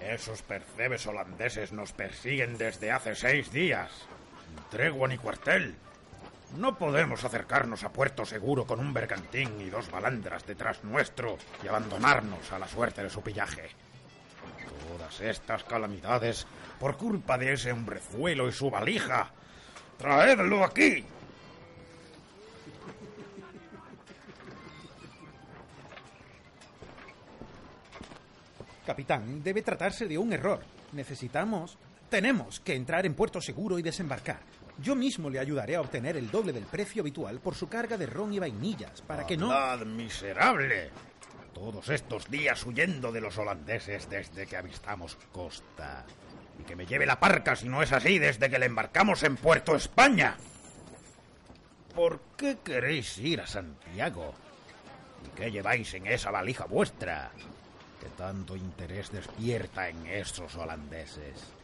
Esos percebes holandeses nos persiguen desde hace seis días. Sin tregua ni cuartel. No podemos acercarnos a puerto seguro con un bergantín y dos balandras detrás nuestro y abandonarnos a la suerte de su pillaje. Todas estas calamidades por culpa de ese hombrezuelo y su valija. ¡Traedlo aquí! Capitán, debe tratarse de un error. Necesitamos... Tenemos que entrar en puerto seguro y desembarcar. Yo mismo le ayudaré a obtener el doble del precio habitual por su carga de ron y vainillas, para que no... ¡Hablad, miserable! Todos estos días huyendo de los holandeses desde que avistamos costa. Y que me lleve la parca si no es así desde que le embarcamos en Puerto España. ¿Por qué queréis ir a Santiago? ¿Y qué lleváis en esa valija vuestra? Que tanto interés despierta en esos holandeses.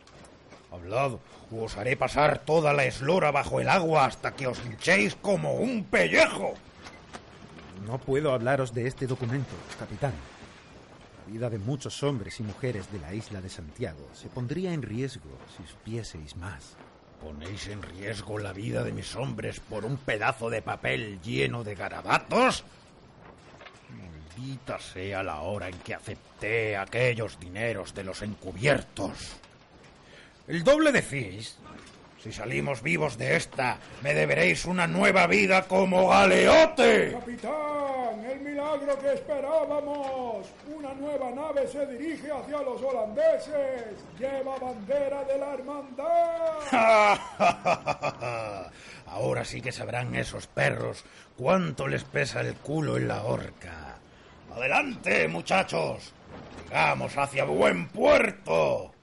Hablad, o os haré pasar toda la eslora bajo el agua hasta que os hinchéis como un pellejo. No puedo hablaros de este documento, capitán. La vida de muchos hombres y mujeres de la isla de Santiago se pondría en riesgo si supieseis más. ¿Ponéis en riesgo la vida de mis hombres por un pedazo de papel lleno de garabatos? Maldita sea la hora en que acepté aquellos dineros de los encubiertos. ¿El doble decís? Si salimos vivos de esta, me deberéis una nueva vida como galeote. Capitán, el milagro que esperábamos. Una nueva nave se dirige hacia los holandeses. Lleva bandera de la hermandad. Ahora sí que sabrán esos perros cuánto les pesa el culo en la horca. Adelante, muchachos. Llegamos hacia buen puerto.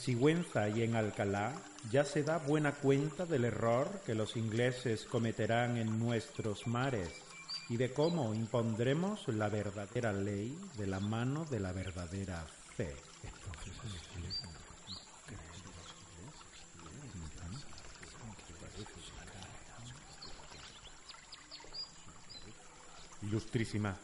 Sigüenza y en Alcalá ya se da buena cuenta del error que los ingleses cometerán en nuestros mares y de cómo impondremos la verdadera ley de la mano de la verdadera fe. Ilustrísima,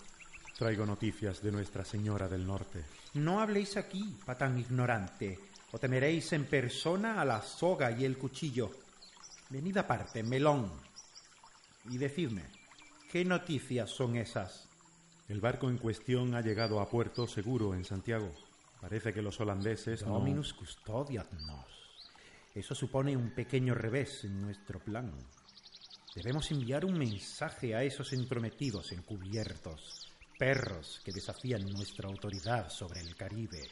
traigo noticias de Nuestra Señora del Norte. No habléis aquí, patán ignorante, o temeréis en persona a la soga y el cuchillo. Venid aparte, melón, y decidme, ¿qué noticias son esas? El barco en cuestión ha llegado a puerto seguro en Santiago. Parece que los holandeses no... Dominus custodiat nos. Eso supone un pequeño revés en nuestro plan. Debemos enviar un mensaje a esos entrometidos encubiertos, perros que desafían nuestra autoridad sobre el Caribe.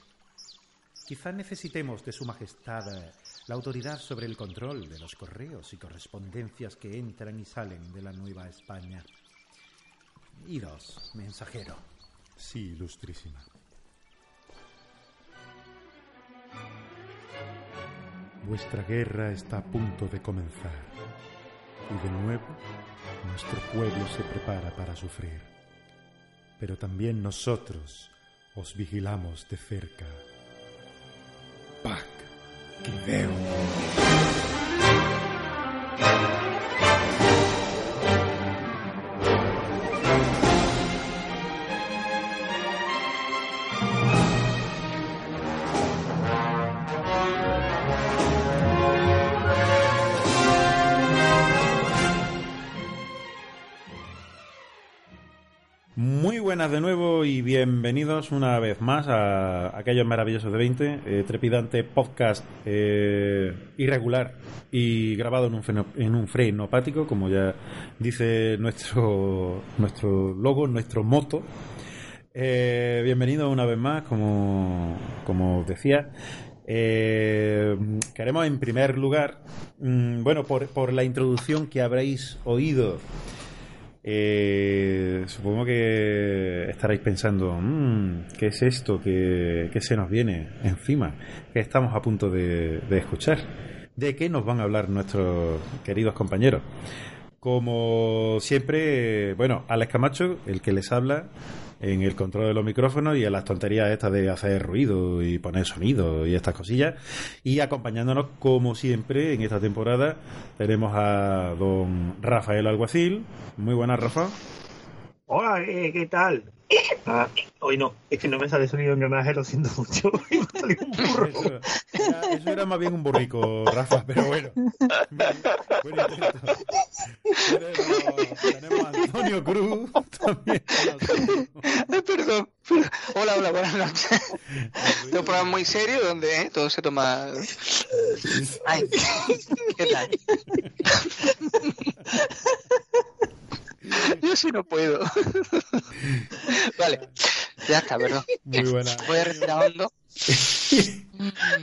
Quizá necesitemos de Su Majestad eh, la autoridad sobre el control de los correos y correspondencias que entran y salen de la Nueva España. Idos, mensajero. Sí, ilustrísima. Vuestra guerra está a punto de comenzar y de nuevo nuestro pueblo se prepara para sufrir. Pero también nosotros os vigilamos de cerca. paca que veio. Bienvenidos una vez más a aquellos maravillosos de 20, eh, trepidante podcast eh, irregular y grabado en un, freno, en un como ya dice nuestro, nuestro logo, nuestro moto. Eh, bienvenido una vez más, como, como decía. Queremos en primer lugar, mm, bueno, por, por la introducción que habréis oído eh, supongo que estaréis pensando, mmm, ¿qué es esto que, se nos viene encima? ¿Qué estamos a punto de, de, escuchar? ¿De qué nos van a hablar nuestros queridos compañeros? Como siempre, bueno, Alex Camacho, el que les habla en el control de los micrófonos y en las tonterías estas de hacer ruido y poner sonido y estas cosillas. Y acompañándonos, como siempre, en esta temporada, tenemos a don Rafael Alguacil. Muy buenas, Rafa. Hola, eh, ¿qué tal? Ah, hoy no, es que no me sale sonido en engranaje, lo siento mucho. Me un burro. Eso, era, eso, era, más bien un burrico, Rafa, pero bueno. Buen intento. Tenemos, tenemos a Antonio Cruz también. Ay, perdón, perdón. Hola, hola, buenas noches. Es un programa muy serio donde ¿eh? todo se toma. Ay, ¿qué tal? Yo sí no puedo. vale, ya está, perdón. Muy buena. Voy a respirar hondo. y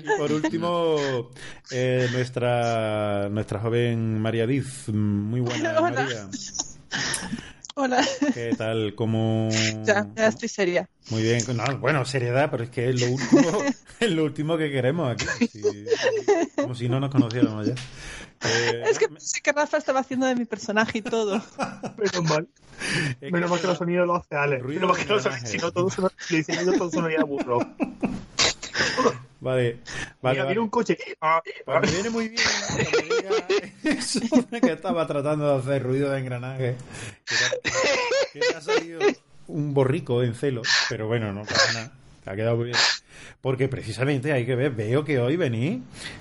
por último, eh, nuestra nuestra joven María Diz. Muy buena, Hola. María. Hola. ¿Qué tal? ¿Cómo...? Ya, ya estoy seria. Muy bien. No, bueno, seriedad, pero es que es lo último, es lo último que queremos aquí. Sí, como si no nos conociéramos ya. Eh, Es que pensé que Rafa estaba haciendo de mi personaje y todo. Menos mal. es Menos mal que los sonidos los hace Ale. Menos mal que los sonidos, si no todo suena, todo sonaría burro. Vale, vale. Mira, vale. viene un coche. Ah, Pues me viene muy bien me eso que estaba tratando de hacer ruido de engranaje. Que te, que te ha salido un borrico en celo, pero bueno, no pasa nada. Ha quedado muy bien. Porque precisamente hay que ver, veo que hoy venís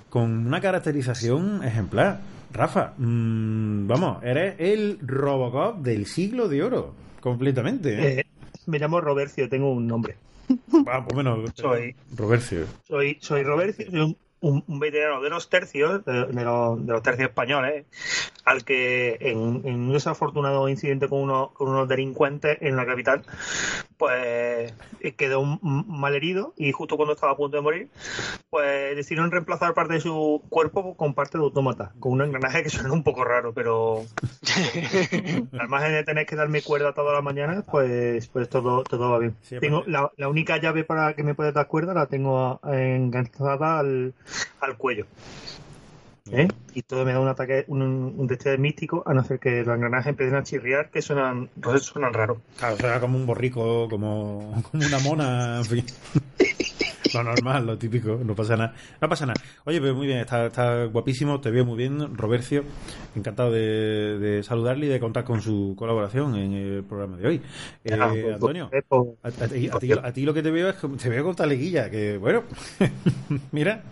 con una caracterización ejemplar. Rafa, mm, vamos, eres el Robocop del siglo de oro, completamente. ¿eh? eh, me llamo Robercio, tengo un nombre. Ah, pues bueno, Soy- Robercio. Soy, soy Robercio, soy un, un- un veterano de los tercios, de, de los, de los tercios españoles, al que en, en un desafortunado incidente con unos, con unos delincuentes en la capital, pues quedó un- un mal herido y justo cuando estaba a punto de morir, pues decidieron reemplazar parte de su cuerpo con parte de autómata, con un engranaje que suena un poco raro, pero al margen de tener que darme cuerda todas las mañanas, pues, pues todo, todo va bien. Sí, tengo la, la única llave para que me pueda dar cuerda la tengo enganchada al, al cuello. ¿eh? Y todo me da un ataque, un, un destello místico, a no ser que los engranajes empiecen a chirriar, que suenan, pues suenan raros. Claro, será como un borrico, como, como una mona, en fin. Lo normal, lo típico, no pasa nada. No pasa nada. Oye, pues muy bien, está, está guapísimo, te veo muy bien, Robercio. Encantado de, de saludarle y de contar con su colaboración en el programa de hoy. Eh, Ah, pues, Antonio, a, a ti, a lo que te veo es que te veo con taleguilla, que bueno, mira,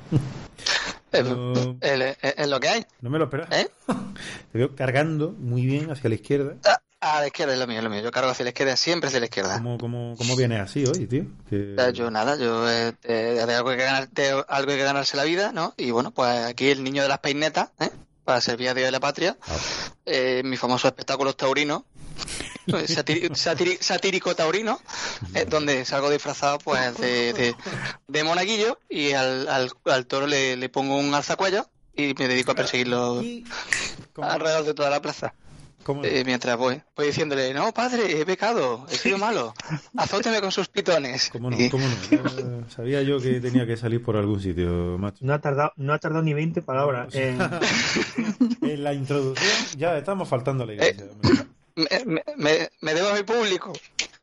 Es, no, es- es- es lo que hay. no me lo esperaba. ¿Eh? Te veo cargando muy bien hacia la izquierda. Ah, A la izquierda es lo mío, es lo mío. Yo cargo hacia la izquierda, siempre hacia la izquierda. ¿Cómo, cómo, cómo vienes así hoy, tío? Que- Yo nada, yo eh, de, de algo, hay que ganar, de algo hay que ganarse la vida, ¿no? Y bueno, pues aquí el niño de las peinetas, ¿eh? Para servir a Dios de la patria, Ah, eh, mi famoso espectáculo taurino, satírico taurino, eh, donde salgo disfrazado pues de, de, de monaguillo y al, al, al toro le, le pongo un alzacuello y me dedico a perseguirlo y- ¿cómo- alrededor de toda la plaza. Cómo- Eh, mientras voy, voy diciéndole, no, padre, he pecado, he sido malo, azóteme con sus pitones. ¿Cómo no? Y- ¿Cómo no? Eh, Sabía yo que tenía que salir por algún sitio, macho. no ha tardado, no ha tardado ni 20 palabras. en- en la introducción ya estamos faltando a la iglesia. me, me- me- me debo a mi público.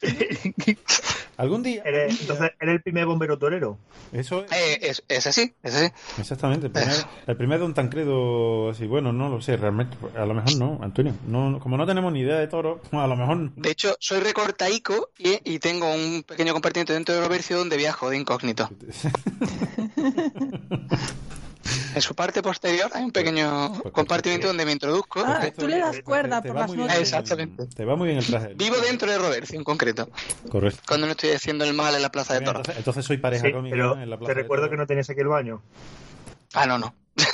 Algún día. eres, entonces, eres el primer bombero torero. Eso es. Eh, es, es así, es así. Exactamente. El primer, el primer de un Tancredo así. Bueno, no lo sé, realmente. A lo mejor no, Antonio. No, no- como no tenemos ni idea de toro, a lo mejor no. De hecho, soy recortaico y, y tengo un pequeño compartimiento dentro de Robercio donde viajo de incógnito. En su parte posterior hay un pequeño Pues compartimento donde me introduzco. Ah, tú le das cuerda por las noches. Exactamente. Te va muy bien el traje. Vivo dentro de Robercio en concreto, Correcto. cuando no estoy haciendo el mal en la plaza de toros. Entonces, entonces soy pareja Sí, conmigo pero en la plaza te de recuerdo que no tenías aquí el baño. Ah, no, no.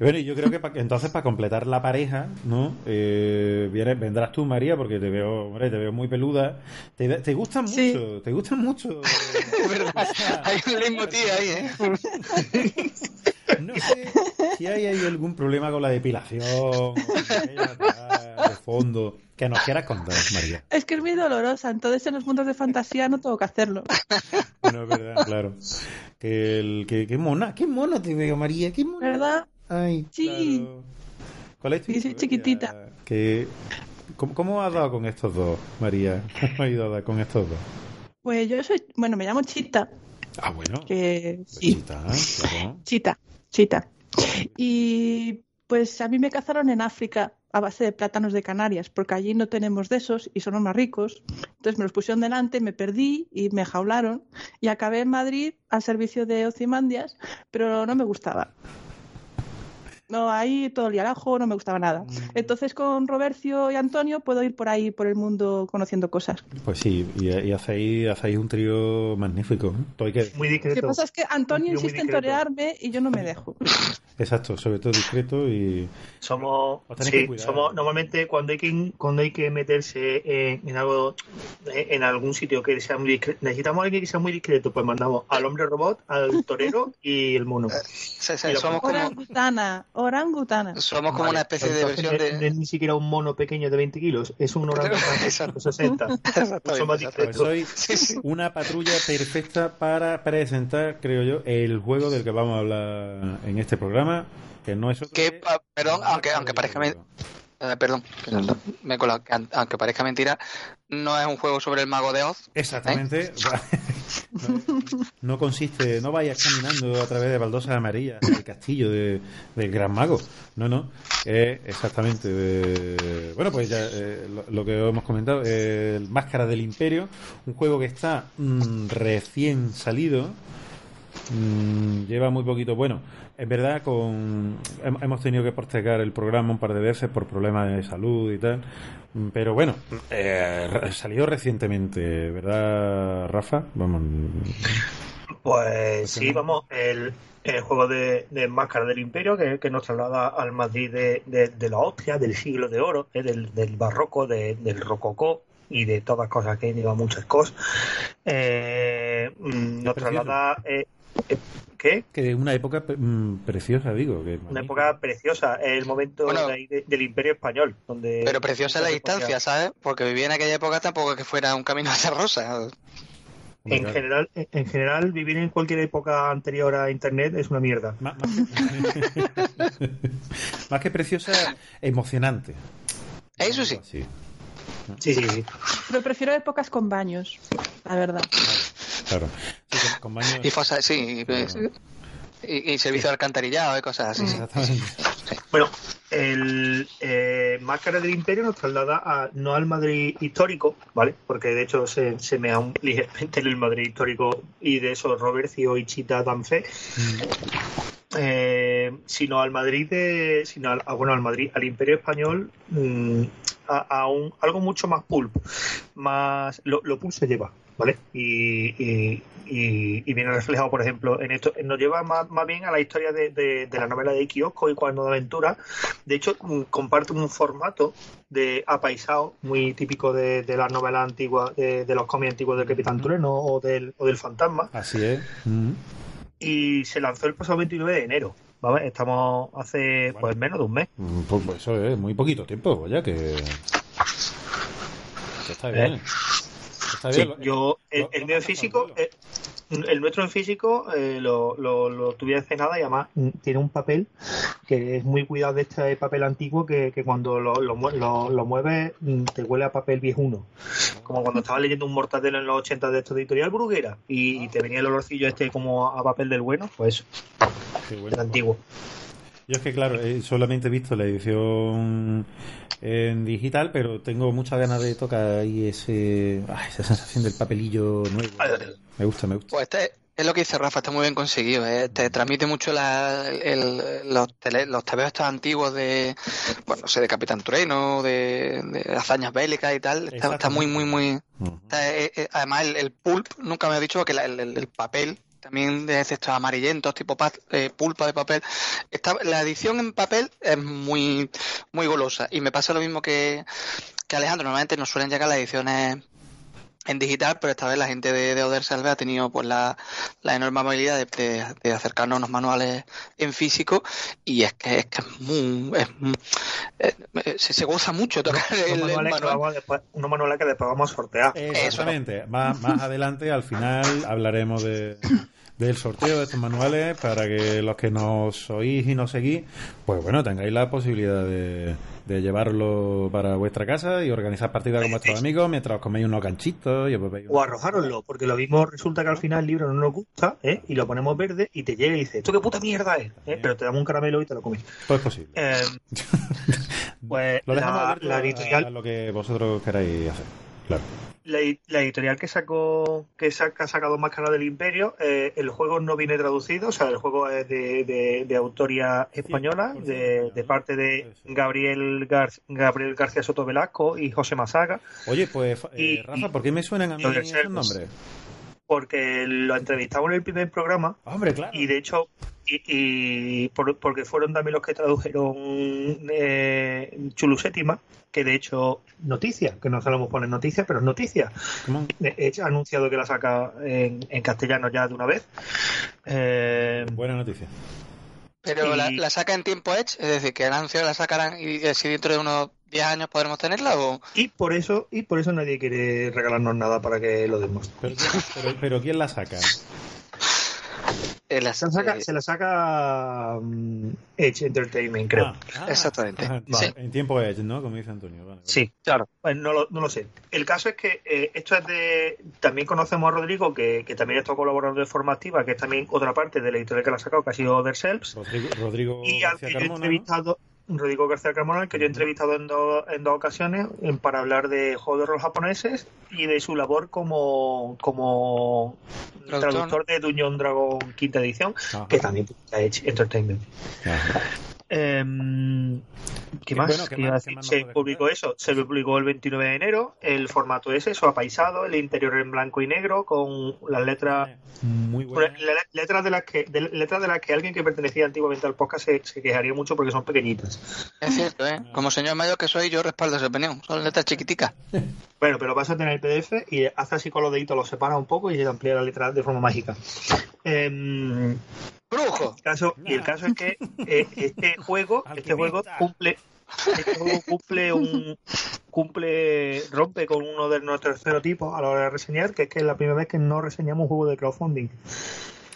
Bueno, y yo creo que pa- entonces para completar la pareja, ¿no? Eh, vienes- vendrás tú, María, porque te veo, hombre, te veo muy peluda. Te, te gustan mucho, Sí. te gustan mucho. Es verdad. Hay un leitmotiv ahí, ¿eh? No sé si hay, ahí algún problema con la depilación, de fondo, que nos quieras contar, María. Es que es muy dolorosa, entonces en los mundos de fantasía no tengo que hacerlo. Bueno, es verdad, claro. Que, el, que, qué mona, qué mona te veo, María, qué mona. ¿Verdad? Ay, Sí. claro. ¿Cuál es tu soy chiquitita. Que, ¿cómo, ¿Cómo has dado con estos dos, María? ¿Cómo has ido a dar con estos dos? Pues yo soy, bueno, me llamo Chita, Ah, bueno. que Pues sí, chita, claro. Chita, Chita. Y pues a mí me cazaron en África a base de plátanos de Canarias, porque allí no tenemos de esos y son los más ricos. Entonces me los pusieron delante, me perdí y me jaularon y acabé en Madrid al servicio de Ocimandias, pero no me gustaba. No, ahí todo el día ajo, no me gustaba nada. Entonces con Robercio y Antonio puedo ir por ahí, por el mundo, conociendo cosas. Pues sí, y, y hacéis, hacéis un trío magnífico. ¿eh? Todo hay que- Muy Lo discreto. que pasa es que Antonio insiste en torearme y yo no me dejo. Exacto, sobre todo discreto y... Somos, que sí, somos normalmente cuando hay que cuando hay que meterse en, en algo en algún sitio que sea muy discreto, necesitamos a alguien que sea muy discreto, pues mandamos al hombre robot, al torero y el mono. Se- Mira, somos como, orangutana. somos como una especie de versión no- no de... es ni siquiera un mono pequeño de 20 kilos, es un orangután de 60. Exactamente, Son más Pues soy Sí, sí. una patrulla perfecta para presentar, creo yo, el juego del que vamos a hablar en este programa, que no es otro Que, ah, perdón, aunque, aunque parezca eh, perdón, perdón, me he colado, aunque parezca mentira, no es un juego sobre el mago de Oz. Exactamente. No, no consiste, no vayas caminando a través de baldosas amarillas del castillo de, del Gran Mago. No, no. Es exactamente. bueno, pues ya eh, lo, lo que hemos comentado, eh, el Máscara del Imperio, un juego que está mm, recién salido. Mm, lleva muy poquito. Bueno, en verdad, con hem- hemos tenido que postergar el programa un par de veces por problemas de salud y tal. Mm, Pero bueno, eh, salió recientemente, ¿verdad, Rafa? Vamos. Pues sí, vamos, el, el juego de, de Máscara del Imperio que, que nos traslada al Madrid de, de, de la hostia, del siglo de oro, eh, del, del barroco, de- del rococó y de todas cosas que lleva muchas cosas. Eh, mm, nos traslada... eh, eh, ¿Qué? Que una época pre- mm, preciosa, digo. Que Una época preciosa, el momento Bueno. de ahí de- del Imperio Español. donde Pero preciosa la distancia, ¿sabes? Porque vivía en aquella época tampoco que fuera un camino hacia rosa. En general, en general, vivir en cualquier época anterior a Internet es una mierda. Más, más que, más que preciosa, emocionante. Eso sí. Sí, Sí, sí, sí. Pero prefiero épocas con baños, la verdad. claro. Sí, con, baños- Y fosa, sí. y- Y, y servicio de alcantarillado y cosas así. sí. Bueno, el eh, Máscara del Imperio nos traslada a, no al Madrid histórico, ¿vale? Porque de hecho se, se me un ligeramente en el Madrid histórico y de eso Robercio y Chita dan fe. Eh, sino al Madrid de, sino al, ah, bueno al Madrid al Imperio español mm, a, a un, algo mucho más pulp más lo, lo pulp se lleva vale y, y, y- y viene reflejado por ejemplo en esto nos lleva más, más bien a la historia de, de- de la novela de Kiosco y Cuaderno de Aventura de hecho mm, comparte un formato de apaisado muy típico de, de las novelas antiguas de, los cómics antiguos del Capitán Trueno o del, o del Fantasma Así es. Mm. y se lanzó el pasado 29 de enero. ¿vale? Estamos hace pues menos de un mes. Mm, Pues, pues eso es muy poquito tiempo, ya que. que está bien. Está Sí. Lo- yo, el, el mío en físico, eh, el nuestro en físico eh, lo, lo, lo tuve hace nada y además tiene un papel que es muy cuidado de este papel antiguo que, que cuando lo, lo, mue- lo- lo mueves mm, te huele a papel viejuno. Como cuando estaba leyendo un mortadelo en los 80 de esta editorial Bruguera y, y te venía el olorcillo este como a papel del bueno, pues Qué bueno. el antiguo. Yo es que, claro, eh, solamente he visto la edición en digital, pero tengo muchas ganas de tocar ahí ese, ah, esa sensación del papelillo nuevo. Me gusta, me gusta. Pues este, Es lo que dice Rafa, está muy bien conseguido. ¿eh? Te transmite mucho la, el, los, tele, los estos antiguos de, bueno, no sé, de Capitán Trueno, de, de hazañas bélicas y tal. Está, está muy, muy, muy. Está, eh, eh, además, el, el, pulp, nunca me ha dicho que la, el, el, papel también de estos amarillentos, tipo pa, eh, pulpa de papel. Está, la edición en papel es muy, muy golosa. Y me pasa lo mismo que, que Alejandro. Normalmente nos suelen llegar las ediciones en digital, pero esta vez la gente de, de Oder Salve ha tenido pues la, la enorme habilidad de, de, de, acercarnos a unos manuales en físico y es que es que es muy, es muy eh, se, se, goza mucho tocar el, manuales, el manual. después, unos manuales que después vamos a sortear. Exactamente. Más, más adelante, al final, hablaremos de del sorteo de estos manuales para que los que nos oís y nos seguís, pues bueno, tengáis la posibilidad de, de llevarlo para vuestra casa y organizar partidas con vuestros amigos mientras os coméis unos ganchitos y os bebéis O arrojároslo, porque lo mismo resulta que al final el libro no nos gusta ¿eh? y lo ponemos verde y te llega y dice, ¿esto qué puta mierda es? ¿eh? Pero te damos un caramelo y te lo comes. Todo es posible. Eh, pues lo dejamos la, la editorial... a lo que vosotros queráis hacer. Claro. La, la, editorial que sacó que saca, ha sacado Máscara del Imperio, eh, el juego no viene traducido, o sea, el juego es de, de, de autoría española, de, de, parte de Gabriel, Gar, Gabriel García Soto Velasco y José Masaga. Oye, pues, eh, y, Rafa, ¿por qué me suenan a mí esos nombres? Porque lo entrevistamos en el primer programa. Hombre, claro. Y de hecho, y, y por, porque fueron también los que tradujeron eh, Chulu Sétima, que de hecho, noticia, que no sabemos poner noticia, pero es noticia. Edge ha anunciado que la saca en, en, castellano ya de una vez. Eh, Buena noticia. Pero y... la, la, saca en tiempo Edge, es decir, que el anuncio la sacarán y si dentro de unos 10 años podremos tenerla o y por eso y por eso nadie quiere regalarnos nada para que lo demos pero, pero, pero quién la saca la, se, la saca, se la saca um, Edge Entertainment, creo. Ah, ah, Exactamente. Vale. Sí. En tiempo Edge, ¿no? Como dice Antonio. Vale, sí, claro. Pues no, lo, no lo sé. El caso es que eh, esto es de. También conocemos a Rodrigo, que, que, también está colaborando de forma activa, que es también otra parte de la editorial que la ha sacado, que ha sido Other Selves. Rodrigo, Rodrigo y al que yo he entrevistado. ¿no? Rodrigo García Carmona, que yo he entrevistado en, do, en dos ocasiones en, para hablar de juegos de rol japoneses y de su labor como, como traductor, de Dungeon Dragon quinta edición, Ajá. que también ha hecho Entertainment. Eh, ¿Qué más? Bueno, ¿qué más, ¿qué más se publicó eso, se publicó el 29 de enero. El formato es eso, apaisado, el interior en blanco y negro, con las letras. Muy buenas. Letras de las que, de, letras de las que alguien que pertenecía antiguamente al podcast se, se, quejaría mucho porque son pequeñitas. Es cierto, ¿eh? Como señor mayor que soy, yo respaldo esa opinión. Son letras chiquiticas. Bueno, pero vas a tener el PDF y hace así con los deditos, lo separa un poco y se amplía la letra de forma mágica. Eh, Brujo. El caso, y el caso es que eh, este juego, este juego cumple, este juego cumple un cumple rompe con uno de nuestros estereotipos a la hora de reseñar, que es que es la primera vez que no reseñamos un juego de crowdfunding.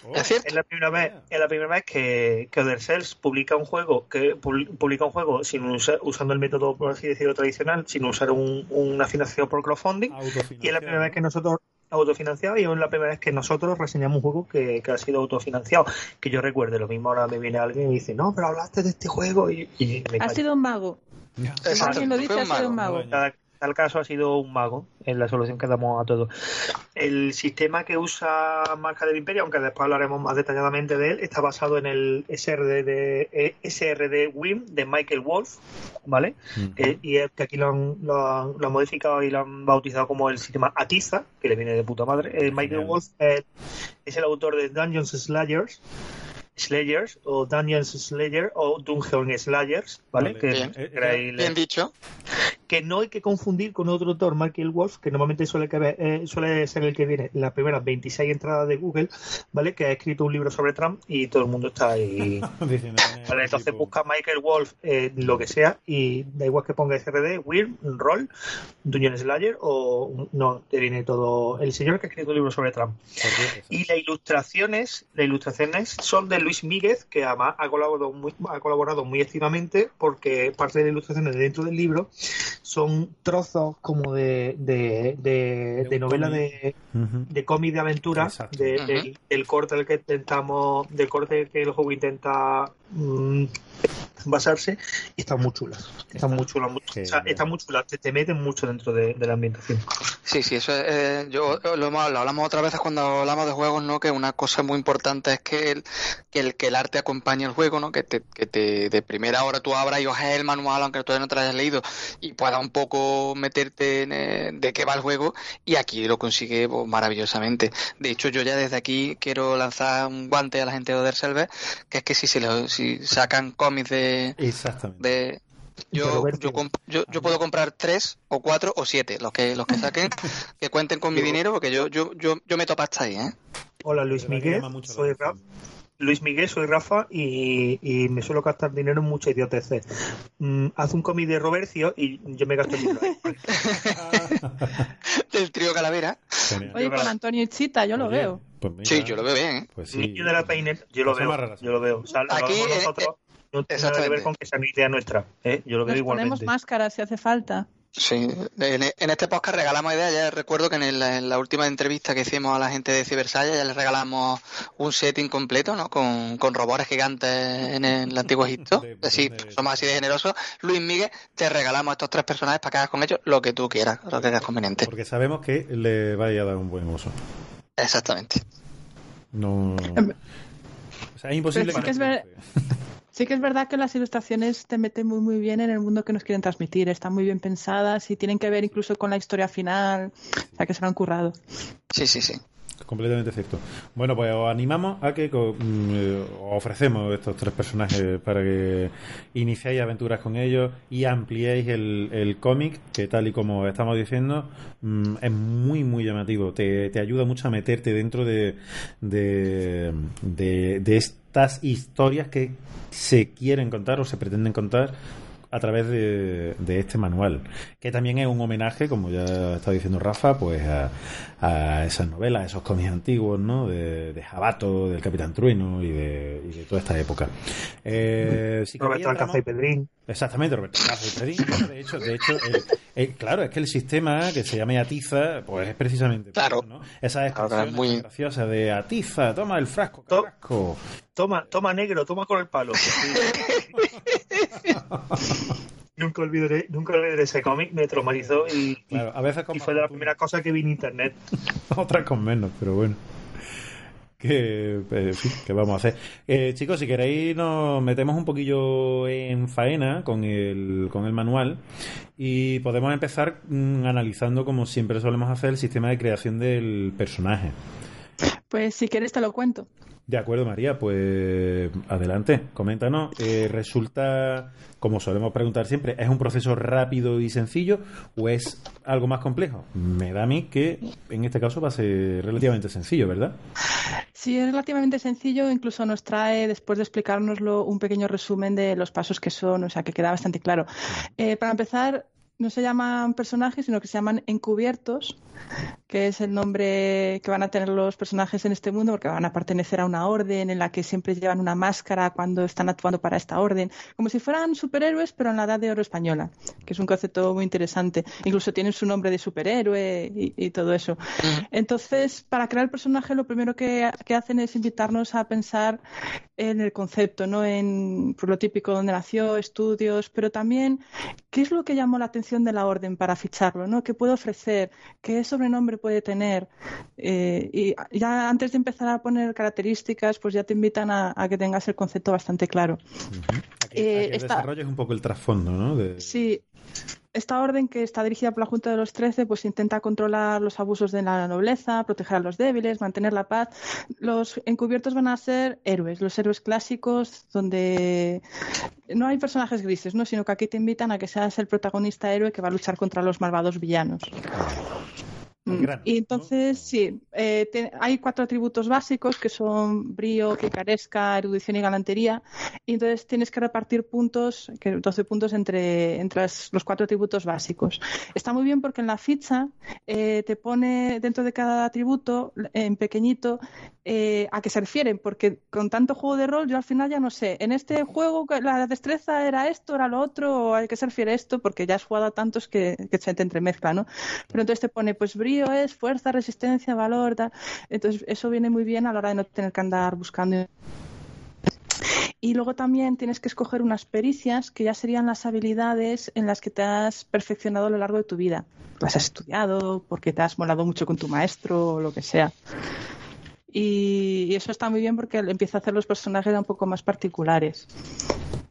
Oh, ¿Es, la primera vez, es la primera vez que, que Other Cells publica un juego que publica un juego sin usar, usando el método por así decirlo tradicional, sin usar un, una financiación por crowdfunding y es la primera vez que nosotros autofinanciado y es la primera vez que nosotros reseñamos un juego que, que, ha sido autofinanciado. Que yo recuerde, lo mismo ahora me viene alguien y me dice, no, pero hablaste de este juego y, y me Ha sido un mago. Alguien lo dice, ha sido un mago. Cada, tal caso ha sido un mago en la solución que damos a todo. El sistema que usa Marca del Imperio, aunque después hablaremos más detalladamente de él, está basado en el SRD, de, SRD WIM de Michael Wolf, ¿vale? Mm. Eh, y es que aquí lo han, lo, han, lo han, modificado y lo han bautizado como el sistema Atiza, que le viene de puta madre. Eh, Michael Wolf es, es el autor de Dungeons Slayers. Slayers o Dungeons Slayer o Dungeon Slayers, ¿vale? vale que, bien, bien, bien, dicho. Que no hay que confundir con otro autor, Michael Wolf, que normalmente suele, que, eh, suele ser el que viene en las primeras 26 entradas de Google, ¿vale? Que ha escrito un libro sobre Trump y todo el mundo está ahí. vale, entonces busca Michael Wolf eh, lo que sea y da igual que ponga SRD, Weird, Roll, Dungeon Slayer o no, te viene todo el señor que ha escrito un libro sobre Trump. Y las ilustraciones, las ilustraciones son del Luis Míguez, que además ha colaborado muy, ha colaborado muy activamente porque parte de las ilustraciones de dentro del libro son trozos como de, de, de, de novela de, uh -huh. de cómic de aventura, de, uh -huh. del, del, corte del que intentamos, del corte que el juego intenta mmm, basarse y están muy chulas. Está muy chula, muy- o sea, muy chula, te, te meten mucho dentro de, de la ambientación. Sí, sí, eso es, eh, yo lo, hemos- lo hablamos otras veces cuando hablamos de juegos, ¿no? Que una cosa muy importante es que el, que el, que el arte acompañe al juego, ¿no? Que te, que te de primera hora tú abras y ojes el manual, aunque todavía no te lo hayas leído, y puedas un poco meterte en eh, de qué va el juego, y aquí lo consigue pues, maravillosamente. De hecho, yo ya desde aquí quiero lanzar un guante a la gente de Other Server, que es que si se lo, si sacan cómics de, Exactamente. de yo, yo, yo, yo puedo comprar tres o cuatro o siete, los que los que saquen, que cuenten con mi dinero, porque yo yo yo, yo meto pasta ahí, ¿eh? Hola Luis Miguel, soy. Rafa. Luis Miguel, soy Rafa y, y me suelo gastar dinero en mucha idioteces. Mm, haz un cómic de Robercio y yo me gasto el dinero. Del trío Calavera. Genial. Oye, con Antonio Ichita, yo lo Oye, veo. pues mira, Sí, yo lo veo bien, ¿eh? Pues sí. Niño de la Painter, yo lo veo. Yo lo veo. O sea, lo Aquí, hagamos eh, nosotros no tiene nada que ver con que sea una idea nuestra. ¿eh? Yo lo veo Nos igualmente. ponemos máscaras si hace falta. Sí, en, en este podcast regalamos ideas. Ya recuerdo que en, el- en la última entrevista que hicimos a la gente de Cibersaya ya les regalamos un setting completo, ¿no? Con, con robores gigantes en el antiguo Egipto. De- Así, de- somos así de generosos. Luis Miguel, te regalamos estos tres personajes para que hagas con ellos lo que tú quieras, lo que creas conveniente. Porque sabemos que le vaya a dar un buen uso. Exactamente. No. O sea, es imposible Pero sí que que es no ver- triunfe. Sí que es verdad que las ilustraciones te meten muy muy bien en el mundo que nos quieren transmitir. Están muy bien pensadas y tienen que ver incluso con la historia final. O sea que se lo han currado. Sí, sí, sí. Completamente cierto. Bueno, pues os animamos a que mm, eh, os ofrecemos estos tres personajes para que iniciéis aventuras con ellos y ampliéis el, el cómic, que tal y como estamos diciendo, mm, es muy, muy llamativo. Te, te ayuda mucho a meterte dentro de, de, de, de estas historias que se quieren contar o se pretenden contar a través de, de este manual, que también es un homenaje, como ya está diciendo Rafa, pues a, a esas novelas, a esos cómics antiguos, ¿no? De, de Jabato, del Capitán Trueno y de, y de toda esta época. Eh, si Roberto Alcázar y Pedrín. Exactamente, Roberto Alcázar y Pedrín. De hecho, de hecho el- el- claro, es que el sistema que se llama Atiza, pues es precisamente Claro. eso, ¿no? Esas Claro, expresiones es muy- tan graciosas de Atiza, toma el frasco, To-. Toma, toma negro, toma con el palo. nunca olvidaré, nunca olvidaré ese cómic, me traumatizó y, y- Claro, a veces con y fue de más primeras cosas que vi en internet. otras con menos, pero bueno. Que, eh, ¿qué vamos a hacer? Eh, chicos, si queréis nos metemos un poquillo en faena con el, con el manual y podemos empezar mm, analizando, como siempre solemos hacer, el sistema de creación del personaje. Pues si quieres te lo cuento. De acuerdo, María, pues adelante, coméntanos. Eh, ¿Resulta, como solemos preguntar siempre, es un proceso rápido y sencillo o es algo más complejo? Me da a mí que en este caso va a ser relativamente sencillo, ¿verdad? Sí, es relativamente sencillo, incluso nos trae, después de explicárnoslo, un pequeño resumen de los pasos que son, o sea, que queda bastante claro. Eh, para empezar, no se llaman personajes, sino que se llaman encubiertos, que es el nombre que van a tener los personajes en este mundo, porque van a pertenecer a una orden en la que siempre llevan una máscara cuando están actuando para esta orden, como si fueran superhéroes, pero en la edad de oro española, que es un concepto muy interesante. Incluso tienen su nombre de superhéroe y, todo eso. Entonces, para crear el personaje, lo primero que, que hacen es invitarnos a pensar en el concepto, ¿no? En por lo típico, dónde nació, estudios, pero también qué es lo que llamó la atención de la orden para ficharlo, ¿no? ¿Qué puede ofrecer? ¿Qué sobrenombre puede tener? Eh, y ya antes de empezar a poner características, pues ya te invitan a, a que tengas el concepto bastante claro. A que, Eh, esta- desarrolles un poco el trasfondo, ¿no? De- Sí, esta orden que está dirigida por la Junta de los Trece, pues intenta controlar los abusos de la nobleza, proteger a los débiles, mantener la paz. Los encubiertos van a ser héroes, los héroes clásicos, donde no hay personajes grises, ¿no? sino que aquí te invitan a que seas el protagonista héroe que va a luchar contra los malvados villanos. Mm, Y entonces, sí, eh, te- hay cuatro atributos básicos que son brío, picaresca, erudición y galantería. Y entonces tienes que repartir puntos, que 12 puntos entre, entre los cuatro atributos básicos. Está muy bien porque en la ficha eh, te pone dentro de cada atributo, en pequeñito, eh, a qué se refieren, porque con tanto juego de rol yo al final ya no sé. En este juego la destreza era esto, era lo otro, o a qué se refiere esto, porque ya has jugado a tantos que, que se te entremezcla, ¿no? Pero entonces te pone, pues brío es fuerza, resistencia, valor, tal. Entonces eso viene muy bien a la hora de no tener que andar buscando. Y luego también tienes que escoger unas pericias que ya serían las habilidades en las que te has perfeccionado a lo largo de tu vida. Las has estudiado, porque te has molado mucho con tu maestro o lo que sea. Y, y eso está muy bien porque empieza a hacer los personajes un poco más particulares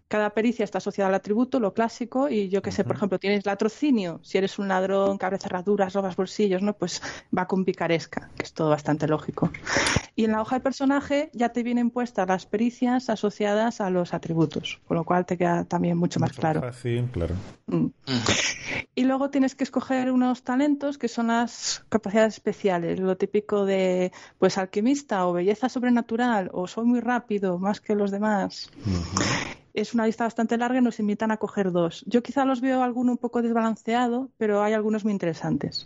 cada pericia está asociada al atributo, lo clásico, y yo que sé, por ejemplo, tienes latrocinio, si eres un ladrón que abre cerraduras, robas bolsillos, ¿no? Pues va con picaresca, que es todo bastante lógico. Y en la hoja de personaje ya te vienen puestas las pericias asociadas a los atributos, con lo cual te queda también mucho más claro. Fácil, claro. Mm. Y luego tienes que escoger unos talentos que son las capacidades especiales, lo típico de pues alquimista o belleza sobrenatural o soy muy rápido más que los demás. Es una lista bastante larga y nos invitan a coger dos. Yo quizá los veo alguno un poco desbalanceado, pero hay algunos muy interesantes.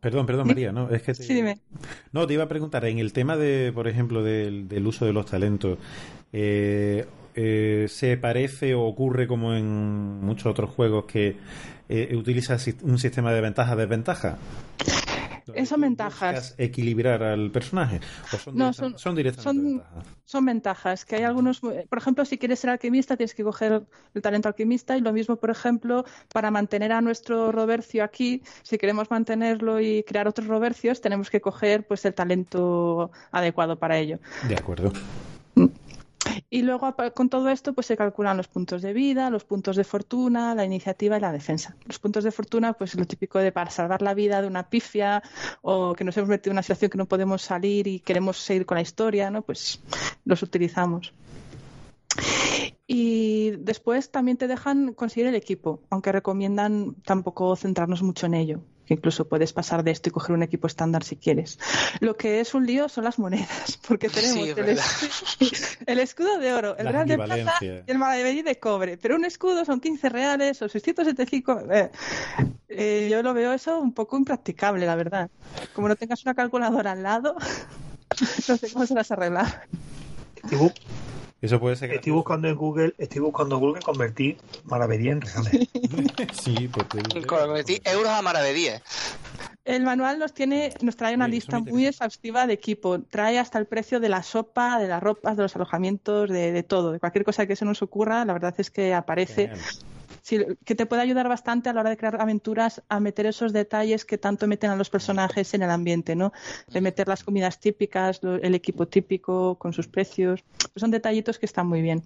Perdón, perdón, María, no, es que te... Sí, dime. No, te iba a preguntar, en el tema de, por ejemplo, del, del uso de los talentos, eh, eh, ¿se parece o ocurre como en muchos otros juegos que eh, utiliza un sistema de ventaja-desventaja? Son ventajas. ¿Buscas equilibrar al personaje? ¿O son, No, son- son directamente son- ventajas? Son ventajas, que hay algunos, por ejemplo, si quieres ser alquimista tienes que coger el talento alquimista y lo mismo, por ejemplo, para mantener a nuestro Robercio aquí, si queremos mantenerlo y crear otros Robercios, tenemos que coger pues el talento adecuado para ello. De acuerdo. Y luego con todo esto pues se calculan los puntos de vida, los puntos de fortuna, la iniciativa y la defensa. Los puntos de fortuna pues lo típico de para salvar la vida de una pifia o que nos hemos metido en una situación que no podemos salir y queremos seguir con la historia, ¿no? Pues los utilizamos. Y después también te dejan conseguir el equipo, aunque recomiendan tampoco centrarnos mucho en ello, que incluso puedes pasar de esto y coger un equipo estándar si quieres. Lo que es un lío son las monedas, porque tenemos Sí, el, verdad. es- el escudo de oro, el real de plata y el maravedí de cobre, pero un escudo son 15 reales o 675. Eh, eh, yo lo veo eso un poco impracticable, la verdad. Como no tengas una calculadora al lado, no sé cómo se las arreglar. Eso puede ser. estoy buscando en Google, estoy buscando en Google convertir maravedí en reales. Sí, pues te- Convertí euros a maravedíes. El manual nos tiene, nos trae una lista muy exhaustiva de equipo. Trae hasta el precio de la sopa, de las ropas, de los alojamientos, de, de todo, de cualquier cosa que se nos ocurra. La verdad es que aparece Genial. Sí, que te puede ayudar bastante a la hora de crear aventuras a meter esos detalles que tanto meten a los personajes en el ambiente, ¿no? De meter las comidas típicas, lo- el equipo típico con sus precios. Son detallitos que están muy bien.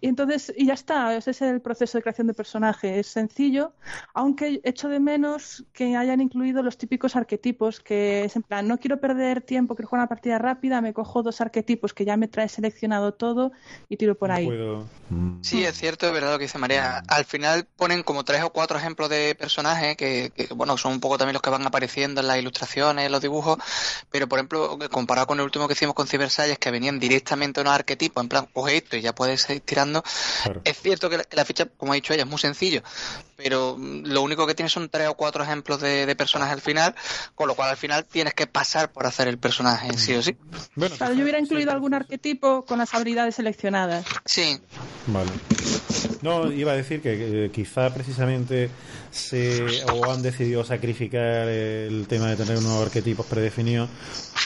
Y entonces, y ya está, ese es el proceso de creación de personaje. Es sencillo, aunque echo de menos que hayan incluido los típicos arquetipos, que es en plan, no quiero perder tiempo, quiero jugar una partida rápida, me cojo dos arquetipos que ya me trae seleccionado todo y tiro por No ahí. puedo-. Sí, es cierto, es verdad lo que dice María. Al final ponen como tres o cuatro ejemplos de personajes que, que, bueno, son un poco también los que van apareciendo en las ilustraciones, en los dibujos, pero por ejemplo, comparado con el último que hicimos con Cybersalles, que venían directamente unos arquetipos, en plan, coge esto y ya puedes ir tirando. Claro. Es cierto que la, que la ficha, como ha dicho ella, es muy sencillo, pero mm, lo único que tiene son tres o cuatro ejemplos de, de personajes al final, con lo cual al final tienes que pasar por hacer el personaje, sí o sí. Bueno, Claro, yo hubiera incluido algún arquetipo con las habilidades seleccionadas. Sí, Vale. No, iba a decir que eh, quizá precisamente se o han decidido sacrificar el tema de tener unos arquetipos predefinidos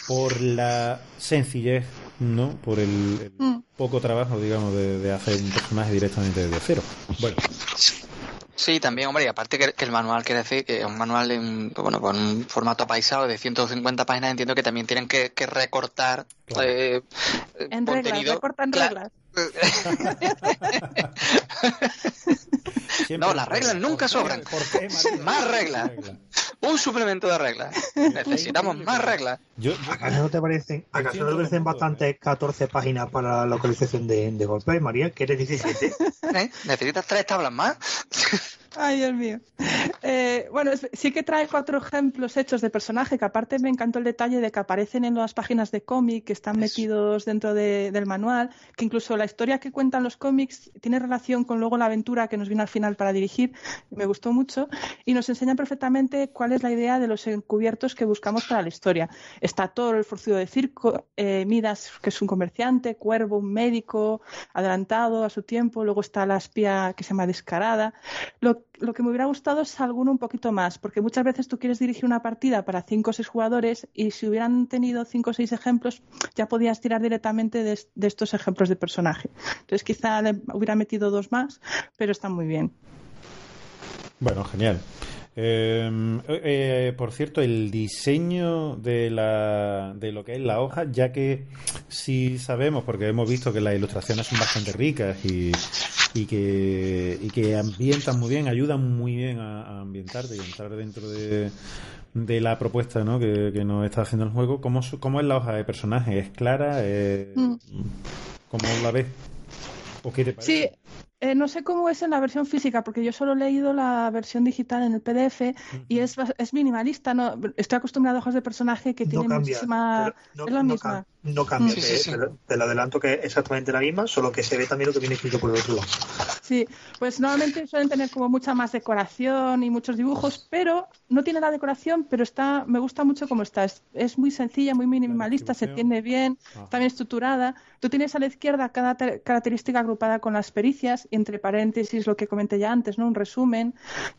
por la sencillez, ¿no? Por el, el Mm. poco trabajo, digamos, de, de hacer un personaje directamente desde cero. Bueno, Sí, también, hombre, y aparte que, que el manual quiere decir que es un manual en, bueno, con un formato apaisado de 150 páginas, entiendo que también tienen que, que recortar Claro. eh, En contenido. reglas, recortan reglas. siempre- No, las reglas nunca sobran. ¿Por qué, María? Más reglas. Un suplemento de reglas. Necesitamos más reglas. Yo, yo- ¿Acaso no te parecen, acaso no te parecen bastantes 14 páginas para la localización de, de golpes, María? ¿Quieres 17? ¿eh? ¿Necesitas tres tablas más? Ay, Dios mío. Eh, bueno, sí que trae cuatro ejemplos hechos de personaje, que aparte me encantó el detalle de que aparecen en las páginas de cómic, que están metidos dentro de- del manual, que incluso la historia que cuentan los cómics tiene relación con luego la aventura que nos viene al final para dirigir. Me gustó mucho y nos enseña perfectamente cuál es la idea de los encubiertos que buscamos para la historia. Está Thor, el forzudo de circo, eh, Midas, que es un comerciante, Cuervo, un médico, adelantado a su tiempo, luego está la espía que se llama Descarada. Lo lo, que me hubiera gustado es alguno un poquito más, porque muchas veces tú quieres dirigir una partida para cinco o seis jugadores y si hubieran tenido cinco o seis ejemplos ya podías tirar directamente de, estos ejemplos de personaje. Entonces quizá le hubiera metido dos más, pero están muy bien. Bueno, genial. Eh, eh, por cierto, el diseño de, la, de lo que es la hoja, ya que sí sabemos, porque hemos visto que las ilustraciones son bastante ricas y, y, que, y que ambientan muy bien, ayudan muy bien a, a ambientarte y a entrar dentro de, de la propuesta ¿no? que, que nos está haciendo el juego. ¿Cómo, cómo es la hoja de personaje? ¿Es clara? ¿Es- Mm. ¿Cómo la ves? ¿O qué te parece? Sí, eh, no sé cómo es en la versión física, porque yo solo he leído la versión digital en el PDF y es, es minimalista. No, estoy acostumbrado a hojas de personaje que No tienen cambia. muchísima. pero es la no misma. cam- no cambia. Sí, te, sí, sí. te- te lo adelanto que es exactamente la misma, solo que se ve también lo que viene escrito por el otro lado. Sí, pues normalmente suelen tener como mucha más decoración y muchos dibujos, pero no tiene la decoración, pero está, me gusta mucho cómo está. Es, es muy sencilla, muy minimalista, se entiende bien, está bien estructurada. Tú tienes a la izquierda cada te- característica agrupada con las pericias entre paréntesis lo que comenté ya antes, ¿no? Un resumen.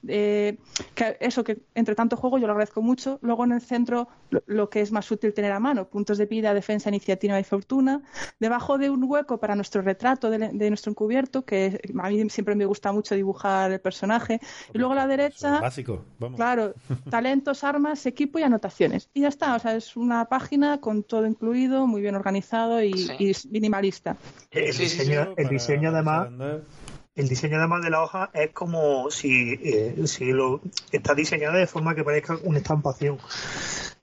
eh, que eso que entre tanto juego yo lo agradezco mucho. Luego en el centro lo, lo que es más útil tener a mano, puntos de vida, defensa, iniciativa y fortuna. Debajo de un hueco para nuestro retrato de, de nuestro encubierto, que a mí siempre me gusta mucho dibujar el personaje. Y luego a la derecha, básico, vamos. claro, talentos, armas, equipo y anotaciones. Y ya está, o sea, es una página con todo incluido, muy bien organizado y, Sí. y es minimalista. El diseño, el diseño además. El diseño además de la hoja es como si, eh, si lo está diseñada de forma que parezca una estampación.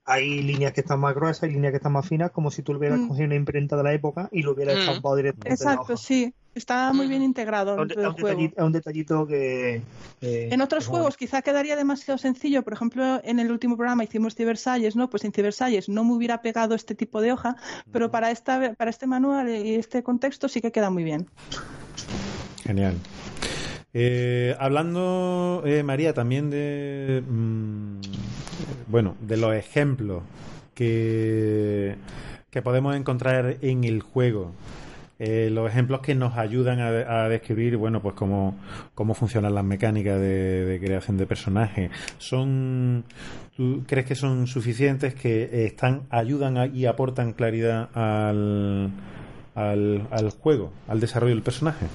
Hay líneas que están más gruesas y líneas que están más finas, como si tú hubieras Mm. cogido una imprenta de la época y lo hubieras Mm. estampado directamente la Exacto, hoja. sí. Está muy bien Ujú. integrado Es un, dentro es del un juego. detallito, es un detallito que... eh, En otros que juegos quizá quedaría demasiado sencillo. Por ejemplo, en el último programa hicimos Cibersalles, ¿no? Pues en Cibersalles no me hubiera pegado este tipo de hoja, pero para esta para este manual y este contexto sí que queda muy bien. Genial. Eh, hablando, eh, María, también de. mm, bueno, de los ejemplos que, que podemos encontrar en el juego. Eh, los ejemplos que nos ayudan a, describir, bueno, pues cómo, cómo funcionan las mecánicas de, de creación de personajes. ¿Son, ¿Tú crees que son suficientes, que están, ayudan a- y aportan claridad al, al, al juego, al desarrollo del personaje?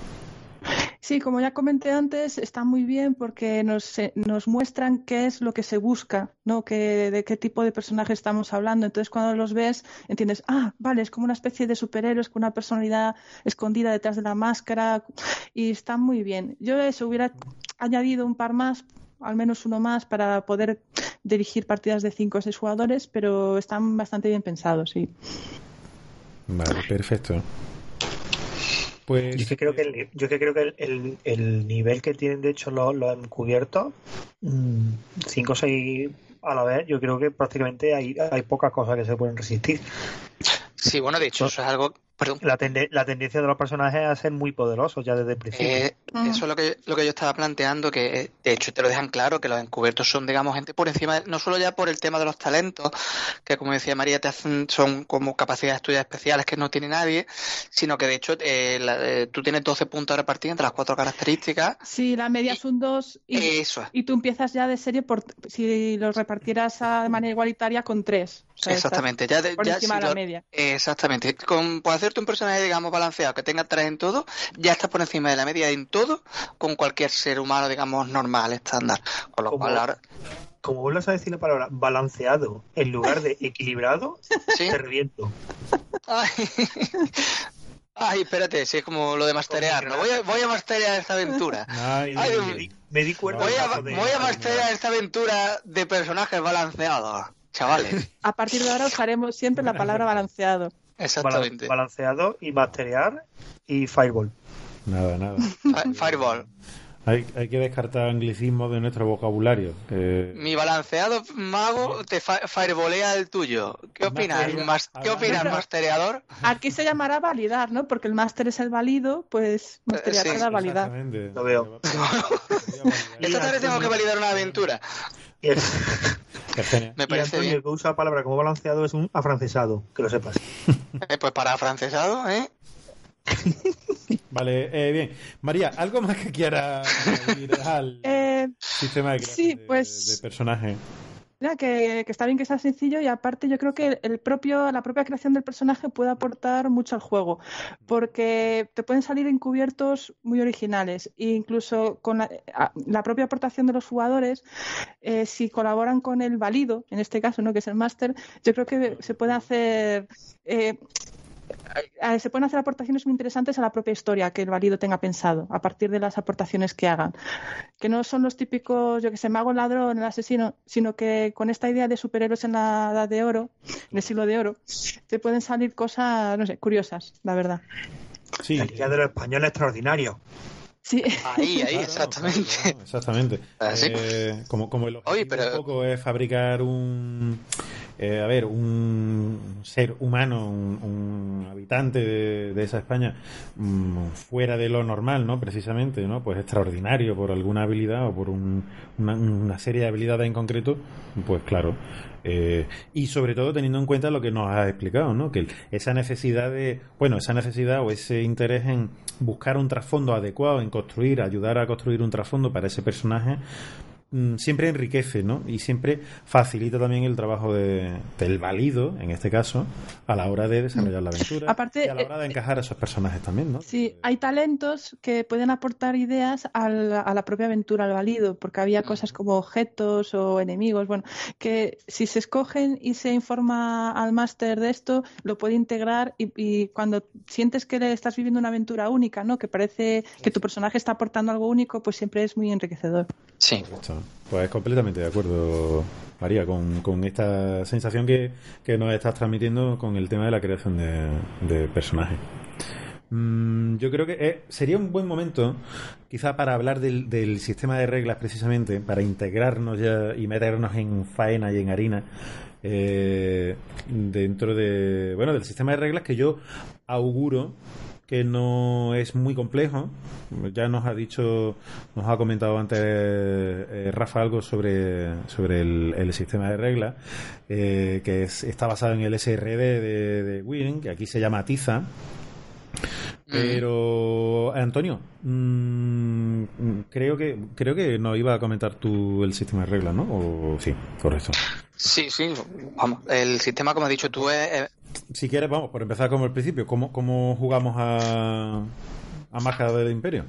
Sí, como ya comenté antes, está muy bien porque nos, eh, nos muestran qué es lo que se busca, ¿no? Que, de qué tipo de personaje estamos hablando. Entonces, cuando los ves, entiendes, ah, vale, es como una especie de superhéroes con una personalidad escondida detrás de la máscara y está muy bien. Yo eso hubiera añadido un par más, al menos uno más, para poder dirigir partidas de 5 o 6 jugadores, pero están bastante bien pensados, sí. Vale, perfecto. Pues Yo es que creo que el, yo es que creo que el, el- el nivel que tienen de hecho los, los encubiertos, 5 o 6 a la vez, yo creo que prácticamente hay, hay pocas cosas que se pueden resistir. Sí, bueno, de hecho, eso es algo. Perdón. La, tende- la tendencia de los personajes es a ser muy poderosos ya desde el principio. Eh, Mm. Eso es lo que, lo que yo estaba planteando, que eh, de hecho te lo dejan claro, que los encubiertos son, digamos, gente por encima, de- no solo ya por el tema de los talentos, que como decía María, te hacen, son como capacidades tuyas especiales que no tiene nadie, sino que de hecho eh, la- eh, tú tienes 12 puntos repartidos entre las cuatro características. Sí, la media es un 2 y, Eso es. y tú empiezas ya de serie por si los repartieras a- de manera igualitaria con 3. Exactamente, ya, de- Por ya encima si de la lo- media. Exactamente. Con, hacerte un personaje, digamos, balanceado, que tenga tres en todo, ya estás por encima de la media en todo, con cualquier ser humano, digamos, normal, estándar. Con lo cual ahora. Como vuelvas a decir la palabra balanceado en lugar de equilibrado, Sí. te reviento. Ay. Ay, espérate, si es como lo de masterear, ¿no? Voy a, voy a masterear esta aventura. Ay, Ay, Me di, me di cuenta Voy a, de- voy a masterear esta aventura de personajes balanceados, chavales. A partir de ahora usaremos siempre la palabra balanceado. Exactamente. balanceado y masterear y fireball. nada, nada. Fi- Fireball. Hay, hay que descartar anglicismos de nuestro vocabulario. que- Mi balanceado mago te fi- fireballea el tuyo. ¿Qué opinas? Mas- ¿Qué opinas, mastereador? Aquí se llamará validar, ¿no? Porque el máster es el válido, pues sí, es la validad. Exactamente. Lo veo. Esta tarde tengo que validar una aventura. Y, el- Es genial. Me y parece Antonio, bien. el que usa la palabra como balanceado es un afrancesado, que lo sepas. Eh, pues para francesado, ¿eh? Vale, eh, bien. María, ¿algo más que quiera añadir al... Eh, sistema de Sí, de- pues- de, personaje. Mira, que, que está bien que sea sencillo y aparte yo creo que el propio, la propia creación del personaje puede aportar mucho al juego, porque te pueden salir encubiertos muy originales e incluso con la, la propia aportación de los jugadores, eh, si colaboran con el válido, en este caso, ¿no? que es el máster, yo creo que se puede hacer... eh, se pueden hacer aportaciones muy interesantes a la propia historia que el válido tenga pensado, a partir de las aportaciones que hagan. Que no son los típicos, yo que sé, mago, ladrón, el asesino, sino que con esta idea de superhéroes en la edad de oro, en el siglo de oro, te pueden salir cosas, no sé, curiosas, la verdad. Sí, La Liga de los Españoles extraordinario. Sí, Ahí, ahí, Claro, exactamente. claro, exactamente. Ah, sí. Eh, como, como el objetivo Oye, pero- un poco es fabricar un, eh, a ver, un ser humano, un, un habitante de, esa España mm, fuera de lo normal, ¿no? Precisamente, ¿no? Pues extraordinario por alguna habilidad o por un- una, una serie de habilidades en concreto, pues claro. Eh, y sobre todo teniendo en cuenta lo que nos has explicado, ¿no? Que esa necesidad de, bueno, esa necesidad o ese interés en buscar un trasfondo adecuado, en construir, ayudar a construir un trasfondo para ese personaje, mm, siempre enriquece, ¿no? Y siempre facilita también el trabajo de- del válido, en este caso, a la hora de desarrollar la aventura Aparte, y a la eh, hora de encajar a esos personajes también, ¿no? Sí, hay talentos que pueden aportar ideas al- a la propia aventura, al válido, porque había cosas como objetos o enemigos, bueno, que si se escogen y se informa al máster de esto, lo puede integrar y, y cuando sientes que le estás viviendo una aventura única, ¿no? Que parece que tu personaje está aportando algo único, pues siempre es muy enriquecedor. Sí. Correcto. Pues completamente de acuerdo, María, con, esta sensación que, que nos estás transmitiendo con el tema de la creación de, de personajes. Mm, yo creo que eh, sería un buen momento, quizá para hablar del, del sistema de reglas precisamente, para integrarnos ya y meternos en faena y en harina eh, dentro de, bueno, del sistema de reglas que yo auguro que no es muy complejo. Ya nos ha dicho, nos ha comentado antes eh, Rafa algo sobre, sobre el, el sistema de reglas, eh, que es, está basado en el SRD de, de Win, que aquí se llama Tiza. Pero Antonio, mm, creo que creo que no iba a comentar tú el sistema de reglas, ¿no? O sí, correcto. Sí, sí, vamos. El sistema, como has dicho tú, es, Si quieres, vamos, por empezar como el principio, ¿cómo, cómo jugamos a, a Magia del Imperio?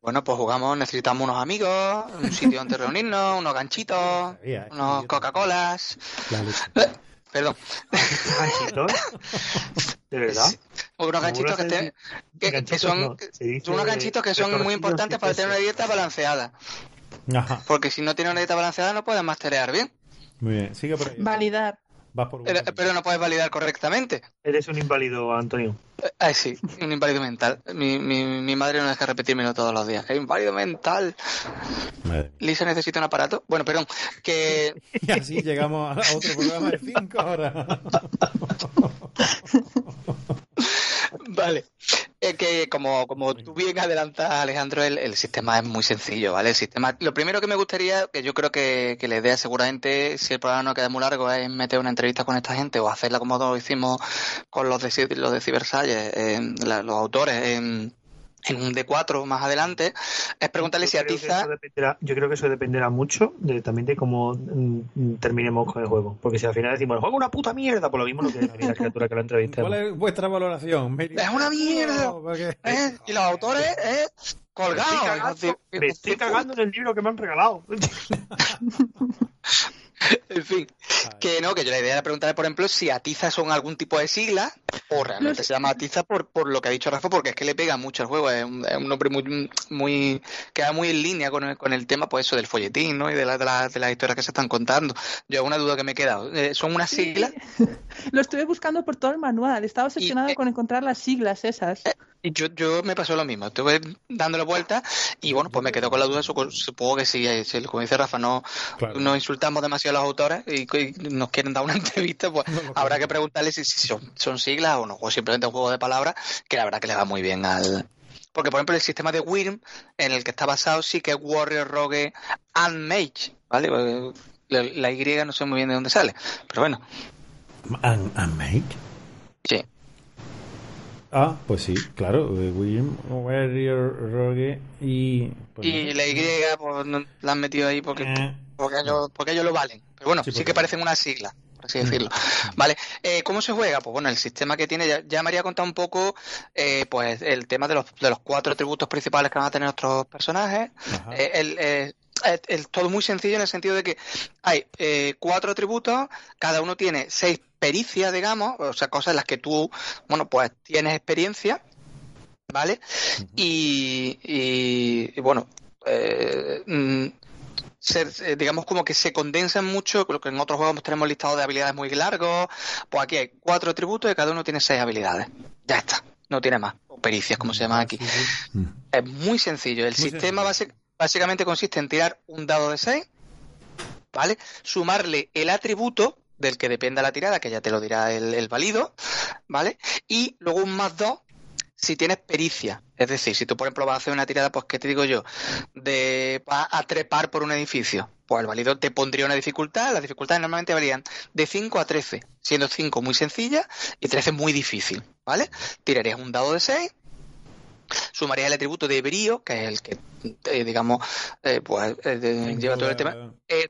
bueno, pues jugamos, necesitamos unos amigos, un sitio donde reunirnos, unos ganchitos, Sabía, eh. unos Coca-Colas. Perdón, ¿Ganchitos? ¿De verdad? Unos ganchitos que, te- que- que ganchitos son no, se dice unos ganchitos que son muy importantes para tener una dieta balanceada. Ajá, Porque si no tienes una dieta balanceada no puedes masterear bien. Muy bien. Sigue por ahí. Validar. Vas por Pero, pero no puedes validar correctamente. Eres un inválido, Antonio. Eh, Ay, sí, un inválido mental. Mi, mi, mi madre no deja repetírmelo todos los días. Es inválido mental. Madre. Lisa necesita un aparato. Bueno, perdón, que Y así llegamos a otro programa de 5 horas. Vale. Es que como, como tú bien adelantas, Alejandro, el, el sistema es muy sencillo, ¿vale? El sistema, lo primero que me gustaría, que yo creo que, que la idea seguramente, si el programa no queda muy largo, es meter una entrevista con esta gente o hacerla como lo hicimos con los de, los de Cybersalles, en la- los autores, en, en un D4 más adelante, es preguntarle Yo si a creo que Tiza... eso dependerá- yo creo que eso dependerá mucho de, también de cómo mm, terminemos con el juego. Porque si al final decimos, el juego es una puta mierda, por lo mismo no quiere la criatura que lo entrevistemos. ¿Cuál es vuestra valoración? ¡Es una mierda! Porque- ¿eh? Y los autores, ¿eh? Me estoy, Colgados. cagando, me estoy cagando en el libro que me han regalado. En fin, que no, que yo la idea era preguntarle, por ejemplo, si Atiza son algún tipo de sigla o realmente se llama Atiza por, por lo que ha dicho Rafa, porque es que le pega mucho al juego. Es un, es un nombre muy, muy. queda muy en línea con el, con el tema, pues eso del folletín, ¿no? Y de, la, de, la- de las historias que se están contando. Yo, una duda que me he quedado. Eh, ¿Son unas siglas? Lo estuve buscando por todo el manual. Estaba obsesionado eh, con encontrar las siglas esas. Y Yo, yo me pasó lo mismo, estuve dándole vueltas y bueno, pues me quedo con la duda, supo- supongo que sí, eh, si, como dice Rafa, no, Claro. no insultamos demasiado a los autores y, y nos quieren dar una entrevista, pues No habrá creo. que preguntarles si, si son, son siglas o no, o simplemente un juego de palabras que la verdad que le va muy bien al... Porque, por ejemplo, el sistema de Wyrm, en el que está basado, sí que es Warrior, Rogue and Mage, ¿vale? Porque La, Y no sé muy bien de dónde sale, pero bueno, ¿And, and make? sí. Ah, pues sí, claro. eh, William Warrior Rogue y. pues Y la Y pues, no- la han metido ahí porque, Eh, porque, ellos, porque ellos lo valen. Pero bueno, Sí, que parecen una sigla, por así decirlo. Vale, eh, ¿cómo se juega? Pues bueno, el sistema que tiene, ya, ya María ha contado un poco eh, pues el tema de los, de los cuatro atributos principales que van a tener nuestros personajes. Eh, el, eh, es- es todo muy sencillo en el sentido de que hay eh, cuatro atributos, cada uno tiene seis pericias, digamos, o sea, cosas en las que tú, bueno, pues tienes experiencia, ¿vale? y, y- y, bueno, eh, mm, se- eh, digamos como que se condensan mucho, lo que en otros juegos tenemos listados de habilidades muy largos, pues aquí hay cuatro atributos y cada uno tiene seis habilidades. Ya está, no tiene más, o pericias como se llaman aquí. Sí, sí. Mm. Es muy sencillo. El Muy sistema básicamente consiste en tirar un dado de 6, ¿vale? Sumarle el atributo del que dependa la tirada, que ya te lo dirá el, el válido, ¿vale? Y luego un más 2 si tienes pericia. Es decir, si tú, por ejemplo, vas a hacer una tirada, pues, ¿qué te digo yo? De vas a trepar por un edificio. Pues el te pondría una dificultad. Las dificultades normalmente varían de 5 a 13, siendo 5 muy sencilla y 13 muy difícil, ¿vale? Tirarías un dado de 6 sumarías el atributo de brío, que es el que, eh, digamos, eh, pues eh, de- lleva todo el tema,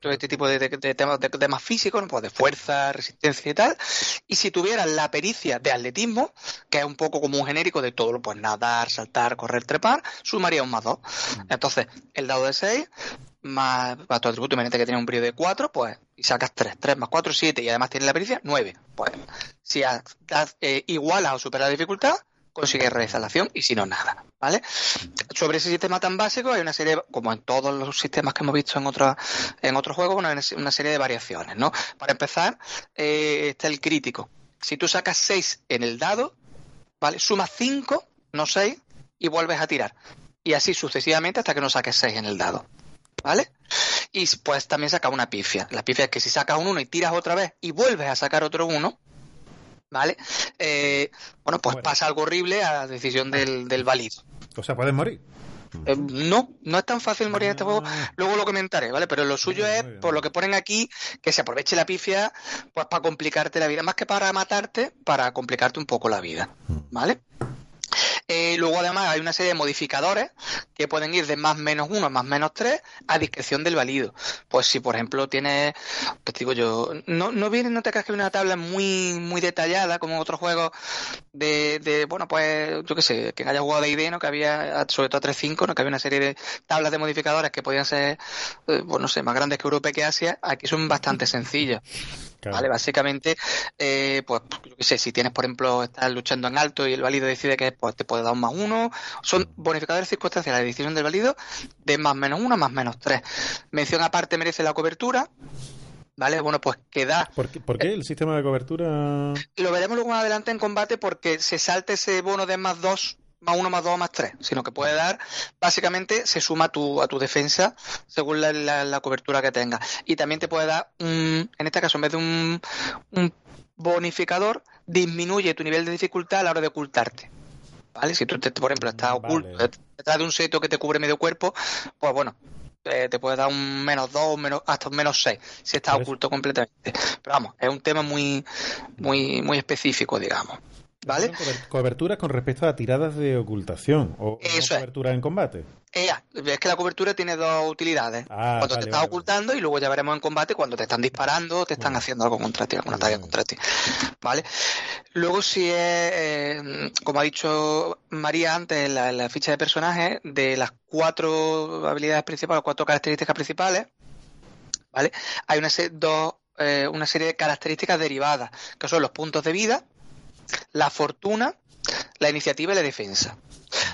todo este tipo de, temas, de temas físicos, ¿no? pues de fuerza, resistencia y tal. Y si tuvieras la pericia de atletismo, que es un poco como un genérico de todo, pues nadar, saltar, correr, trepar, sumaría un más dos. Entonces, el dado de 6, más para tu atributo, imagínate que tiene un brío de 4, pues, y sacas 3, 3 más 4, 7, y además tienes la pericia, 9. Pues, si has- has, eh, igualas o superas la dificultad, consigues realizar la acción y si no, nada, ¿vale? Sobre ese sistema tan básico hay una serie, como en todos los sistemas que hemos visto en otros en otros juegos, una, una serie de variaciones, ¿no? Para empezar, eh, está el crítico. Si tú sacas 6 en el dado, ¿vale? Sumas 5, no 6, y vuelves a tirar. Y así sucesivamente hasta que no saques 6 en el dado. ¿Vale? Y pues también saca una pifia. La pifia es que si sacas un 1 y tiras otra vez y vuelves a sacar otro 1, ¿vale? Eh, bueno, pues Bueno. pasa algo horrible a la decisión del, del válido. O sea, puedes morir. Eh, no, no es tan fácil morir en este juego. Ah. Luego lo comentaré, ¿vale? Pero lo suyo bien, es, bien. por lo que ponen aquí, que se aproveche la pifia, pues para complicarte la vida. Más que para matarte, para complicarte un poco la vida, ¿vale? Eh, luego además hay una serie de modificadores que pueden ir de más menos 1 a más menos 3 a discreción del válido. Pues si por ejemplo tienes, pues digo yo, no, no viene, no te creas que una tabla muy, muy detallada como en otros juegos de, de, bueno pues yo qué sé, que haya jugado de ID, ¿no? Que había, sobre todo 3.5, ¿no? Que había una serie de tablas de modificadores que podían ser, eh, pues no sé, más grandes que Europa y que Asia, aquí son bastante sencillas. Claro. Vale, básicamente, eh, pues yo qué sé, si tienes, por ejemplo, estás luchando en alto y el válido decide que pues, te puede dar un más uno, son bonificadores circunstanciales, la decisión del válido de más menos uno más menos tres. Mención aparte merece la cobertura, ¿vale? Bueno, pues que da, ¿Por qué, por qué el sistema de cobertura? lo veremos luego más adelante en combate porque se salta ese bono de más dos más uno, más dos, más tres, sino que puede dar, básicamente se suma a tu, a tu defensa según la, la- la cobertura que tengas. Y también te puede dar, un, en este caso, en vez de un, un bonificador, disminuye tu nivel de dificultad a la hora de ocultarte. ¿Vale? Si tú, te- por ejemplo, estás Vale. oculto det- detrás de un seto que te cubre medio cuerpo, pues bueno, eh, te puede dar un menos dos, un menos, hasta un menos seis, si estás oculto completamente. Pero vamos, es un tema muy, muy, muy específico, digamos. ¿Vale? Cobertura con respecto a tiradas de ocultación. O o Eso no es. cobertura en combate. Ea, es que la cobertura tiene dos utilidades. Ah, cuando vale, te estás vale, ocultando y luego ya veremos en combate cuando te están disparando, te están haciendo algo contra ti, alguna tarea contra ti. ¿Vale? Luego si es, eh, como ha dicho María antes en la, en la ficha de personaje, de las cuatro habilidades principales, cuatro características principales, ¿vale? Hay una, dos, eh, una serie de características derivadas, que son los puntos de vida, la fortuna, la iniciativa y la defensa.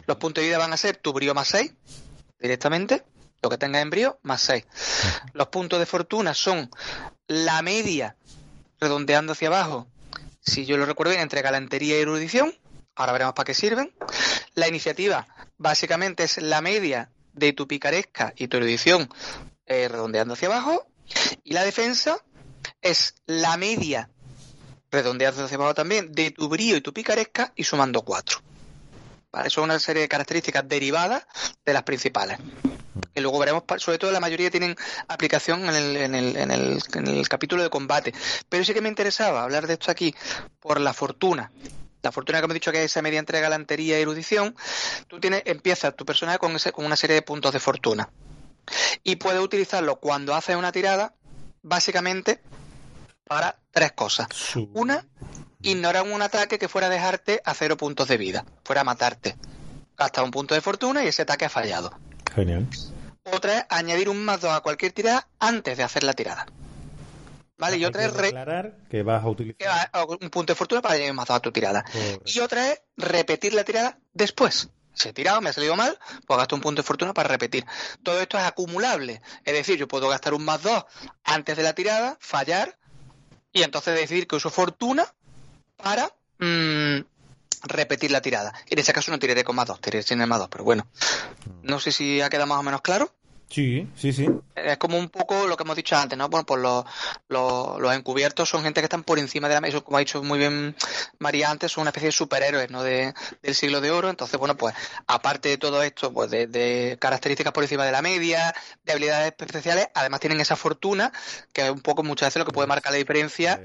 Los puntos de vida van a ser tu brío más 6, directamente, lo que tengas en brío más 6. Los puntos de fortuna son la media, redondeando hacia abajo, si yo lo recuerdo bien, entre galantería y erudición. Ahora veremos para qué sirven. La iniciativa, básicamente, es la media de tu picaresca y tu erudición, eh, redondeando hacia abajo. Y la defensa es la media, redondeando hacia abajo también, de tu brío y tu picaresca y sumando 4. ¿Vale? Son una serie de características derivadas de las principales. Que luego veremos, sobre todo la mayoría tienen aplicación en el, en el, en el, en el capítulo de combate. Pero sí que me interesaba hablar de esto aquí por la fortuna. la fortuna que hemos dicho que es esa media entre galantería y erudición, tú tienes, empiezas tu personaje con, ese- con una serie de puntos de fortuna. Y puedes utilizarlo cuando haces una tirada, básicamente, para tres cosas. Una, ignorar un ataque que fuera a dejarte a cero puntos de vida, fuera a matarte. Gasta un punto de fortuna y ese ataque ha fallado. Genial. Otra es añadir un más dos a cualquier tirada antes de hacer la tirada. ¿Vale? Y otra es re- que vas a utilizar. que va a un punto de fortuna para añadir un más dos a tu tirada. Correcto. Y otra es repetir la tirada después. Si he tirado, me ha salido mal, pues gasto un punto de fortuna para repetir. Todo esto es acumulable. Es decir, yo puedo gastar un más dos antes de la tirada, fallar, y entonces decidir que uso fortuna para mm, repetir la tirada. En ese caso no tiraré con más dos, tiraré sin el más dos, pero bueno. No sé si ha quedado más o menos claro. Sí, sí, sí. Es como un poco lo que hemos dicho antes, ¿no? Bueno, pues los, los, los encubiertos son gente que están por encima de la mesa, como ha dicho muy bien María antes, son una especie de superhéroes, ¿no? De, del siglo de oro. Entonces, bueno, pues aparte de todo esto, pues de, de características por encima de la media, de habilidades especiales, además tienen esa fortuna, que es un poco muchas veces lo que puede marcar la diferencia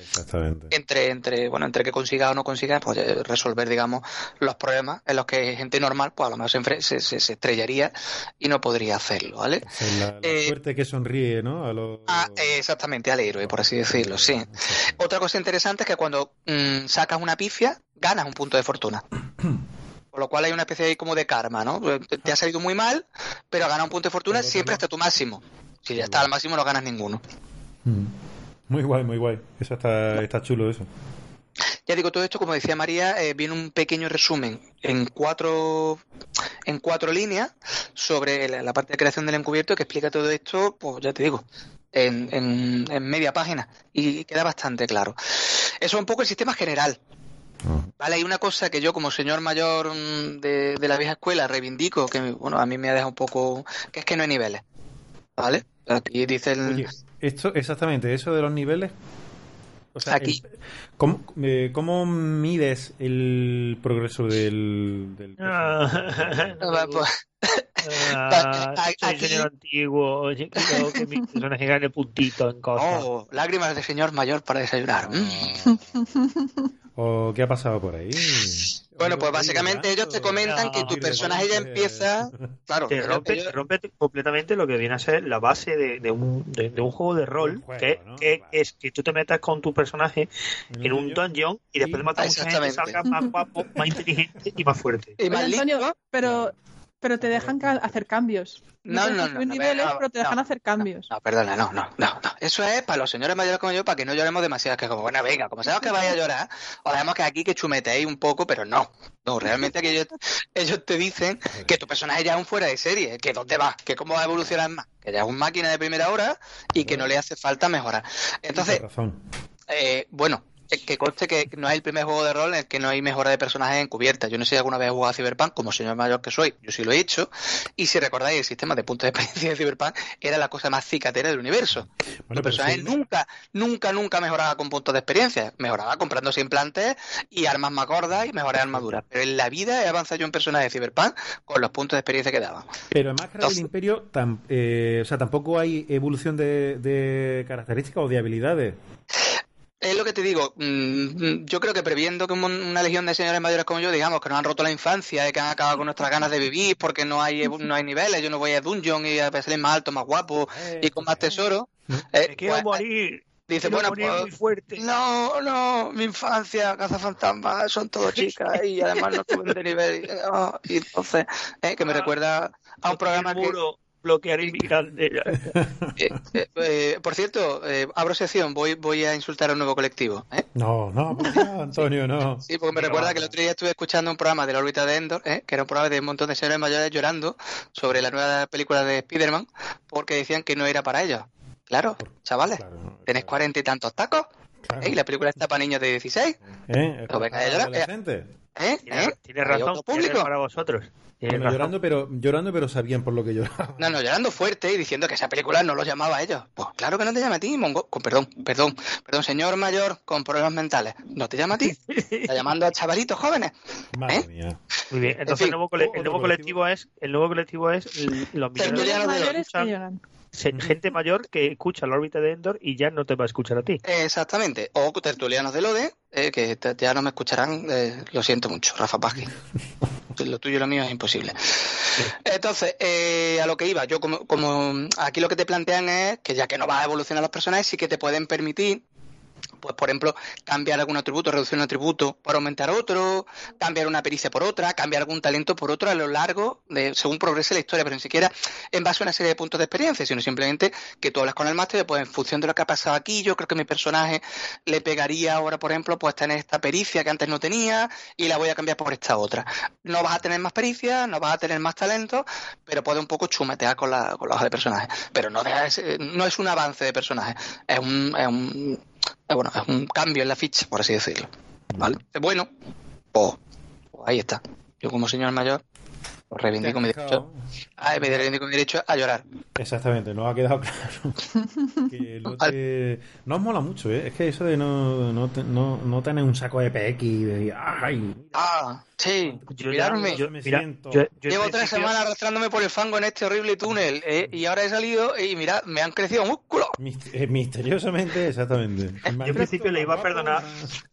entre, entre, bueno, entre que consiga o no consiga, pues eh, resolver, digamos, los problemas en los que gente normal, pues a lo mejor se, se- se estrellaría y no podría hacerlo, ¿vale? La, la Eh, suerte que sonríe, ¿no? A eh, exactamente, al héroe, por así decirlo, sí. Otra cosa interesante es que cuando mm, sacas una pifia, ganas un punto de fortuna. Por lo cual hay una especie ahí como de karma, ¿no? Te, te ha salido muy mal, pero ganado un punto de fortuna Pero siempre no. hasta tu máximo. Si ya está al máximo, no ganas ninguno. Mm. Muy guay, muy guay. Eso está, está chulo, eso. Ya digo, todo esto, como decía María, eh, viene un pequeño resumen en cuatro, en cuatro líneas sobre la, parte de creación del encubierto que explica todo esto, pues ya te digo, en, en- en media página y queda bastante claro. Eso es un poco el sistema general. Vale, hay una cosa que yo como señor mayor mm, de, la vieja escuela reivindico, que bueno, a mí me ha dejado un poco, que es que no hay niveles. ¿Vale? Aquí dice el... Oye, esto, exactamente, eso de los niveles. O sea, Aquí. el- ¿cómo, eh, cómo mides el progreso del, del Ah, Ah, pues- ah, soy aquí- señor antiguo, oye, que mi personaje gane puntito en cosas. Oh, lágrimas de señor mayor para desayunar. Mm. ¿O qué ha pasado por ahí? Bueno, pues básicamente ellos te comentan que tu personaje ya empieza. Claro, te rompe, ellos- te rompe completamente lo que viene a ser la base de, de un, de, de un juego de rol, Un juego, que, ¿no? que Vale. es que tú te metas con tu personaje en un dungeon y después de matar a mucha gente salgas más guapo, más inteligente y más fuerte. y más Oye, Antonio, listo. pero, pero te dejan ca- hacer cambios. No, no, no, no, niveles, no, pero te no, dejan hacer cambios. No, perdona, no, no, no, no. Eso es para los señores mayores como yo, para que no lloremos demasiado. Que como, bueno, venga, como sabemos que vais a llorar, os dejamos que aquí que chumeteéis un poco, pero no. No, realmente que ellos, ellos te dicen que tu personaje ya es un fuera de serie, que dónde va, que cómo va a evolucionar más, que ya es un máquina de primera hora y que no le hace falta mejorar. Entonces. Eh, bueno, que conste que no es el primer juego de rol en el que no hay mejora de personajes encubierta. Yo no sé si alguna vez he jugado a Cyberpunk, como señor mayor que soy, yo sí lo he hecho. Y si recordáis, el sistema de puntos de experiencia de Cyberpunk era la cosa más cicatera del universo. Bueno, Tu pero personaje sí. nunca, nunca, nunca mejoraba con puntos de experiencia. Mejoraba comprándose implantes y armas más gordas y mejores armaduras. Pero en la vida he avanzado yo en personaje de Cyberpunk con los puntos de experiencia que daban. Pero en Máscara del Imperio, tam- eh, o sea, tampoco hay evolución de, de características o de habilidades. Es lo que te digo, mm, yo creo que previendo que una legión de señores mayores como yo, digamos, que nos han roto la infancia que han acabado con nuestras ganas de vivir porque no hay no hay niveles, yo no voy a dungeon y a salir más alto, más guapo y con más tesoro, eh, Me quiero pues, morir. dice, quiero bueno, morir pues, muy fuerte. no, no, mi infancia, cazafantasmas, son todos chicas y además no suben de nivel. Y, oh, y entonces, eh, que me recuerda a un programa que... muro, bloquear inmigrante. eh, eh, eh, por cierto, eh, abro sección, voy, voy a insultar a un nuevo colectivo. ¿eh? No, no, Antonio, no. Sí, porque me recuerda que el otro día estuve escuchando un programa de la órbita de Endor, ¿eh? que era un programa de un montón de señores mayores llorando sobre la nueva película de Spider-Man, porque decían que no era para ellos. Claro, chavales, Claro, tenéis claro, cuarenta y tantos tacos, claro. ¿eh? y la película está para niños de 16, ¿Eh? Venga. ¿eh? Tienes, ¿eh? razón, público. para vosotros. Tienes Bueno, razón. llorando, pero, llorando, pero sabían por lo que lloraba. No, no, llorando fuerte y diciendo que esa película no los llamaba a ellos. Pues claro que no te llama a ti, mongo. Con, perdón, perdón, perdón, señor mayor con problemas mentales. No te llama a ti. Está llamando a chavalitos jóvenes. Madre ¿Eh? mía. Muy bien. Entonces fin, el nuevo, el nuevo colectivo. colectivo es el nuevo colectivo es los millones Tertulianos de de mayores que lloran. gente mayor que escucha la órbita de Endor y ya no te va a escuchar a ti. Exactamente. O tertulianos del ODE eh, que te- ya no me escucharán, eh, lo siento mucho, Rafa Paggi. lo tuyo y lo mío es imposible. Entonces, eh, a lo que iba, yo como, como aquí lo que te plantean es que ya que no vas a evolucionar los personajes, sí que te pueden permitir pues por ejemplo, cambiar algún atributo, reducir un atributo por aumentar otro, cambiar una pericia por otra, cambiar algún talento por otro a lo largo de según progrese la historia, pero ni siquiera en base a una serie de puntos de experiencia, sino simplemente que tú hablas con el máster, pues en función de lo que ha pasado aquí, yo creo que mi personaje le pegaría ahora, por ejemplo, pues tener esta pericia que antes no tenía y la voy a cambiar por esta otra. No vas a tener más pericia, no vas a tener más talento, pero puede un poco chumetear con la, con la hoja de personaje. Pero no, deja de no es un avance de personaje, es un, es un bueno, es un cambio en la ficha, por así decirlo. ¿Vale? Es bueno, pues, pues ahí está. Yo como señor mayor, reivindico mi derecho. Ah, me reivindico mi derecho a llorar. Exactamente, nos ha quedado claro. que lo de- Nos mola mucho, ¿eh? Es que eso de no, no, no, no tener un saco de PX y de. ¡Ay! Ah, sí, Yo, mirarme. yo me mira, siento- yo- yo en Llevo tres semanas arrastrándome por el fango en este horrible túnel eh, y ahora he salido y mirad, me han crecido músculos. Eh, misteriosamente, exactamente. Yo en principio le iba a perdonar,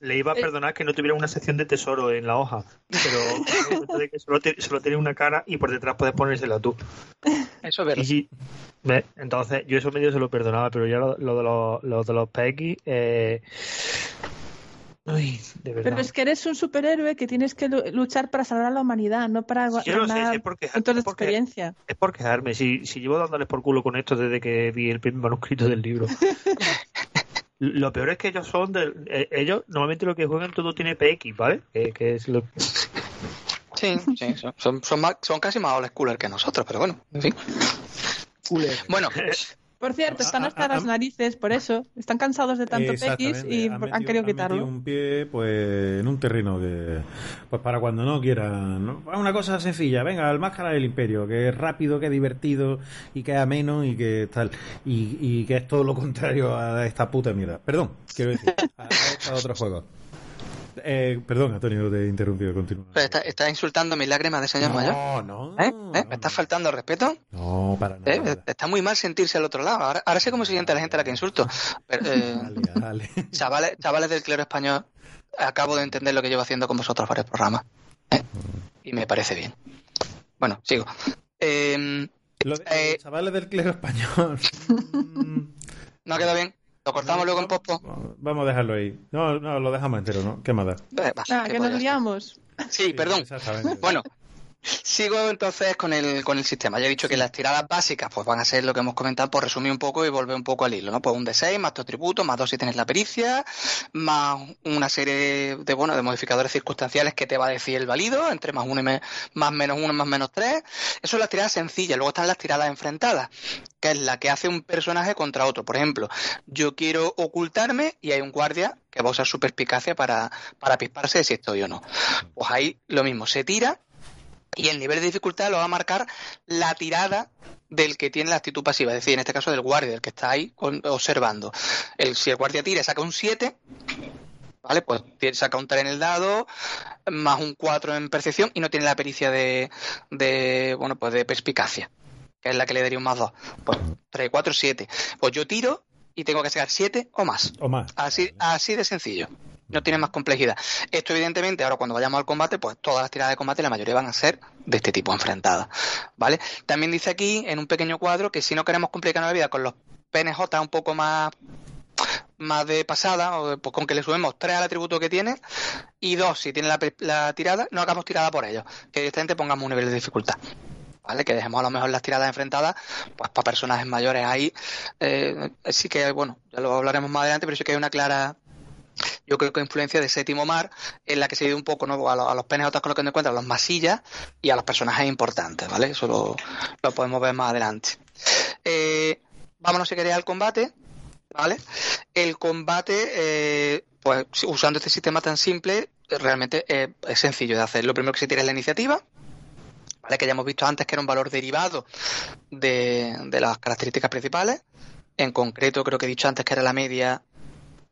le iba a perdonar que no tuviera una sección de tesoro en la hoja, pero de que solo, te- solo tiene una cara y por detrás puedes ponérsela tú. Eso es verdad. Y si- ¿ves? Entonces, yo eso medio se lo perdonaba, pero ya lo, lo de los, lo de los PX, eh... Uy, de verdad. Pero es que eres un superhéroe que tienes que lu- luchar para salvar a la humanidad, no para Yo lo sé, sé por de porque- experiencia. Es por quejarme, si, si llevo dándoles por culo con esto desde que vi el primer manuscrito del libro. Lo peor es que ellos son del, eh, ellos normalmente lo que juegan todo tiene PX, ¿vale? Que, que es lo Sí, sí, son, son, son más- son casi más old schooler que nosotros, pero bueno, en fin. Bueno, Por cierto, están Ah, hasta ah, las ah, narces por eso. Están cansados de tanto Exactamente, y han han, querido han quitarlo. metido un pie pues en un terreno de pues para cuando no quieran ¿no? una cosa sencilla venga el máscara del imperio que es rápido que es divertido y que es ameno y que tal y, y que es todo lo contrario a esta puta mierda perdón quiero decir a, a estos otros juegos eh, perdón Antonio te he interrumpido continúa pero está, está insultando mis lágrimas de señor mayor. no no ¿Eh? ¿Eh? no, ¿Me está faltando el respeto? no para nada ¿Eh? Está muy mal sentirse al otro lado. Ahora, ahora sé cómo se siente la gente a la que insulto. Pero, eh, Dale, dale. chavales, chavales del clero español, acabo de entender lo que llevo haciendo con vosotros varios programas. ¿eh? Y me parece bien. Bueno, sigo. Eh, Lo de- Eh, chavales del clero español Mm, ¿No ha quedado bien? ¿Lo cortamos luego en pospo? Vamos a dejarlo ahí. No, no, lo dejamos entero, ¿no? ¿Qué más da? Eh, va, Ah, qué que nos liamos. Sí, perdón. Exactamente. Bueno, sigo entonces con el, con el sistema. Ya he dicho que las tiradas básicas pues van a ser lo que hemos comentado por resumir un poco y volver un poco al hilo, ¿no? Pues un D6 más tu atributo, más dos si tienes la pericia, más una serie de, bueno, de modificadores circunstanciales que te va a decir el válido, entre más uno y me- más menos uno más menos tres. Eso es las tiradas sencillas. Luego están las tiradas enfrentadas, que es la que hace un personaje contra otro. Por ejemplo, yo quiero ocultarme y hay un guardia que va a usar su perspicacia para, para pisparse de si estoy o no. Pues ahí lo mismo, se tira y el nivel de dificultad lo va a marcar la tirada del que tiene la actitud pasiva, es decir, en este caso del guardia, del que está ahí con- observando. El, si el guardia tira y saca un 7, ¿vale? Pues saca un 3 en el dado, más un 4 en percepción y no tiene la pericia de, de bueno, pues de perspicacia, que es la que le daría un más 2. Pues 3, 4, 7. Pues yo tiro y tengo que sacar 7 o más. O más. Así, así de sencillo. No tiene más complejidad. Esto, evidentemente, ahora cuando vayamos al combate, pues todas las tiradas de combate, la mayoría van a ser de este tipo enfrentadas. ¿Vale? También dice aquí, en un pequeño cuadro, que si no queremos complicarnos la vida con los PNJ un poco más más de pasada, pues con que le subimos 3 al atributo que tiene y 2 si tiene la, la tirada, no hagamos tirada por ellos, que directamente pongamos un nivel de dificultad. ¿Vale? Que dejemos a lo mejor las tiradas enfrentadas, pues para personajes mayores ahí, eh, sí que, bueno, ya lo hablaremos más adelante, pero sí que hay una clara yo creo que influencia de Séptimo Mar, en la que se ido un poco ¿no? a, lo- a los PNJ con lo que nos encuentran, a los masillas y a los personajes importantes, ¿vale? Eso lo, lo podemos ver más adelante. Eh, vámonos si queréis al combate, ¿vale? El combate, eh, pues usando este sistema tan simple, realmente es sencillo de hacer. Lo primero que se tira es la iniciativa, ¿vale? Que ya hemos visto antes que era un valor derivado de, de las características principales. En concreto, creo que he dicho antes que era la media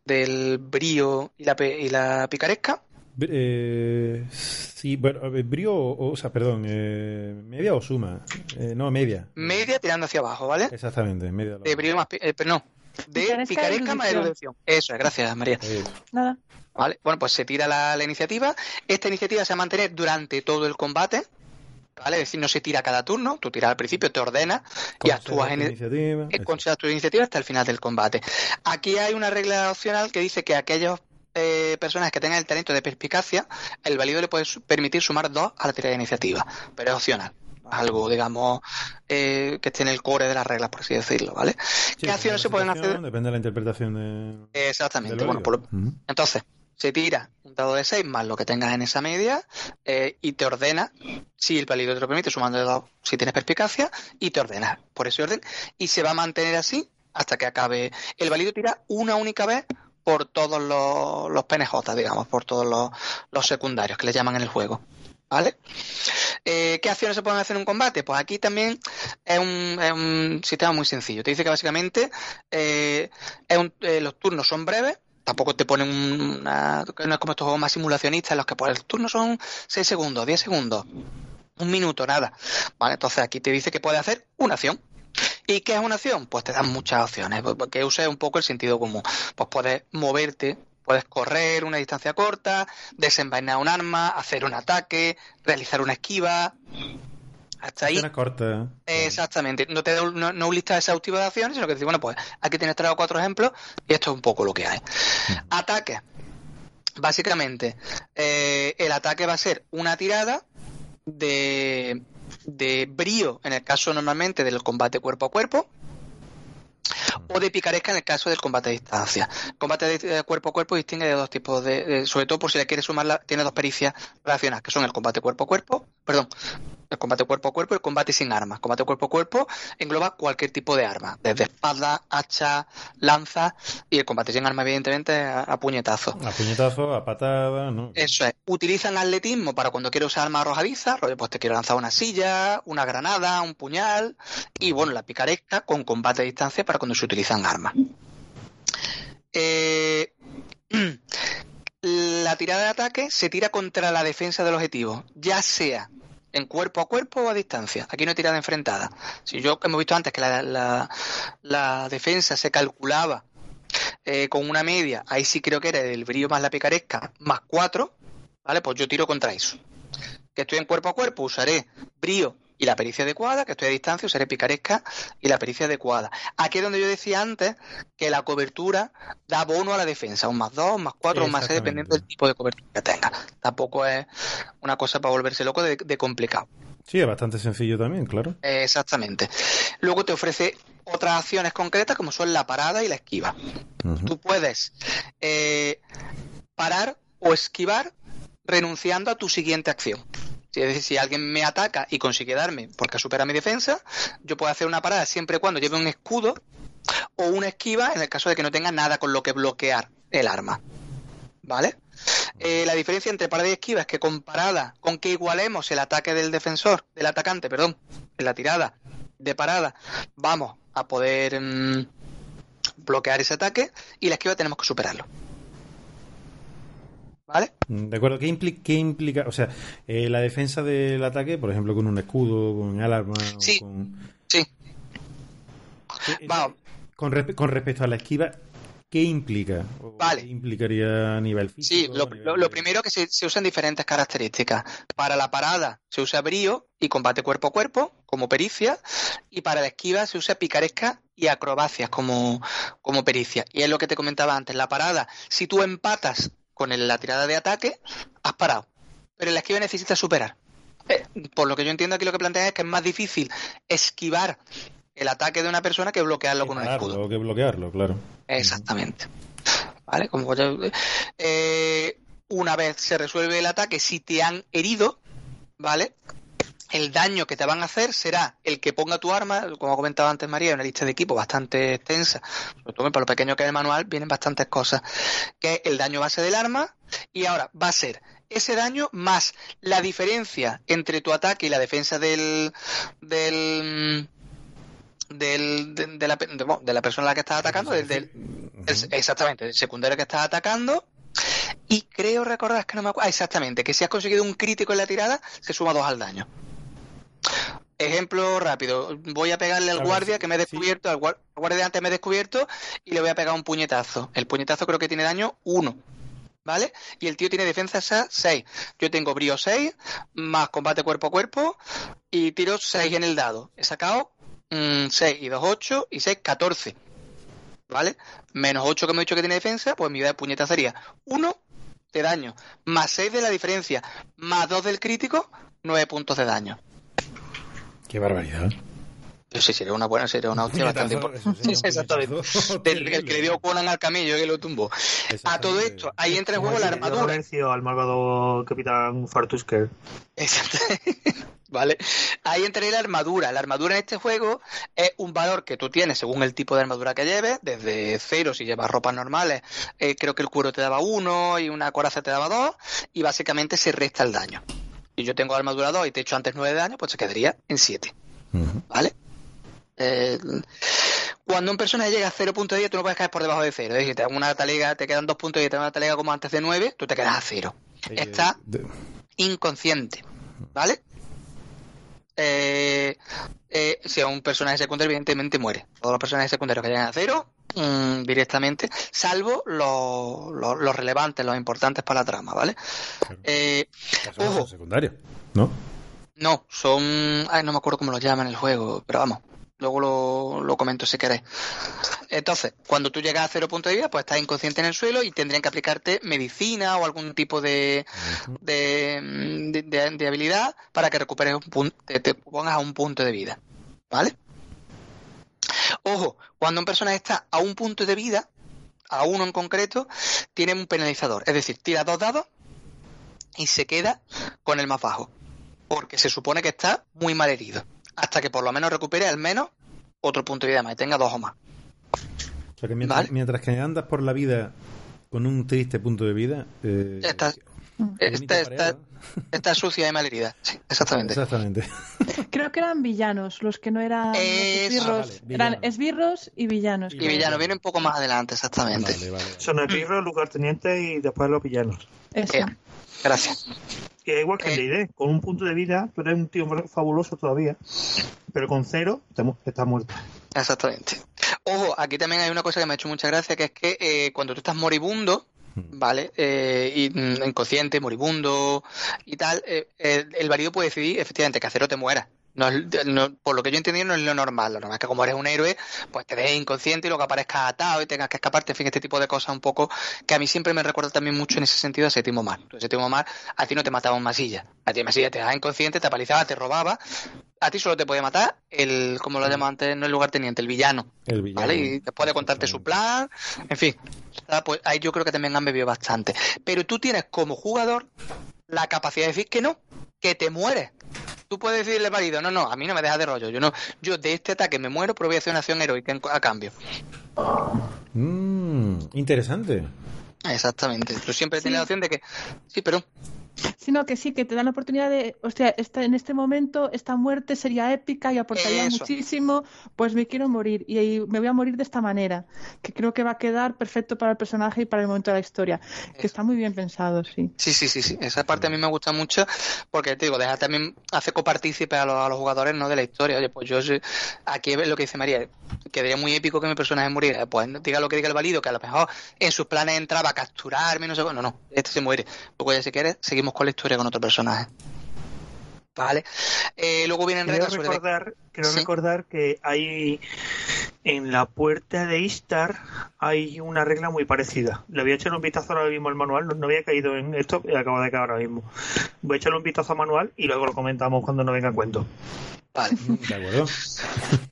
del brío y la, pe- y la picaresca. Eh, sí, bueno, brío, o, o sea, perdón, eh, media o suma. Eh, no, media. Media tirando hacia abajo, ¿vale? Exactamente, media. De brío más... eh, pero no, de Picaresca más erudición. Eso es, gracias María. Eh, Nada. ¿Vale? Bueno, pues se tira la, la iniciativa. Esta iniciativa se va a mantener durante todo el combate. ¿Vale? Es decir, no se tira cada turno, tú tiras al principio, te ordenas y actúas en el, iniciativa, eh, consideras tu iniciativa hasta el final del combate. Aquí hay una regla opcional que dice que a aquellas eh, personas que tengan el talento de perspicacia, el válido le puede permitir sumar dos a la tirada de iniciativa, pero es opcional. Algo, digamos, eh, que esté en el core de las reglas, por así decirlo, ¿vale? Sí, ¿Qué acciones se pueden hacer? Depende de la interpretación de. Exactamente. del Bueno, por. Ujú. entonces, se tira un dado de 6 más lo que tengas en esa media eh, y te ordena, si el válido te lo permite, sumando de dos si tienes perspicacia, y te ordena por ese orden. Y se va a mantener así hasta que acabe. El válido tira una única vez por todos los, los PNJ, digamos, por todos los, secundarios que le llaman en el juego. ¿Vale? Eh, ¿Qué acciones se pueden hacer en un combate? Pues aquí también es un, sistema muy sencillo. Te dice que básicamente eh, es un- los turnos son breves, tampoco te ponen un- una. No es como estos juegos más simulacionistas en los que pues, el turno son 6 segundos, 10 segundos, un minuto, nada. Vale, entonces aquí te dice que puedes hacer una acción. ¿Y qué es una acción? Pues te dan muchas opciones, pues, que uses un poco el sentido común. Pues puedes moverte, puedes correr una distancia corta, desenvainar un arma, hacer un ataque, realizar una esquiva. Hasta ahí. Corta. Exactamente, no te da un- no, lista exhaustiva de acciones, sino que dice, bueno, pues aquí tienes tres o cuatro ejemplos y esto es un poco lo que hay. Ataque. Básicamente, eh, el ataque va a ser una tirada de, de brío, en el caso normalmente del combate cuerpo a cuerpo, o de picaresca en el caso del combate a distancia. Combate de eh, cuerpo a cuerpo distingue de dos tipos de, de- sobre todo por si le quieres sumar, la- tiene dos pericias relacionadas, que son el combate cuerpo a cuerpo, perdón, el combate cuerpo a cuerpo y el combate sin armas. Combate cuerpo a cuerpo engloba cualquier tipo de arma, desde espada, hacha, lanza y el combate sin armas evidentemente a, a puñetazo. A puñetazo, a patada, ¿no? Eso es. Utilizan atletismo para cuando quiero usar armas arrojadizas, rollo, pues te quiero lanzar una silla, una granada, un puñal, y bueno, la picaresca con combate a distancia para cuando se utilizan armas. Eh, la tirada de ataque se tira contra la defensa del objetivo, ya sea en cuerpo a cuerpo o a distancia. Aquí no hay tirada enfrentada. Si yo hemos visto antes que la, la- defensa se calculaba eh, con una media, ahí sí creo que era el brillo más la picaresca, más 4, ¿vale? Pues yo tiro contra eso. Que estoy en cuerpo a cuerpo, usaré brío y la pericia adecuada, que estoy a distancia, usaré picaresca y la pericia adecuada. Aquí es donde yo decía antes que la cobertura da bono a la defensa, un más 2, un más 4, un más 6, Exactamente. dependiendo del tipo de cobertura que tenga. Tampoco es una cosa para volverse loco de, de complicado. Sí, es bastante sencillo también, claro. Exactamente. Luego te ofrece otras acciones concretas como son la parada y la esquiva. Tú puedes eh, parar o esquivar renunciando a tu siguiente acción. Si- Es decir, si alguien me ataca y consigue darme porque supera mi defensa, yo puedo hacer una parada siempre y cuando lleve un escudo o una esquiva en el caso de que no tenga nada con lo que bloquear el arma. ¿Vale? Eh, la diferencia entre parada y esquiva es que comparada con que igualemos el ataque del defensor, del atacante, perdón, en la tirada de parada, vamos a poder mm, bloquear ese ataque y la esquiva tenemos que superarlo. ¿Vale? Mm, De acuerdo, ¿qué, impli- qué implica? O sea, eh, la defensa del ataque, por ejemplo, con un escudo, con alarma, o Sí. con... Sí. Eh, Vamos. Con, con respecto a la esquiva, ¿qué implica? ¿O Vale. ¿Qué implicaría a nivel Sí, físico? lo, nivel lo- primero que se, se usan diferentes características. Para la parada se usa brío y combate cuerpo a cuerpo como pericia, y para la esquiva se usa picaresca y acrobacias como, como pericia. Y es lo que te comentaba antes, la parada, si tú empatas con el- la tirada de ataque, has parado. Pero en la esquiva necesitas superar. Eh, por lo que yo entiendo aquí lo que plantea es que es más difícil esquivar el ataque de una persona que bloquearlo con un escudo. que bloquearlo, claro. Exactamente. ¿Vale? Como yo- eh, una vez se resuelve el ataque, si te han herido, ¿vale? El daño que te van a hacer será el que ponga tu arma, como comentaba antes María, una lista de equipo bastante extensa, sobre todo para lo pequeño que es el manual, vienen bastantes cosas, que es el daño base del arma, y ahora va a ser ese daño más la diferencia entre tu ataque y la defensa del, del, del de, de la, de- la persona a la que estás atacando, del, del- el- exactamente, el secundario que estás atacando. Y creo recordar, que no me acuerdo, ah, exactamente, que si has conseguido un crítico en la tirada, se suma dos al daño. Ejemplo rápido. Voy a pegarle al A ver, guardia sí, que me he descubierto, al guar- al guardia de antes me he descubierto y le voy a pegar un puñetazo. El puñetazo creo que tiene daño 1. ¿Vale? Y el tío tiene defensa 6. Yo tengo brío 6, más combate cuerpo a cuerpo y tiro 6 en el dado. He sacado 6 y 2, 8 y 6, 14. ¿Vale? Menos 8 que me he dicho que tiene defensa, pues mi de puñeta sería 1 de daño, más 6 de la diferencia, más 2 del crítico, 9 puntos de daño. Qué barbaridad. Yo sí, sería una buena, sería una hostia bastante importante. Exactamente. Del, el que le dio Conan al camello que lo tumbó. A todo esto, ahí entra en juego la armadura. Lorenzo al malvado capitán Fartusker. Exacto. ¿Vale? Ahí entraría la armadura. La armadura en este juego es un valor que tú tienes según el tipo de armadura que lleves, desde cero si llevas ropas normales, eh, creo que el cuero te daba uno y una coraza te daba dos, y básicamente se resta el daño y yo tengo armadura 2 y te he hecho antes 9 de daño, pues se quedaría en 7. ¿Vale? Eh, cuando un personaje llega a 0.10, tú no puedes caer por debajo de 0. ¿eh? Si te dan una talega, te quedan 2 puntos y te dan una talega como antes de 9, tú te quedas a 0. Está inconsciente. ¿Vale? Eh, eh, si a un personaje secundario, evidentemente muere. Todos los personajes secundarios que llegan a 0 Mm, directamente, salvo los, relevantes, los importantes para la trama, ¿vale? Eh, Secundario, ¿no? No, son. Ay, no me acuerdo cómo lo llaman el juego, pero vamos. Luego lo, lo comento si queréis. Entonces, cuando tú llegas a cero punto de vida, pues estás inconsciente en el suelo y tendrían que aplicarte medicina o algún tipo de, de, de, habilidad para que recuperes un punto, te pongas a un punto de vida. ¿Vale? Ojo, cuando un personaje está a un punto de vida, a uno en concreto, tiene un penalizador. Es decir, tira dos dados y se queda con el más bajo. Porque se supone que está muy mal herido. Hasta que por lo menos recupere al menos otro punto de vida más y tenga dos o más. O sea que mientras, Vale. mientras que andas por la vida con un triste punto de vida... Eh, Estás- está, pareada. está sucia y mal herida. Sí, exactamente. Exactamente. Creo que eran villanos, los que no eran esbirros. Ah, vale, eran villanos. esbirros y villanos. Y villano viene un poco más adelante, exactamente. Vale, vale. Son el libro, el lugarteniente y después los villanos. Eso. Eh, Gracias. Es igual que Eh. D&D, con un punto de vida, tú eres un tío fabuloso todavía, pero con cero estás muerto. Exactamente. Ojo, aquí también hay una cosa que me ha hecho mucha gracia, que es que eh, cuando tú estás moribundo, ¿vale? Eh, mm, inconsciente, moribundo y tal, eh, el, varido puede decidir efectivamente que hacer o te mueras. No es- no- por lo que yo he entendido no es lo normal. Lo normal es que como eres un héroe, pues te dejes inconsciente y luego aparezcas atado y tengas que escaparte. En fin, este tipo de cosas un poco que a mí siempre me recuerda también mucho en ese sentido a Séptimo Mar. En Séptimo Mar, a ti no te mataba masilla. A ti masilla te dejaba inconsciente, te apalizaba, te robaba. A ti solo te podía matar el, como lo llamo antes, no el lugarteniente, el villano. El villano. ¿Vale? Y después de contarte su plan, en fin. Ah, Pues ahí yo creo que también han bebido bastante. Pero tú tienes como jugador la capacidad de decir que no, que te mueres. Tú puedes decirle al marido, no, no, a mí no me deja de rollo. Yo no, yo de este ataque me muero, pero voy a hacer una acción heroica a cambio. Mm, interesante. Exactamente. Tú siempre Sí. tienes la opción de que, sí, pero Sino que sí, que te dan la oportunidad de, hostia, esta, en este momento esta muerte sería épica y aportaría Eso. muchísimo, pues me quiero morir y, y me voy a morir de esta manera, que creo que va a quedar perfecto para el personaje y para el momento de la historia, que está muy bien pensado, sí. Sí, sí, sí, sí. Esa parte a mí me gusta mucho porque, te digo, deja también, hace copartícipe a los, a los jugadores, ¿no? De la historia. Oye, pues yo, aquí lo que dice María, quedaría muy épico que mi personaje muriera. Pues diga lo que diga el válido, que a lo mejor en sus planes entraba a capturarme, no sé, no, no, este se muere. Luego ya si quieres, seguimos con la historia con otro personaje. Vale. Eh, luego vienen Quiero reglas sobre... recordar, quiero Sí. recordar que hay en la puerta de Istar hay una regla muy parecida. Le voy a echar un vistazo ahora mismo al manual, no, no había caído en esto y acabo de caer ahora mismo. Voy a echarle un vistazo al manual y luego lo comentamos cuando nos venga a cuento. Vale. De acuerdo.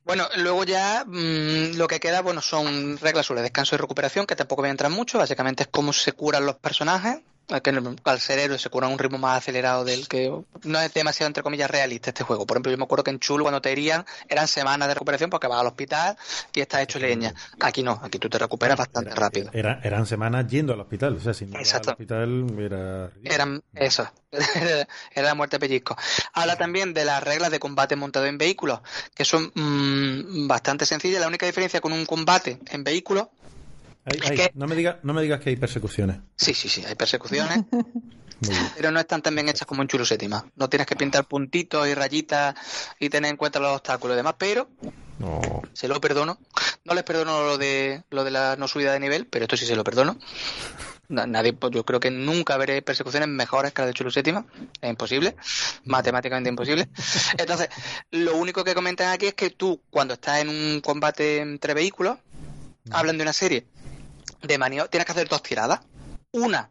Bueno, luego ya mm, lo que queda, bueno, son reglas sobre descanso y recuperación, que tampoco voy a entrar mucho. Básicamente es cómo se curan los personajes, que al ser héroe se curan a un ritmo más acelerado del que no es demasiado, entre comillas, realista este juego. Por ejemplo, yo me acuerdo que en Chul, cuando te herían, eran semanas de recuperación porque vas al hospital y estás hecho leña. Aquí no, aquí tú te recuperas bastante Era- rápido. era- eran semanas yendo al hospital. O sea, si no al hospital era... Eran eso, era la muerte pellizco. Habla también de las reglas de combate montado en vehículos, que son mm, bastante sencillas. La única diferencia con un combate en vehículos Hay- Es hay- que- no, me diga, no me digas que hay persecuciones. Sí, sí, sí, hay persecuciones, pero no están tan bien hechas como en Chulu Séptima. No tienes que pintar puntitos y rayitas y tener en cuenta los obstáculos y demás, pero No. se lo perdono. No les perdono lo de lo de la no subida de nivel, pero esto sí se lo perdono. Na- Nadie, pues yo creo que nunca veré persecuciones mejores que las de Chulu Séptima. Es imposible, matemáticamente imposible. Entonces, lo único que comentan aquí es que tú, cuando estás en un combate entre vehículos, hablan de una serie de maniobras, tienes que hacer dos tiradas. Una,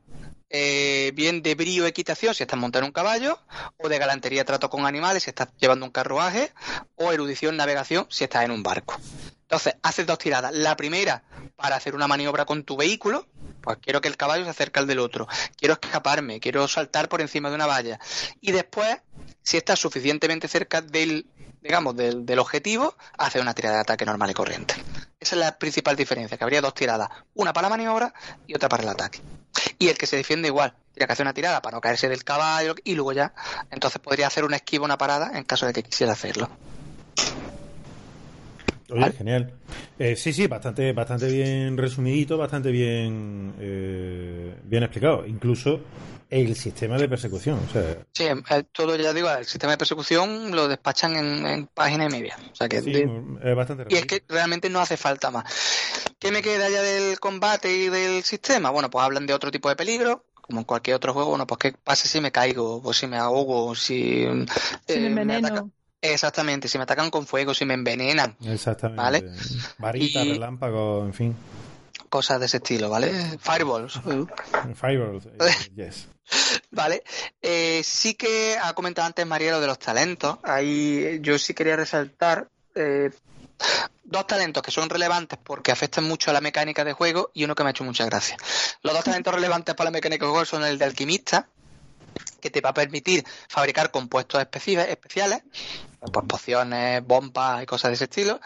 eh, bien de brío equitación si estás montando un caballo, o de galantería trato con animales si estás llevando un carruaje, o erudición navegación si estás en un barco. Entonces, haces dos tiradas. La primera, para hacer una maniobra con tu vehículo, pues quiero que el caballo se acerque al del otro, quiero escaparme, quiero saltar por encima de una valla. Y después, si estás suficientemente cerca del, digamos, del, del objetivo, haces una tirada de ataque normal y corriente. Esa es la principal diferencia, que habría dos tiradas, una para la maniobra y otra para el ataque. Y el que se defiende igual, tiene que hacer una tirada para no caerse del caballo y luego ya, entonces podría hacer una esquiva, una parada en caso de que quisiera hacerlo. Oye, genial. Eh, sí, sí, bastante, bastante bien resumidito, bastante bien, eh, bien explicado. Incluso el sistema de persecución. O sea, Sí, eh, todo ya digo, el sistema de persecución lo despachan en, en página y media. O sea que sí, de- es bastante Y es que realmente no hace falta más. ¿Qué me queda ya del combate y del sistema? Bueno, pues hablan de otro tipo de peligro, como en cualquier otro juego. Bueno, pues qué pasa si me caigo, o si me ahogo, o si... Si eh, me enveneno. atacan- Exactamente, si me atacan con fuego, si me envenenan, Exactamente. ¿Vale? Varita, Y- relámpago, en fin. cosas de ese estilo, ¿vale? Fireballs. Fireballs. eh, yes. Vale. Eh, sí que ha comentado antes María lo de los talentos. Ahí yo sí quería resaltar eh, dos talentos que son relevantes porque afectan mucho a la mecánica de juego y uno que me ha hecho mucha gracia. Los dos talentos relevantes para la mecánica de juego son el de alquimista, que te va a permitir fabricar compuestos especi- especiales, pues pociones, bombas y cosas de ese estilo,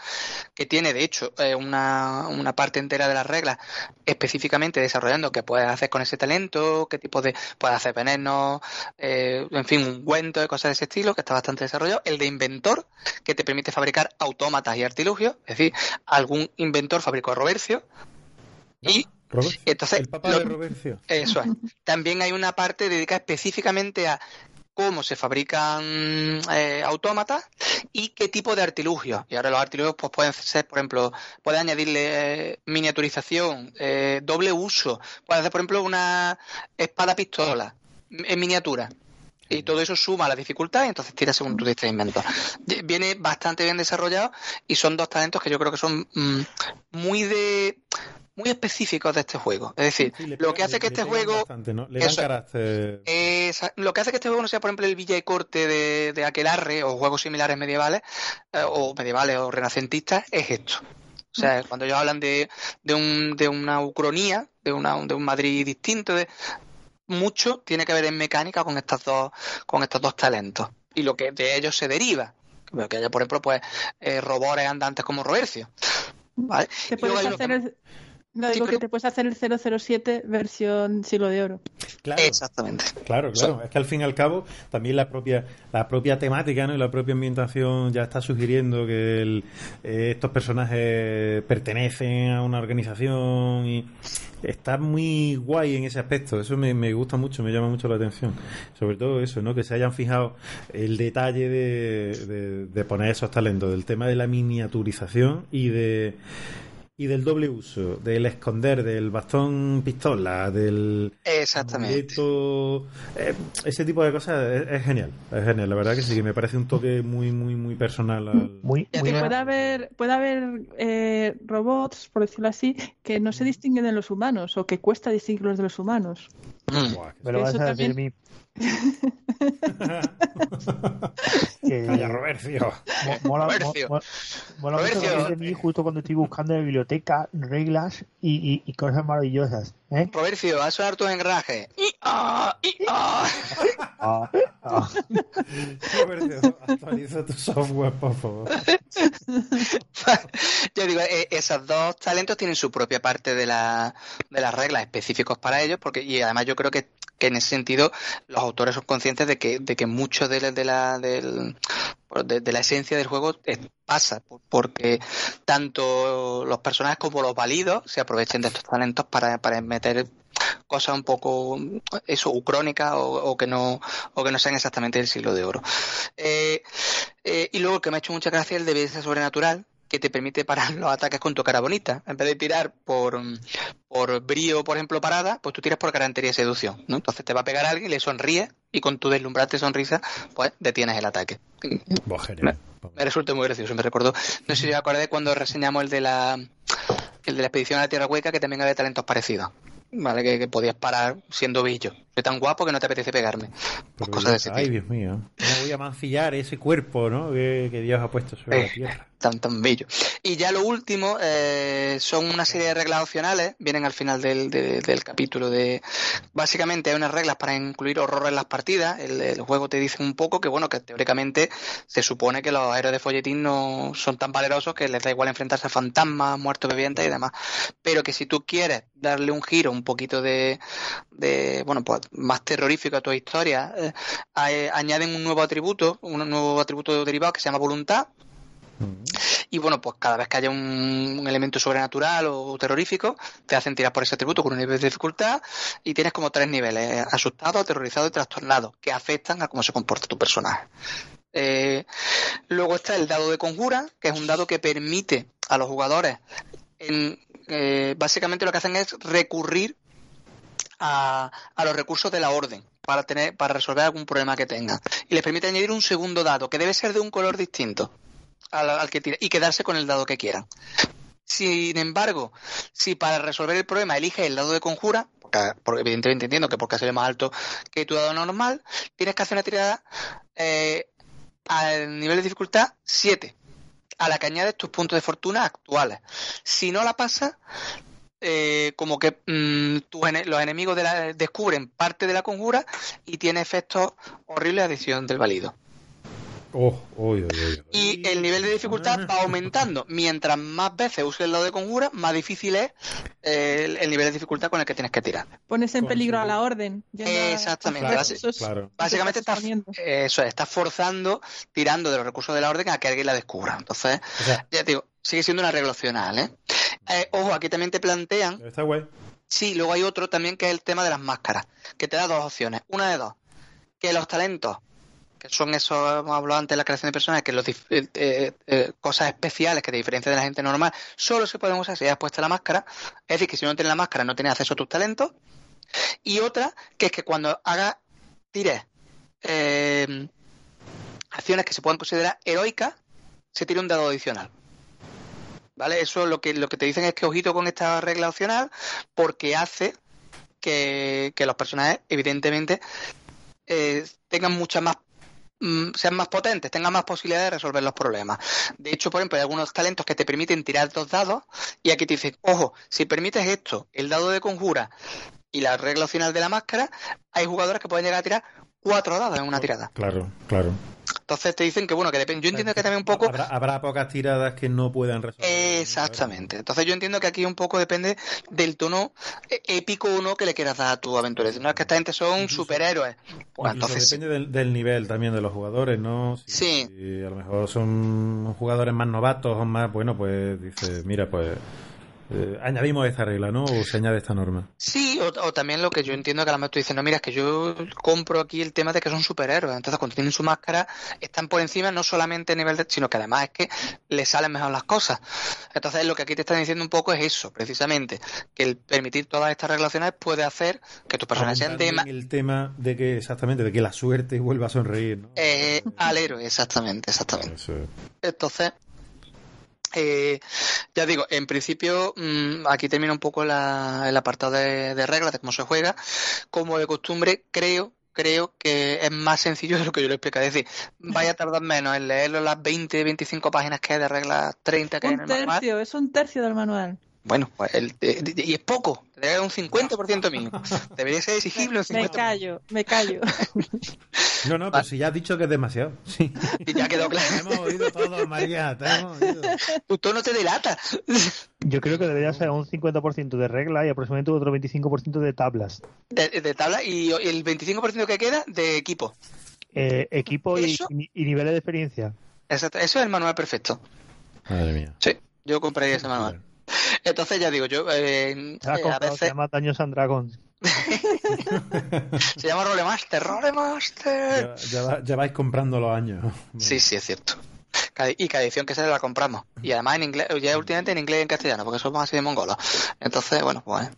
que tiene de hecho eh, una, una parte entera de las reglas específicamente desarrollando qué puedes hacer con ese talento, qué tipo de puedes hacer venenos, eh, en fin, ungüentos y cosas de ese estilo, que está bastante desarrollado. El de inventor, que te permite fabricar autómatas y artilugios, es decir, algún inventor fabricó Robercio. Y Entonces, el papá lo- de Robercio. eso es. También hay una parte dedicada específicamente a cómo se fabrican eh, autómatas y qué tipo de artilugios. Y ahora los artilugios pues pueden ser, por ejemplo, puedes añadirle eh, miniaturización, eh, doble uso, puedes hacer, por ejemplo, una espada pistola en miniatura. Y todo eso suma la dificultad y entonces tira según tu discernimiento. Viene bastante bien desarrollado y son dos talentos que yo creo que son mm, muy de muy específicos de este juego. Es decir, Sí, le lo pega- que hace le- que este juego bastante, ¿no? Le dan Eso es. carácter. Esa- lo que hace que este juego no sea, por ejemplo, el Villa y Corte de, de Aquelarre o juegos similares medievales, eh, o medievales o renacentistas, es esto. O sea, cuando ellos hablan de, de, un, de una ucronía, de, una, de un Madrid distinto, de mucho tiene que ver en mecánica con estas dos, con estos dos talentos. Y lo que de ellos se deriva. Que haya, por ejemplo, pues eh, robores andantes como Roercio. ¿Vale? Te puedes hacer que- No, Sí, digo pero- que te puedes hacer el 007 versión siglo de oro. Claro. Exactamente. Claro, claro. Es que al fin y al cabo también la propia la propia temática ¿no? y la propia ambientación ya está sugiriendo que el- eh, estos personajes pertenecen a una organización y está muy guay en ese aspecto. Eso me, me gusta mucho, me llama mucho la atención. Sobre todo eso, ¿no? Que se hayan fijado el detalle de, de- de poner esos talentos, del tema de la miniaturización y de y del doble uso, del esconder, del bastón pistola, del Exactamente. eh, ese tipo de cosas es, es genial, es genial, la verdad que sí, que me parece un toque muy, muy, muy personal al... Muy, muy Puede haber, puede haber eh, robots, por decirlo así, que no se distinguen de los humanos o que cuesta distinguirlos de los humanos. Mm. Buah, Me lo vas a decir a mí. Que- Calla, Robercio. mo- mola, mo- Robercio. mo- mola mucho Robercio. de mí justo cuando estoy buscando en la biblioteca reglas y, y- y cosas maravillosas. ¿eh? Robercio, a sonar tus engrajes. Y, ah, y, ah. Robercio, actualiza tu software, por favor. Yo digo, eh, esos dos talentos tienen su propia parte de, la, de las reglas específicos para ellos, porque y además yo creo que, que en ese sentido los autores son conscientes de que, de que mucho de, la- de la, de, la esencia del juego pasa, por- porque tanto los personajes como los válidos se aprovechen de estos talentos para, para meter cosas un poco eso ucrónicas o, o que no o que no sean exactamente del siglo de oro. Eh, eh, y luego que me ha hecho mucha gracia el de belleza sobrenatural que te permite parar los ataques con tu cara bonita en vez de tirar por por brío por ejemplo parada pues tú tiras por galantería y seducción ¿no? entonces te va a pegar a alguien le sonríe y con tu deslumbrante sonrisa pues detienes el ataque Buah, me resulta muy gracioso, me recordó. No sé si os acordáis cuando reseñamos el de la el de la expedición a la Tierra Hueca que también había talentos parecidos. Vale, que, que podías parar siendo billo. Soy tan guapo que no te apetece pegarme. Pues cosas de ese Ay, tipo. Dios mío. ¿Cómo voy a mancillar ese cuerpo, ¿no? Que, que Dios ha puesto sobre la Eh, tierra. Tan tan bello. Y ya lo último eh, son una serie de reglas opcionales, vienen al final del, de- del capítulo de básicamente hay unas reglas para incluir horror en las partidas. El, el juego te dice un poco que bueno, que teóricamente se supone que los héroes de folletín no son tan valerosos que les da igual enfrentarse a fantasmas, muertos vivientes y demás. Pero que si tú quieres darle un giro, un poquito de, de bueno, pues más terrorífico a tu historia, eh, a- añaden un nuevo atributo, un nuevo atributo derivado que se llama voluntad, y bueno, pues cada vez que haya un, elemento sobrenatural o terrorífico, te hacen tirar por ese atributo con un nivel de dificultad y tienes como tres niveles, eh, asustado, aterrorizado y trastornado, que afectan a cómo se comporta tu personaje. Eh, luego está el dado de conjura, que es un dado que permite a los jugadores, en, eh, básicamente lo que hacen es recurrir a, a los recursos de la orden para tener para resolver algún problema que tengan. Y les permite añadir un segundo dado que debe ser de un color distinto al, al que tire y quedarse con el dado que quieran. Sin embargo, si para resolver el problema eliges el dado de conjura, porque, evidentemente entiendo que porque sido más alto que tu dado normal, tienes que hacer una tirada eh, al nivel de dificultad 7, a la que añades tus puntos de fortuna actuales. Si no la pasas, eh, como que mm, los enemigos de la- descubren parte de la conjura y tiene efectos horribles adición del válido. Oh. Y el nivel de dificultad va aumentando. Mientras más veces uses el dado de conjura, más difícil es eh, el, el nivel de dificultad con el que tienes que tirar. Pones en peligro a la orden. Exactamente. Claro, Basi- Eso es- claro. Básicamente estás eso es, estás forzando, tirando de los recursos de la orden a que alguien la descubra. Entonces, O sea, ya te digo, sigue siendo una regla opcional, ¿eh? Eh, ojo, aquí también te plantean está guay. Sí, luego hay otro también que es el tema de las máscaras, que te da dos opciones. Una de dos, que los talentos, que son esos, hemos hablado antes de la creación de personajes, que los eh, eh, eh, cosas especiales que te diferencian de la gente normal, solo se pueden usar si has puesto la máscara. Es decir, que si no tienes la máscara no tienes acceso a tus talentos. Y otra, que es que cuando hagas, tires eh, acciones que se pueden considerar heroicas, se tira un dado adicional. ¿Vale? Eso lo que, lo que te dicen es que ojito con esta regla opcional porque hace que, que los personajes, evidentemente, eh, tengan muchas más sean más potentes, tengan más posibilidades de resolver los problemas. De hecho, por ejemplo, hay algunos talentos que te permiten tirar dos dados y aquí te dicen, ojo, si permites esto, el dado de conjura y la regla opcional de la máscara, hay jugadores que pueden llegar a tirar cuatro dados en una tirada. Claro, claro. Entonces te dicen que, bueno, que depende. Yo entiendo que también un poco Habrá, habrá pocas tiradas que no puedan resolver. Exactamente. Entonces yo entiendo que aquí un poco depende del tono eh, épico o no que le quieras dar a tu aventura. No es que esta gente son Incluso- superhéroes. Pues entonces depende del, del nivel también de los jugadores, ¿no? Si, Sí. si a lo mejor son jugadores más novatos o más, bueno, pues dice, mira, pues eh, añadimos esta regla, ¿no? O se añade esta norma. Sí, o, o también lo que yo entiendo que a lo mejor tú dices, no, mira, es que yo compro aquí el tema de que son superhéroes. Entonces, cuando tienen su máscara, están por encima no solamente a nivel de, sino que además es que les salen mejor las cosas. Entonces, lo que aquí te están diciendo un poco es eso, precisamente, que el permitir todas estas relaciones puede hacer que tus personajes sean de el tema de que, exactamente, de que la suerte vuelva a sonreír, ¿no? eh, al héroe, exactamente, exactamente. Entonces, eh, ya digo, en principio, mm, aquí termina un poco la- el apartado de, de reglas de cómo se juega. Como de costumbre, creo, creo que es más sencillo de lo que yo le explico. Es decir, vaya a tardar menos en leerlo las 20, 25 páginas que hay de reglas 30 que hay en Un el manual. tercio, es un tercio del manual. Bueno, pues el- eh, y es poco, debería ser un 50% mínimo. Debería ser exigible un Me 50%. callo, me callo. No, no, pues si ya has dicho que es demasiado. Sí. Y ya quedó Te claro. hemos oído todo, María, te hemos oído. Tu tono te delata. Yo creo que debería ser un 50% de regla y aproximadamente otro 25% de tablas. De, de tabla y el 25% que queda de equipo. eh, equipo y- y niveles de experiencia. Exacto, eso es el manual perfecto. Madre mía. Sí, yo compraría ese manual. Entonces ya digo, yo eh, eh, a comprado, se veces llama Daños and Dragons. se llama Rolemaster, Rolemaster. Ya, ya ya vais comprando los años. Sí, sí, es cierto. Cada- Y cada edición que sale la compramos. Y además en inglés, ya últimamente en inglés y en castellano, porque somos así de mongolos. Entonces, bueno, pues.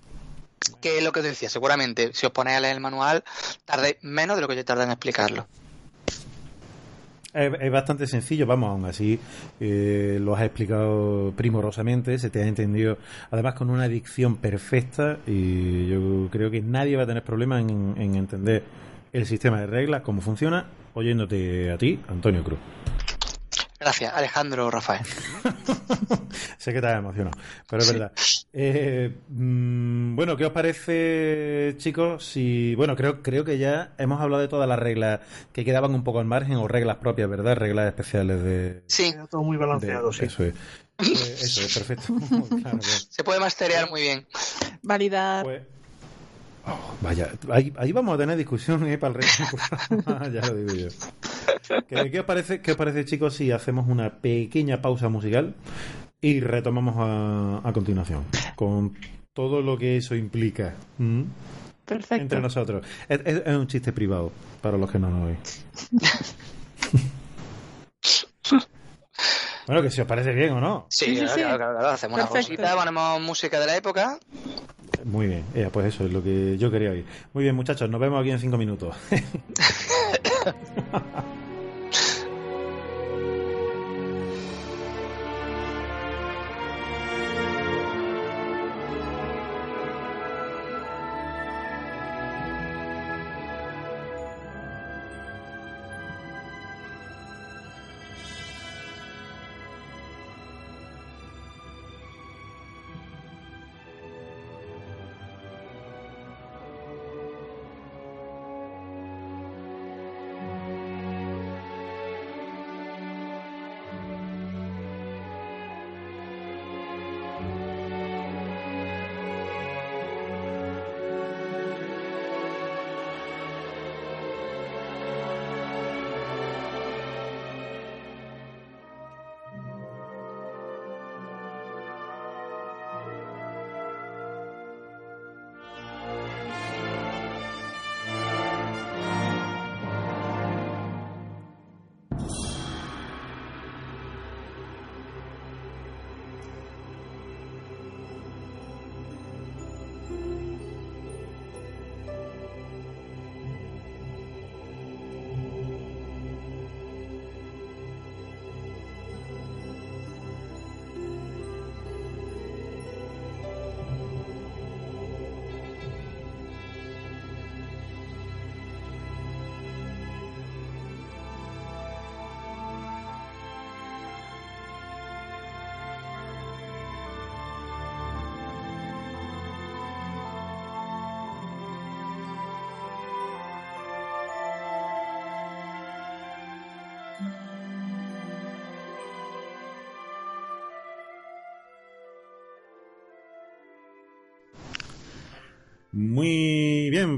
¿Qué es lo que te decía? Seguramente, si os ponéis a leer el manual, tardéis menos de lo que yo tardé en explicarlo. Es, bastante sencillo, vamos, aún así eh, lo has explicado primorosamente, se te ha entendido, además con una dicción perfecta y yo creo que nadie va a tener problema en, en entender el sistema de reglas, cómo funciona, oyéndote a ti, Antonio Cruz. Gracias, Alejandro Rafael. sé que te has emocionado, pero es verdad. Eh, mm, bueno, ¿qué os parece, chicos? Si, bueno, creo, creo que ya hemos hablado de todas las reglas que quedaban un poco al margen o reglas propias, ¿verdad? Reglas especiales de... Sí, todo muy balanceado, de- sí. Eso es. Eh, eso es, perfecto. Claro, claro. se puede masterear muy bien. Validar. Pues- Oh, vaya, ahí, ahí vamos a tener discusión ¿eh? para el resto del programa, ya lo digo yo. ¿Qué, qué os parece, ¿Qué os parece, chicos, si hacemos una pequeña pausa musical y retomamos a, a continuación con todo lo que eso implica entre nosotros? Es, es- es un chiste privado para los que no nos oís. bueno, que si os parece bien o no. Sí, Sí, sí, claro, sí. claro, claro, claro. Hacemos una Perfecto. cosita, ponemos música de la época. Muy bien, eh, pues eso es lo que yo quería oír. Muy bien, muchachos, nos vemos aquí en cinco minutos.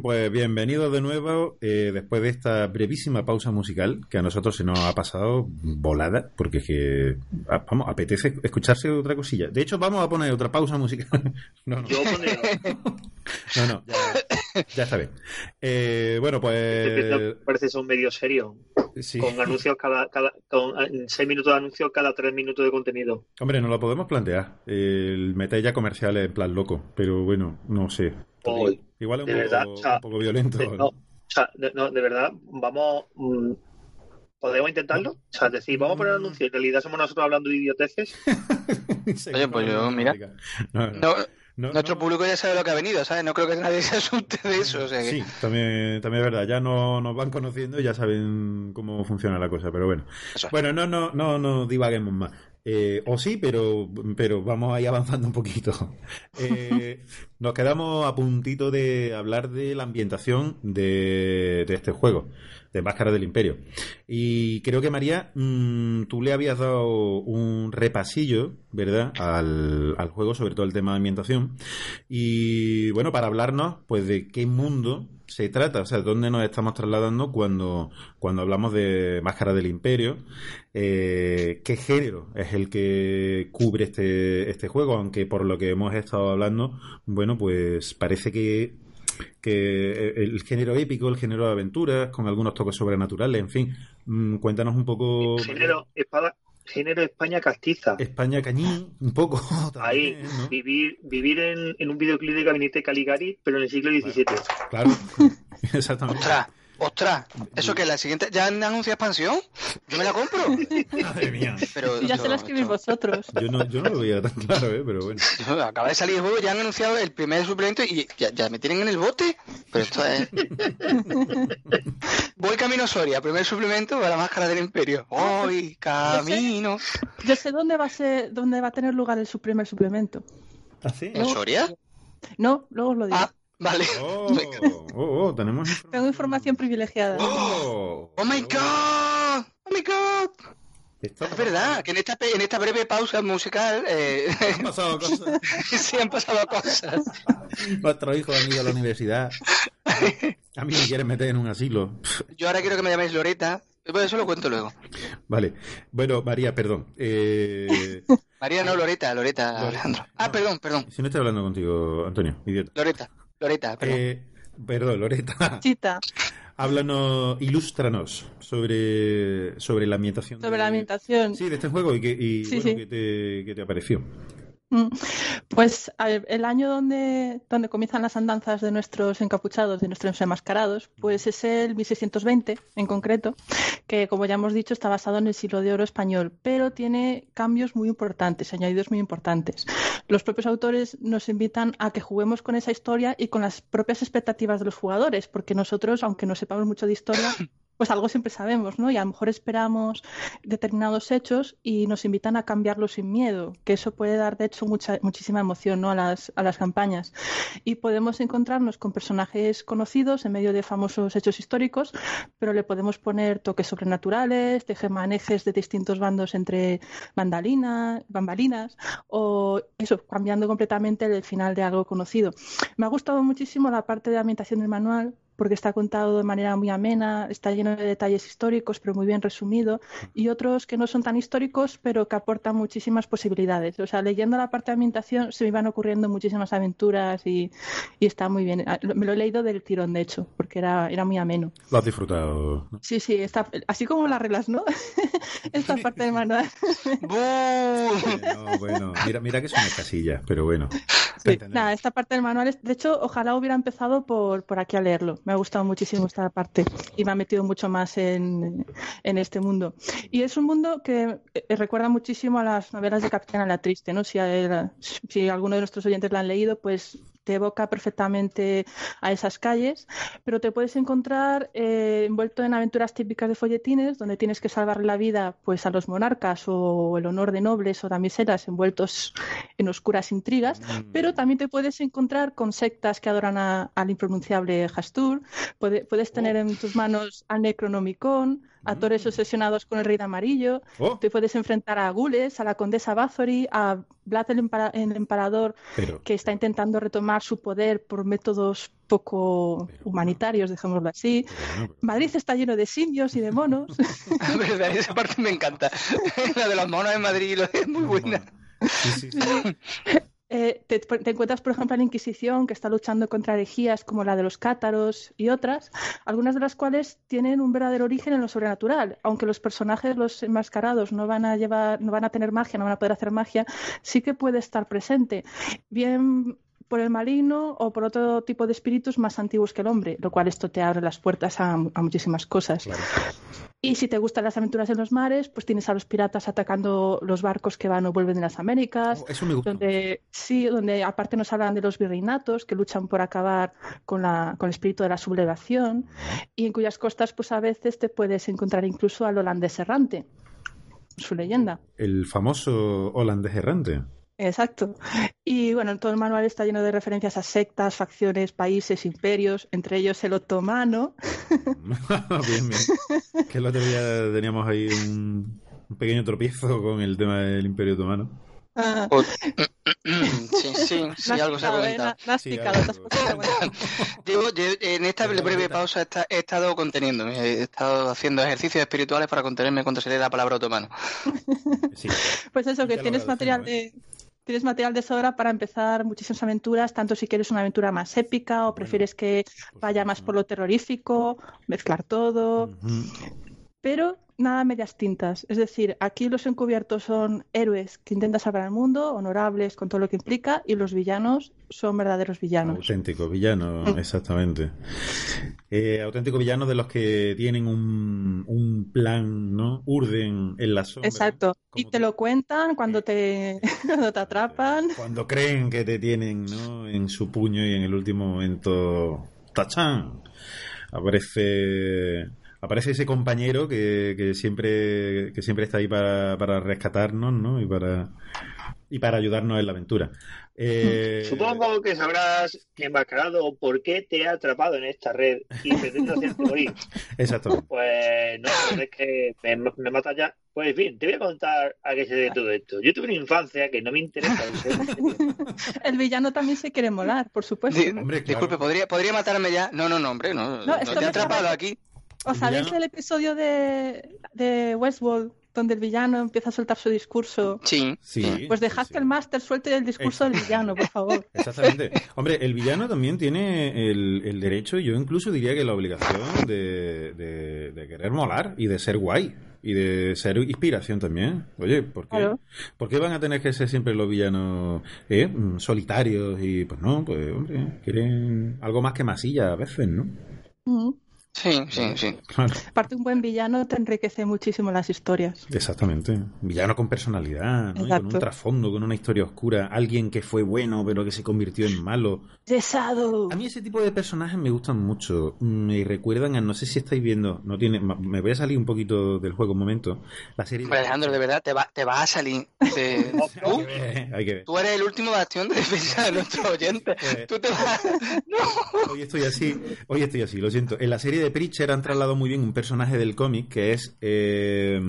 bien, pues bienvenidos de nuevo eh, después de esta brevísima pausa musical que a nosotros se nos ha pasado volada porque es que, ah, vamos, apetece escucharse otra cosilla. De hecho, vamos a poner otra pausa musical. no, no, Yo no, no, ya, ya está bien. Eh, bueno, pues... parece eso un medio serio, Sí. con anuncios cada, cada con eh, seis minutos de anuncios cada tres minutos de contenido. Hombre, no lo podemos plantear. El meter ya comerciales en plan loco, pero bueno, no sé. Igual es un, de poco, verdad, o sea, un poco violento. de- no, o sea, de, no, de verdad, vamos, mm, podemos intentarlo. O sea, es decir, vamos a poner anuncios. En realidad somos nosotros hablando de idioteces. Oye, pues yo, mira. No, no, No, no, nuestro no. público ya sabe lo que ha venido, ¿sabes? No creo que nadie se asuste de eso. O sea que... Sí, también, también es verdad. Ya no nos van conociendo y ya saben cómo funciona la cosa, pero bueno. Es. Bueno, no, no, no, no divaguemos más. Eh, o sí, pero, pero vamos ahí avanzando un poquito. Eh, nos quedamos a puntito de hablar de la ambientación de, de este juego, de Máscara del Imperio. Y creo que María, mm, tú le habías dado un repasillo, ¿verdad?, al, al juego, sobre todo el tema de ambientación. Y bueno, para hablarnos, pues, de qué mundo se trata, o sea, dónde nos estamos trasladando cuando, cuando hablamos de Máscara del Imperio, eh, qué género es el que cubre este, este juego, aunque por lo que hemos estado hablando, bueno, pues parece que que el género épico, el género de aventuras, con algunos toques sobrenaturales, en fin, mm, cuéntanos un poco. Género, espada, género España castiza. España cañín, un poco. Ahí, vivir, vivir en, en un videoclip de Gabinete Caligari, pero en el siglo XVII. Claro, exactamente. Ostras, ostras, ¿eso que la siguiente ya han anunciado expansión? Yo me la compro. Madre mía. Pero Ya se lo escribís esto- vosotros. Yo no, yo no lo veía tan claro, ¿eh? pero bueno. acaba de salir el juego, ya han anunciado el primer suplemento y ya, ya me tienen en el bote. Pero esto es. Voy camino a Soria, primer suplemento para la máscara del Imperio. Voy camino. Yo sé dónde va a ser, dónde va a tener lugar el su primer suplemento. ¿Ah, sí? ¿En Soria? No, luego os lo diré. Ah, vale. Oh, oh, oh, tenemos Tengo información privilegiada. Oh, Oh my god. Oh my god. Esto- Es verdad que en esta, pe- en esta breve pausa musical eh, Han pasado cosas. sí han pasado cosas. Hijos han ido a la universidad. A mí me quieren meter en un asilo. Yo ahora quiero que me llaméis Loreta. Pues eso lo cuento luego. Vale. Bueno, María, perdón. Eh, María no, Loreta, Loreta, Lore- Alejandro. Ah, perdón, perdón. si no estoy hablando contigo, Antonio, idiota. Loreta, Loreta, perdón. Eh, perdón, Loreta. Chita, Háblanos, ilústranos sobre, sobre la ambientación. sobre de- la ambientación. Sí, de este juego y, que, y Sí, bueno, sí. ¿qué, te, qué te pareció? Pues el año donde, donde comienzan las andanzas de nuestros encapuchados, de nuestros enmascarados, pues es el 1620 en concreto, que como ya hemos dicho está basado en el siglo de oro español, pero tiene cambios muy importantes, añadidos muy importantes. Los propios autores nos invitan a que juguemos con esa historia y con las propias expectativas de los jugadores, porque nosotros, aunque no sepamos mucho de historia, pues algo siempre sabemos, ¿no? Y a lo mejor esperamos determinados hechos y nos invitan a cambiarlos sin miedo, que eso puede dar, de hecho, muchísima emoción, ¿no? A las, a las campañas. Y podemos encontrarnos con personajes conocidos en medio de famosos hechos históricos, pero le podemos poner toques sobrenaturales, tejemanejes de distintos bandos entre bambalinas, o eso, cambiando completamente el final de algo conocido. Me ha gustado muchísimo la parte de ambientación del manual, porque está contado de manera muy amena, está lleno de detalles históricos, pero muy bien resumido, y otros que no son tan históricos, pero que aportan muchísimas posibilidades. O sea, leyendo la parte de ambientación se me iban ocurriendo muchísimas aventuras y, y está muy bien. Ah, Me lo he leído del tirón, de hecho, porque era, era muy ameno. Lo has disfrutado. ¿no? Sí, sí, está, así como las reglas, ¿no? Esta parte del manual. Bueno, bueno, mira, mira que son casillas, pero bueno. Sí, nada, esta parte del manual, es, de hecho, ojalá hubiera empezado por, por aquí a leerlo. Me ha gustado muchísimo esta parte y me ha metido mucho más en, en este mundo. Y es un mundo que eh, recuerda muchísimo a las novelas de Capitana la Triste, ¿no? Si, a- si alguno de nuestros oyentes la han leído, pues te evoca perfectamente a esas calles, pero te puedes encontrar eh, envuelto en aventuras típicas de folletines, donde tienes que salvar la vida pues a los monarcas o el honor de nobles o damiselas envueltos en oscuras intrigas, pero también te puedes encontrar con sectas que adoran a- al impronunciable Hastur, puede- puedes tener en tus manos al Necronomicon, a Tores obsesionados con el Rey de Amarillo, Oh, te puedes enfrentar a Gules, a la Condesa Bathory, a Vlad el, Empara- el Emperador pero, que está intentando retomar su poder por métodos poco Pero- humanitarios, dejémoslo así. pero bueno, pero- Madrid está lleno de simios y de monos. La verdad, esa parte me encanta. La de los monos en Madrid lo es muy buena. Sí, sí, sí. Eh, te, encuentras, por ejemplo, a la Inquisición, que está luchando contra herejías como la de los cátaros y otras, algunas de las cuales tienen un verdadero origen en lo sobrenatural. Aunque los personajes, los enmascarados, no van a llevar, no van a tener magia, no van a poder hacer magia, sí que puede estar presente. Bien por el marino o por otro tipo de espíritus más antiguos que el hombre, lo cual esto te abre las puertas a, a muchísimas cosas. Claro. Y si te gustan las aventuras en los mares, pues tienes a los piratas atacando los barcos que van o vuelven de las Américas, Oh, eso me gusta. donde sí, donde aparte nos hablan de los virreinatos que luchan por acabar con, la, con el espíritu de la sublevación y en cuyas costas pues a veces te puedes encontrar incluso al holandés errante, su leyenda. El famoso holandés errante. Exacto. Y bueno, todo el manual está lleno de referencias a sectas, facciones, países, imperios, entre ellos el otomano. bien, bien. Que el otro día teníamos ahí un, un pequeño tropiezo con el tema del Imperio Otomano. Ah, Sí, sí, sí, algo se ha ¿eh? comentado. En esta breve pausa he estado conteniéndome, he estado haciendo ejercicios espirituales para contenerme cuando se lee la palabra otomano. Sí. Pues eso, que tienes material agradecemos, de tienes material de sobra para empezar muchísimas aventuras, tanto si quieres una aventura más épica o prefieres que vaya más por lo terrorífico, mezclar todo. Pero nada medias tintas. Es decir, aquí los encubiertos son héroes que intentan salvar al mundo, honorables con todo lo que implica, y los villanos son verdaderos villanos. Auténtico villano, Mm. exactamente. Eh, auténtico villano de los que tienen un, un plan, ¿no? Urden en la sombra. Exacto. Y te que- lo cuentan cuando te, cuando te atrapan. Cuando creen que te tienen, ¿no? En su puño y en el último momento, ¡tachán! Aparece, aparece ese compañero que, que siempre, que siempre está ahí para, para rescatarnos, ¿no? Y para, y para ayudarnos en la aventura. Eh, Supongo que sabrás, enmascarado, por qué te he atrapado en esta red y pretendo hacerte morir. Exacto. Pues no, pero es que me, me matas ya. Pues en fin, te voy a contar a qué se debe todo esto. Yo tuve una infancia que no me interesa. El villano también se quiere molar, por supuesto. Di- Hombre, claro. Disculpe, ¿podría, ¿podría matarme ya? No, no, no, hombre, no. No, No, esto te he me atrapado sabe- aquí. ¿Os sabéis el episodio de, de Westworld donde el villano empieza a soltar su discurso? Sí. Sí. Pues dejad sí, sí. que el máster suelte el discurso del villano, por favor. Exactamente. Hombre, el villano también tiene el, el derecho, y yo incluso diría que la obligación de, de- de querer molar y de ser guay y de ser inspiración también. Oye, ¿por qué, Claro. ¿por qué van a tener que ser siempre los villanos eh, solitarios? Y pues no, pues hombre, quieren algo más que masilla a veces, ¿no? Mm. Sí, sí, sí. Claro, Aparte, un buen villano te enriquece muchísimo las historias. exactamente. Villano con personalidad, ¿no? Con un trasfondo, con una historia oscura. Alguien que fue bueno pero que se convirtió en malo. ¡Cesado! A mí ese tipo de personajes me gustan mucho. Me recuerdan a, no sé si estáis viendo, no tiene, me voy a salir un poquito del juego un momento. La serie. Alejandro, de verdad, te va, te va a salir. de- Hay ¿Tú? que ver, hay que ver. Tú eres el último bastión de defensa de nuestros oyentes. Tú te vas. Hoy estoy así, hoy estoy así, lo siento. En la serie de Preacher han trasladado muy bien un personaje del cómic que es. Eh,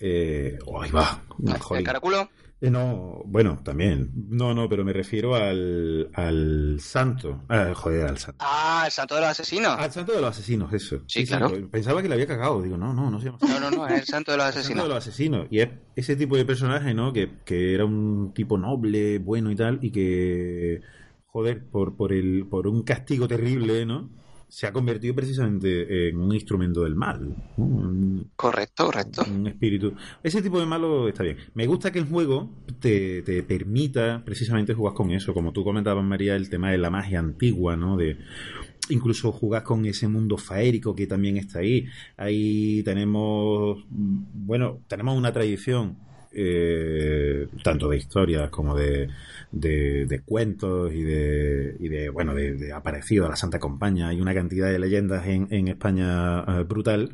eh, oh, ahí va. ¿El caraculo? Eh, no, bueno, también. No, no, pero me refiero al, al santo. Ah, joder, al santo. Ah, el santo de los asesinos. Al santo de los asesinos, eso. Sí, claro. Pensaba que le había cagado. Digo, no, no, no se llama así. No, no, no, es el santo de los El santo de asesinos. los asesinos. Y es ese tipo de personaje, ¿no? Que, que era un tipo noble, bueno y tal, y que, joder, por, por, el, por un castigo terrible, ¿no? Se ha convertido precisamente en un instrumento del mal. ¿no? Un, Correcto, correcto. un espíritu. Ese tipo de malo está bien. Me gusta que el juego te, te permita precisamente jugar con eso. Como tú comentabas, María, el tema de la magia antigua, ¿no? De incluso jugar con ese mundo faérico que también está ahí. Ahí tenemos, mm, bueno, tenemos una tradición. Eh, tanto de historias como de, de, cuentos y de, y de bueno de, aparecido a la Santa Compañía hay una cantidad de leyendas en, en España eh, brutal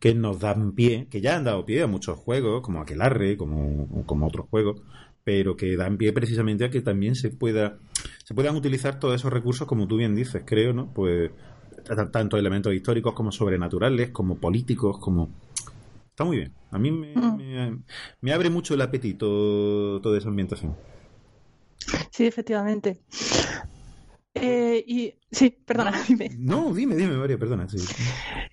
que nos dan pie, que ya han dado pie a muchos juegos, como Aquelarre, como, como otros juegos, pero que dan pie precisamente a que también se pueda se puedan utilizar todos esos recursos, como tú bien dices, creo, ¿no? Pues tanto elementos históricos como sobrenaturales, como políticos, como... Está muy bien. A mí me, Mm. me, me abre mucho el apetito toda esa ambientación. Sí, efectivamente. Eh, y sí, perdona, dime. No, dime, dime, María, perdona. sí.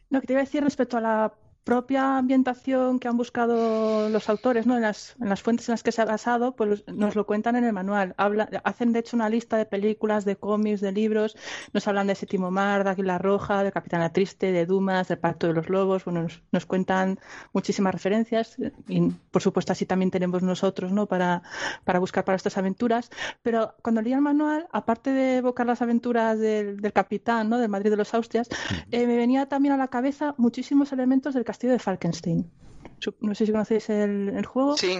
No, que te iba a decir respecto a la propia ambientación que han buscado los autores, ¿no? En las, en las fuentes en las que se ha basado, pues nos lo cuentan en el manual. Habla, hacen de hecho una lista de películas, de cómics, de libros. Nos hablan de Séptimo Mar, de Águila Roja, de Capitana Triste, de Dumas, del Pacto de los Lobos. Bueno, nos, nos cuentan muchísimas referencias y por supuesto así también tenemos nosotros, ¿no? Para, para buscar para estas aventuras. Pero cuando leía el manual, aparte de evocar las aventuras del, del capitán, ¿no? Del Madrid de los Austrias, eh, me venía también a la cabeza muchísimos elementos del castillo de Falkenstein. No sé si conocéis el, el juego. Sí,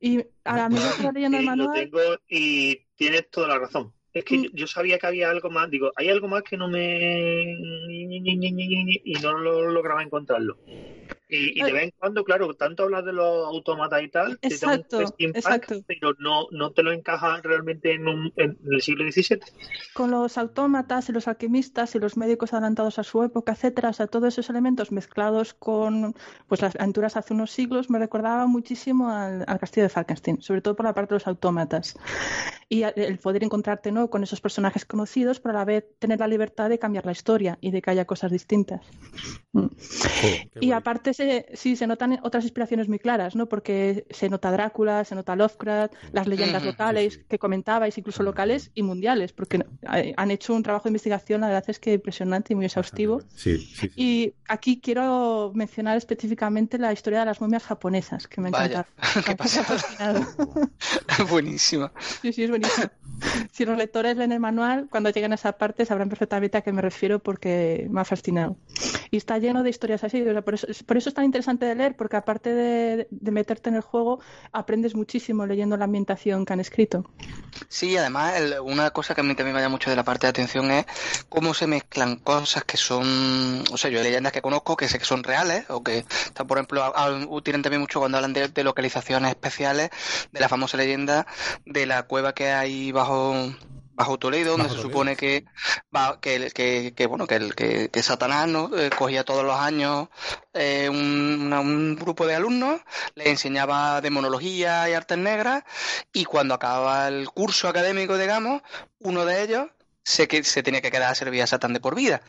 Y a la medida que iba leyendo el Sí, lo manual, tengo y tienes toda la razón. Es que Mm. yo, yo sabía que había algo más. Digo, hay algo más que no me. y no lo lograba encontrarlo. Y, de vez en cuando, claro, tanto hablas de los autómatas y tal, exacto, exacto. pero no, no te lo encaja realmente en, un, en el siglo XVII. Con los autómatas y los alquimistas y los médicos adelantados a su época, etcétera, o sea, todos esos elementos mezclados con pues las aventuras hace unos siglos me recordaba muchísimo al, castillo de Falkenstein, sobre todo por la parte de los autómatas. Y el poder encontrarte ¿no? con esos personajes conocidos, pero a la vez tener la libertad de cambiar la historia y de que haya cosas distintas. Mm. Oh, y aparte sí se notan otras inspiraciones muy claras, ¿no? Porque se nota Drácula, se nota Lovecraft, las leyendas locales que comentabais, incluso locales y mundiales, porque han hecho un trabajo de investigación, la verdad es que impresionante y muy exhaustivo. y aquí quiero mencionar específicamente la historia de las momias japonesas, que me encanta. ¿Qué? Buenísima. Sí, sí, es buenísimo. Si los lectores leen el manual, cuando lleguen a esa parte sabrán perfectamente a qué me refiero porque me ha fascinado. Y está lleno de historias así. por, eso, por, eso, es tan interesante de leer, porque aparte de, meterte en el juego, aprendes muchísimo leyendo la ambientación que han escrito. Sí, además, una cosa que a mí también me llama mucho de la parte de atención es cómo se mezclan cosas que son. O sea, yo hay leyendas que conozco que sé que son reales, o que, por ejemplo, tienen también mucho cuando hablan de, de localizaciones especiales, de la famosa leyenda de la cueva que hay bajo bajo Toledo, donde se supone que, que, que, bueno, que, que, que Satanás ¿no? Eh, cogía todos los años eh, un, un, grupo de alumnos, le enseñaba demonología y artes negras, y cuando acababa el curso académico, digamos, uno de ellos sé que se tenía que quedar a servir a Satán de por vida.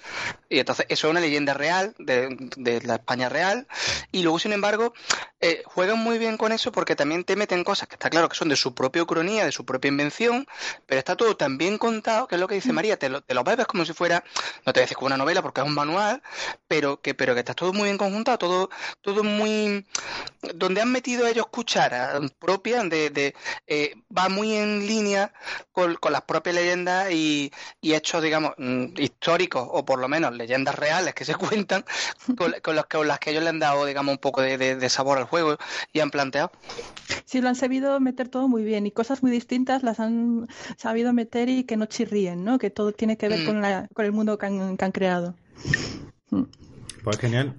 Y entonces eso es una leyenda real de, la España real. Y luego, sin embargo, eh, juegan muy bien con eso porque también te meten cosas que está claro que son de su propia cronía, de su propia invención, pero está todo tan bien contado que es lo que dice mm. María, te lo, te lo bebes como si fuera, no te voy como una novela porque es un manual, pero que, pero que está todo muy bien conjuntado, todo, todo muy... donde han metido ellos cucharas propias, de, de eh, va muy en línea con, con las propias leyendas y y hechos, digamos, mm, históricos o por lo menos leyendas reales que se cuentan con, los que, las que ellos le han dado, digamos, un poco de, sabor al juego y han planteado. Sí, lo han sabido meter todo muy bien y cosas muy distintas las han sabido meter y que no chirríen, ¿no? Que todo tiene que ver mm. con, la, con el mundo que han, que han creado. Mm. Pues genial.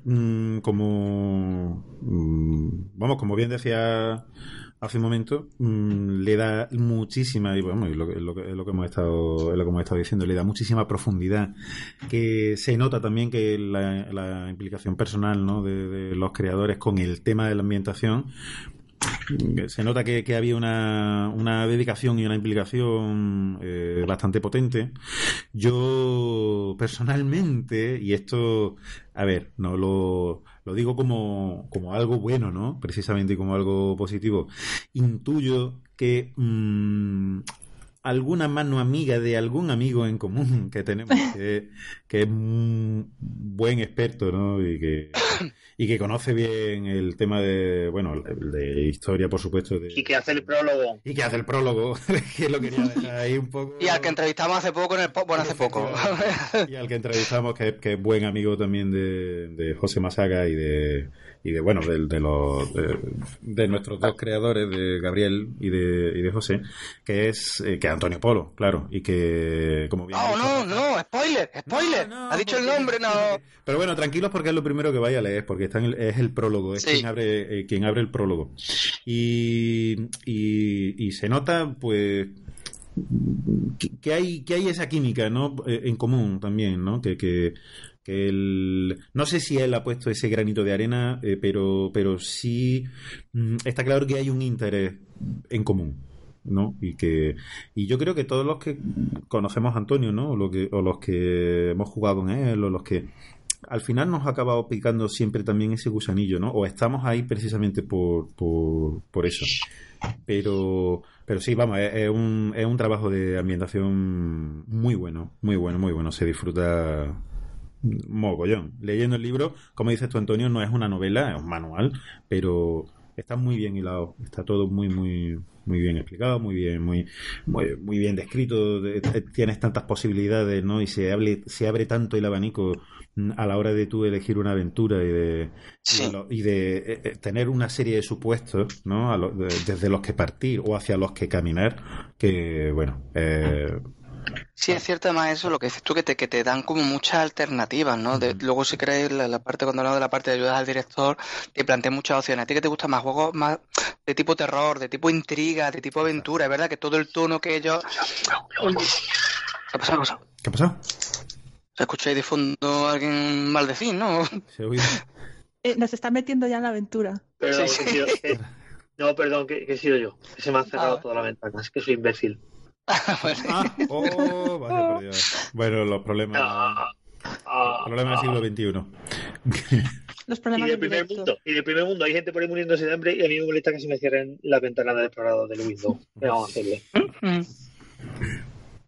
como, vamos, como bien decía hace un momento, mm, le da muchísima, y bueno, lo, lo, lo, que hemos estado, lo que hemos estado diciendo, le da muchísima profundidad, que se nota también que la, implicación personal ¿no? de, los creadores con el tema de la ambientación, se nota que, había una, una, dedicación y una implicación eh, bastante potente. Yo personalmente, y esto, a ver, no lo, lo digo como, como algo bueno, ¿no? Precisamente como algo positivo. Intuyo que mm, alguna mano amiga de algún amigo en común que tenemos que, que es un buen experto, ¿no? Y que y que conoce bien el tema de, bueno, de historia, por supuesto. y que hace el prólogo. Y que hace el prólogo, que lo quería dejar ahí un poco. Y al que entrevistamos hace poco en el bueno, hace poco. y al que entrevistamos, que, que es buen amigo también de, de José Masaga y de y de bueno de, de los de, nuestros dos creadores de Gabriel y de, y de José que es eh, que Antonio Polo claro y que como bien no no no spoiler. spoiler ha dicho el nombre no. pero bueno tranquilos porque es lo primero que vaya a leer porque está es el prólogo es quien abre eh, quien abre el prólogo. Y, y, se nota pues que, hay que hay esa química no eh, en común también no que, que no sé si él ha puesto ese granito de arena, eh, pero, pero sí mm, está claro que hay un interés en común. ¿no? Y que y yo creo que todos los que conocemos a Antonio, ¿no? O, lo que, o los que hemos jugado con él, o los que al final nos ha acabado picando siempre también ese gusanillo, ¿no? O estamos ahí precisamente por, por, por eso. Pero, pero sí, vamos, es, un, es un trabajo de ambientación muy bueno, muy bueno, muy bueno. Se disfruta mogollón. Leyendo el libro, como dices tú, Antonio, no es una novela, es un manual, pero está muy bien hilado, está todo muy, muy, muy bien explicado, muy bien, muy, muy, bien descrito, tienes tantas posibilidades, ¿no? Y se abre, se abre tanto el abanico a la hora de tú elegir una aventura y de, y de eh, eh, tener una serie de supuestos, ¿no? desde los que partir o hacia los que caminar, que, bueno, eh, Sí, es cierto además eso, lo que dices tú, que te, que te dan como muchas alternativas, ¿no? De- luego si queréis, la, la parte, cuando hablamos de la parte de ayudas al director, te plantea muchas opciones. ¿A ti que te gustan más juegos más de tipo terror, de tipo intriga, de tipo aventura? Es verdad que todo el tono que ellos... ¿Qué ha pasado? ¿Qué ha pasado? ¿Qué ha pasado? ¿Se escucha ahí de fondo a alguien maldecir, no? ¿Se ha oído? Eh, nos está metiendo ya en la aventura. Sí, sí. que- no, perdón, que, que he sido yo. Que se me han cerrado Ah. todas las ventanas. Que soy imbécil. Vale. Ah, oh, vaya por Dios. Bueno, los problemas, Ah, problemas del siglo XXI. Los Y problemas del del primer directo. mundo. Y del primer mundo. Hay gente por ahí muriéndose de hambre y a mí me molesta que se me cierren las ventanas del explorador del Windows. ¿Qué vamos a hacerle?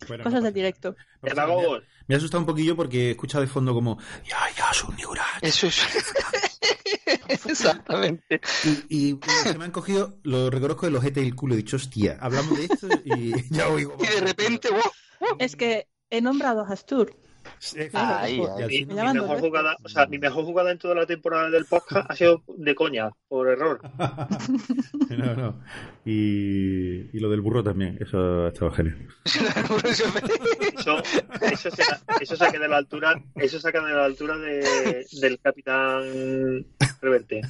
Bueno, Cosas no del directo. Demagogos. Me ha asustado un poquillo porque he escuchado de fondo como ya, ya, son Eso es... Exactamente. Y, y se me han cogido, lo reconozco de los ojete del culo. He dicho, hostia, hablamos de esto y ya oigo. Y de repente, ¡wow! Es que he nombrado a Astur. Ahí, ahí. Mi, mejor jugada, o sea, mi mejor jugada en toda la temporada del podcast ha sido de coña, por error. no, no. Y, y lo del burro también, eso ha estado genial. Eso, eso, se, eso saca de la altura, eso saca de la altura de, del capitán Reverte.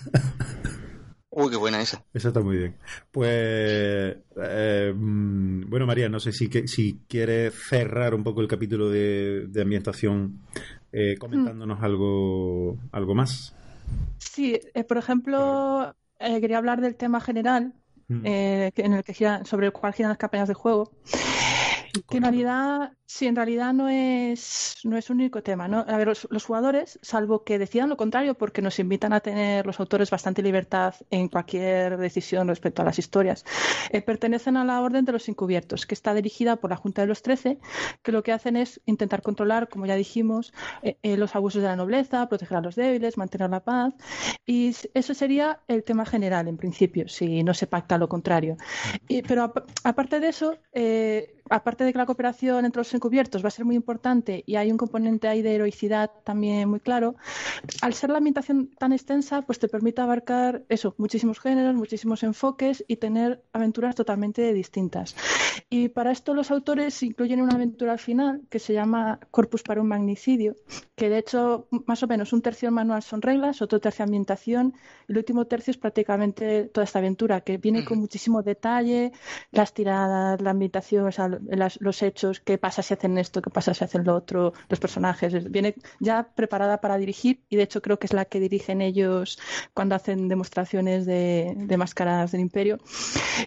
Uy, qué buena esa. Eso está muy bien. Pues, eh, mm, bueno, María, no sé si, que, si quieres cerrar un poco el capítulo de, de ambientación eh, comentándonos algo, algo más. Sí, eh, por ejemplo, eh, quería hablar del tema general Mm. eh, que- en el que gira, sobre el cual giran las campañas de juego. Que en realidad, sí, en realidad no es, no es un único tema, ¿no? A ver, los, los jugadores, salvo que decidan lo contrario, porque nos invitan a tener los autores bastante libertad en cualquier decisión respecto a las historias, eh, pertenecen a la Orden de los Encubiertos, que está dirigida por la Junta de los Trece, que lo que hacen es intentar controlar, como ya dijimos, eh, eh, los abusos de la nobleza, proteger a los débiles, mantener la paz, y eso sería el tema general, en principio, si no se pacta lo contrario. Y- pero ap- aparte de eso, eh, aparte de que la cooperación entre los encubiertos va a ser muy importante y hay un componente ahí de heroicidad también muy claro, al ser la ambientación tan extensa, pues te permite abarcar eso, muchísimos géneros, muchísimos enfoques y tener aventuras totalmente distintas. Y para esto los autores incluyen una aventura al final que se llama Corpus para un magnicidio, que de hecho más o menos un tercio del manual son reglas, otro tercio ambientación y el último tercio es prácticamente toda esta aventura que viene con muchísimo detalle, las tiradas, la ambientación, o sea, los hechos, qué pasa si hacen esto, qué pasa si hacen lo otro, los personajes, es- viene ya preparada para dirigir y de hecho creo que es la que dirigen ellos cuando hacen demostraciones de, de máscaras del imperio,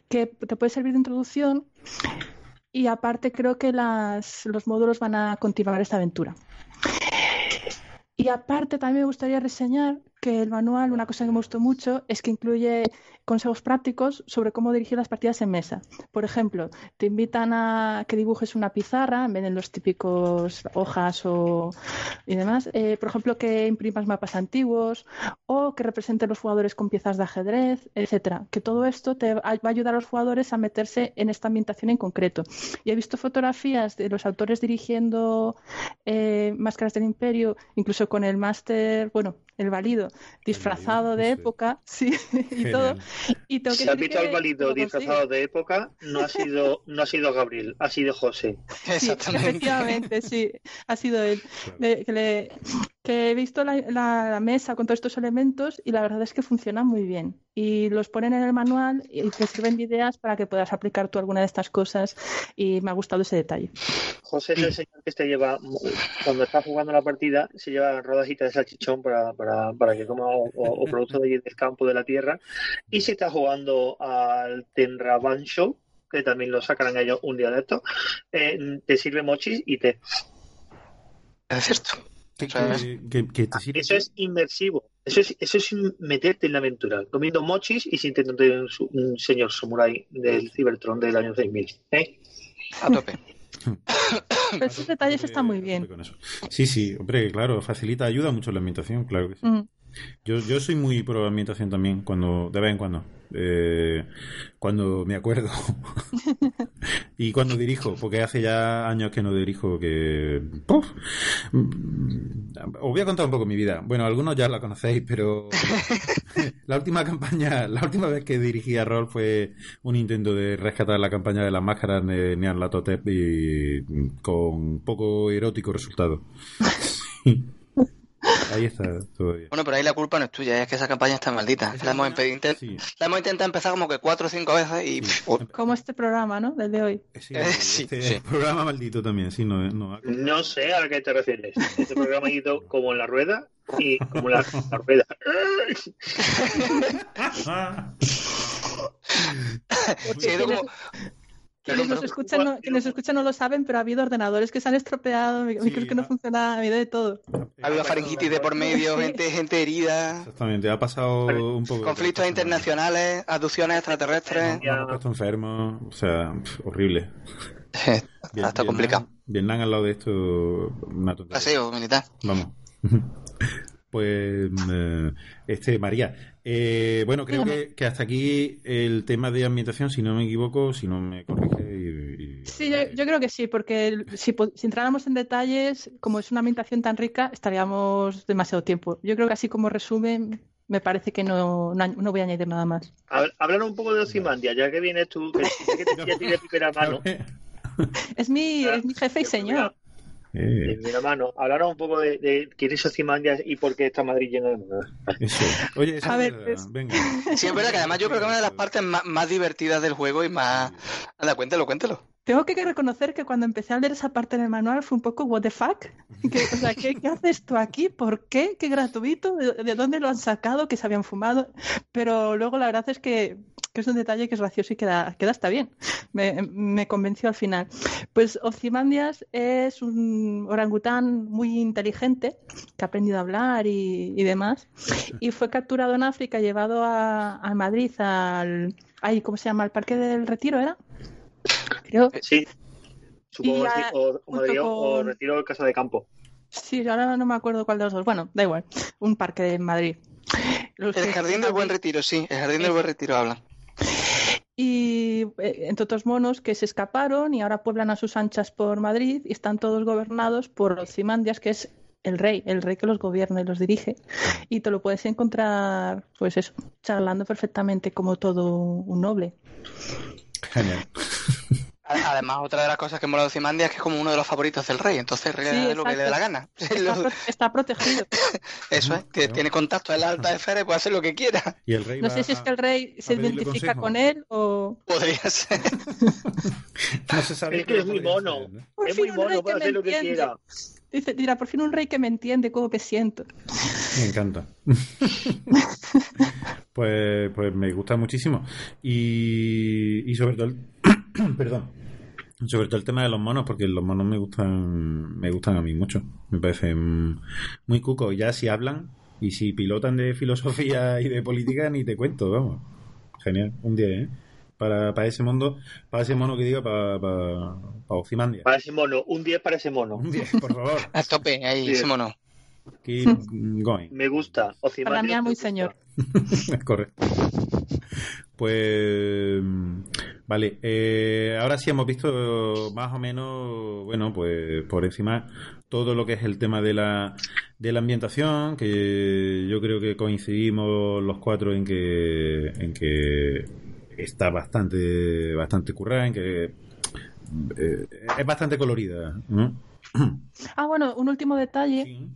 que te puede servir de introducción y aparte creo que las, los módulos van a continuar esta aventura. Y aparte también me gustaría reseñar que el manual, una cosa que me gustó mucho, es que incluye consejos prácticos sobre cómo dirigir las partidas en mesa. Por ejemplo, te invitan a que dibujes una pizarra en vez de los típicos hojas o y demás. Eh, por ejemplo, que imprimas mapas antiguos o que representen los jugadores con piezas de ajedrez, etcétera. Que todo esto te va a ayudar a los jugadores a meterse en esta ambientación en concreto. Y he visto fotografías de los autores dirigiendo eh, Máscaras del Imperio, incluso con el máster, bueno, el válido, disfrazado de sí. época, sí, y todo. Y tengo que Si has decir visto al válido disfrazado de época, no ha sido, no ha sido Gabriel, ha sido José. Sí, Exactamente. efectivamente, sí, ha sido él. Claro. Le- que, le- que he visto la, la- la mesa con todos estos elementos y la verdad es que funciona muy bien. Y los ponen en el manual y te sirven de ideas para que puedas aplicar tú alguna de estas cosas y me ha gustado ese detalle. José es el señor que se lleva, cuando está jugando la partida, se lleva rodajitas de salchichón para, para, para que coma o, o- o producto de allí del campo de la tierra. Y si está jugando al Tenraban Show, que también lo sacarán ellos un día de esto, eh, te sirve mochis y te. Es cierto. Que, que- que- te Eso es inmersivo. Eso es, eso es meterte en la aventura, comiendo mochis y sintiéndote un, un señor samurai del Cybertron del año 6000. ¿eh? A tope. Pero esos detalles están muy bien. Sí, sí, hombre, claro, facilita, ayuda mucho la ambientación, claro que sí. Mm. Yo, yo soy muy pro ambientación también, cuando, de vez en cuando. Eh, cuando me acuerdo. Y cuando dirijo, porque hace ya años que no dirijo, que... ¡Puf! Os voy a contar un poco mi vida. Bueno, algunos ya la conocéis, pero la última campaña, la última vez que dirigí a rol fue un intento de rescatar la campaña de las máscaras de Nean Latotep y con poco erótico resultado. Ahí está todavía. Bueno, pero ahí la culpa no es tuya, es que esa campaña está maldita. La hemos, empe- intent- Sí. la hemos intentado empezar como que cuatro o cinco veces y... Como este programa, ¿no? Del de hoy. Sí, Eh, sí, este sí. programa maldito también, sí, no, no. No sé a qué te refieres. Este programa ha ido como en la rueda y como en la, la rueda. sí, ha ido como- Quienes nos, escuchan no, quienes nos escuchan no lo saben, pero ha habido ordenadores que se han estropeado, Sí, micros que no funcionaban, ha habido de todo. Ha habido faringitis de por medio, gente, gente herida, Exactamente, ha pasado un poco. conflictos internacionales, abducciones extraterrestres. Puesto enfermos, o sea, horrible. Está Vietnam- complicado. Vietnam al lado de esto, una tontería. Paseo militar. Vamos. Pues, eh, este, María, eh, bueno, creo que, que hasta aquí el tema de ambientación, si no me equivoco, si no me corrige. Y, y- Sí, yo, yo creo que sí, porque el- si, po- si entráramos en detalles, como es una ambientación tan rica, estaríamos demasiado tiempo. Yo creo que así como resumen, me parece que no, no, no voy a añadir nada más. Hab- Hablar un poco de Ocimandia, ya que vienes tú, que, ya que ya tienes primera mano. Es mi, es mi jefe y señor. Eh, de primera mano, hablar un poco de, de quién es Ocimandia y por qué está Madrid lleno de monos. eso. Oye, esa A ver, es verdad. es- venga. Sí, es verdad que además yo creo que es una de las partes más, más divertidas del juego y más... Anda, cuéntalo, cuéntalo. Tengo que reconocer que cuando empecé a leer esa parte del manual fue un poco what the fuck. Que, o sea, ¿qué, qué haces tú aquí? ¿Por qué? ¿Qué gratuito? ¿De, de dónde lo han sacado? ¿Que se habían fumado? Pero luego la verdad es que, que es un detalle que es gracioso y queda, queda hasta bien. Me, me convenció al final. Pues Ozymandias es un orangután muy inteligente que ha aprendido a hablar y, y demás. Y fue capturado en África, llevado a, a Madrid al... Ay, ¿Cómo se llama? ¿El Parque del Retiro era? Creo. Sí, supongo ya, sí, o, o Madrid o con- retiro de casa de campo. Sí, ahora no me acuerdo cuál de los dos. Bueno, da igual. Un parque de Madrid. Los El jardín del buen retiro, sí, el jardín del buen retiro hablan. Y eh, entre otros monos que se escaparon y ahora pueblan a sus anchas por Madrid y están todos gobernados por Ozymandias, que es el rey, el rey que los gobierna y los dirige. Y te lo puedes encontrar, pues eso, charlando perfectamente como todo un noble. Genial. Además, otra de las cosas que mola de Ozymandias es que es como uno de los favoritos del rey, entonces el rey Sí, hace lo que le dé la gana. Está, pro- está protegido. Eso es, que tiene contacto en la alta esfera y puede hacer lo que quiera. Y el rey No sé si es que el rey se identifica consejo. con él o... Podría ser. No se sabe Es que es muy mono. Por es muy mono, me hacer lo que quiera. Dice, dirá, por fin un rey que me entiende cómo me siento. Me encanta. pues, pues me gusta muchísimo. Y, y sobre todo el, perdón. Sobre todo el tema de los monos, porque los monos me gustan, me gustan a mí mucho. Me parecen muy cucos. Ya si hablan y si pilotan de filosofía y de política, ni te cuento, vamos. Genial, un día, ¿eh? Para, para ese mundo, para ese mono que diga, para, para, para Ozymandias. Para ese mono, un 10 para ese mono. Un día, por favor. A tope, ahí, Sí. ese mono. Keep going. Me gusta. Ozymandias Para mí, me muy gusta. señor. Correcto. Pues vale, eh, ahora sí hemos visto más o menos, bueno, pues por encima todo lo que es el tema de la de la ambientación, que yo creo que coincidimos los cuatro en que en que está bastante bastante currada, en que eh, es bastante colorida, ¿no? Ah, bueno, un último detalle Sí.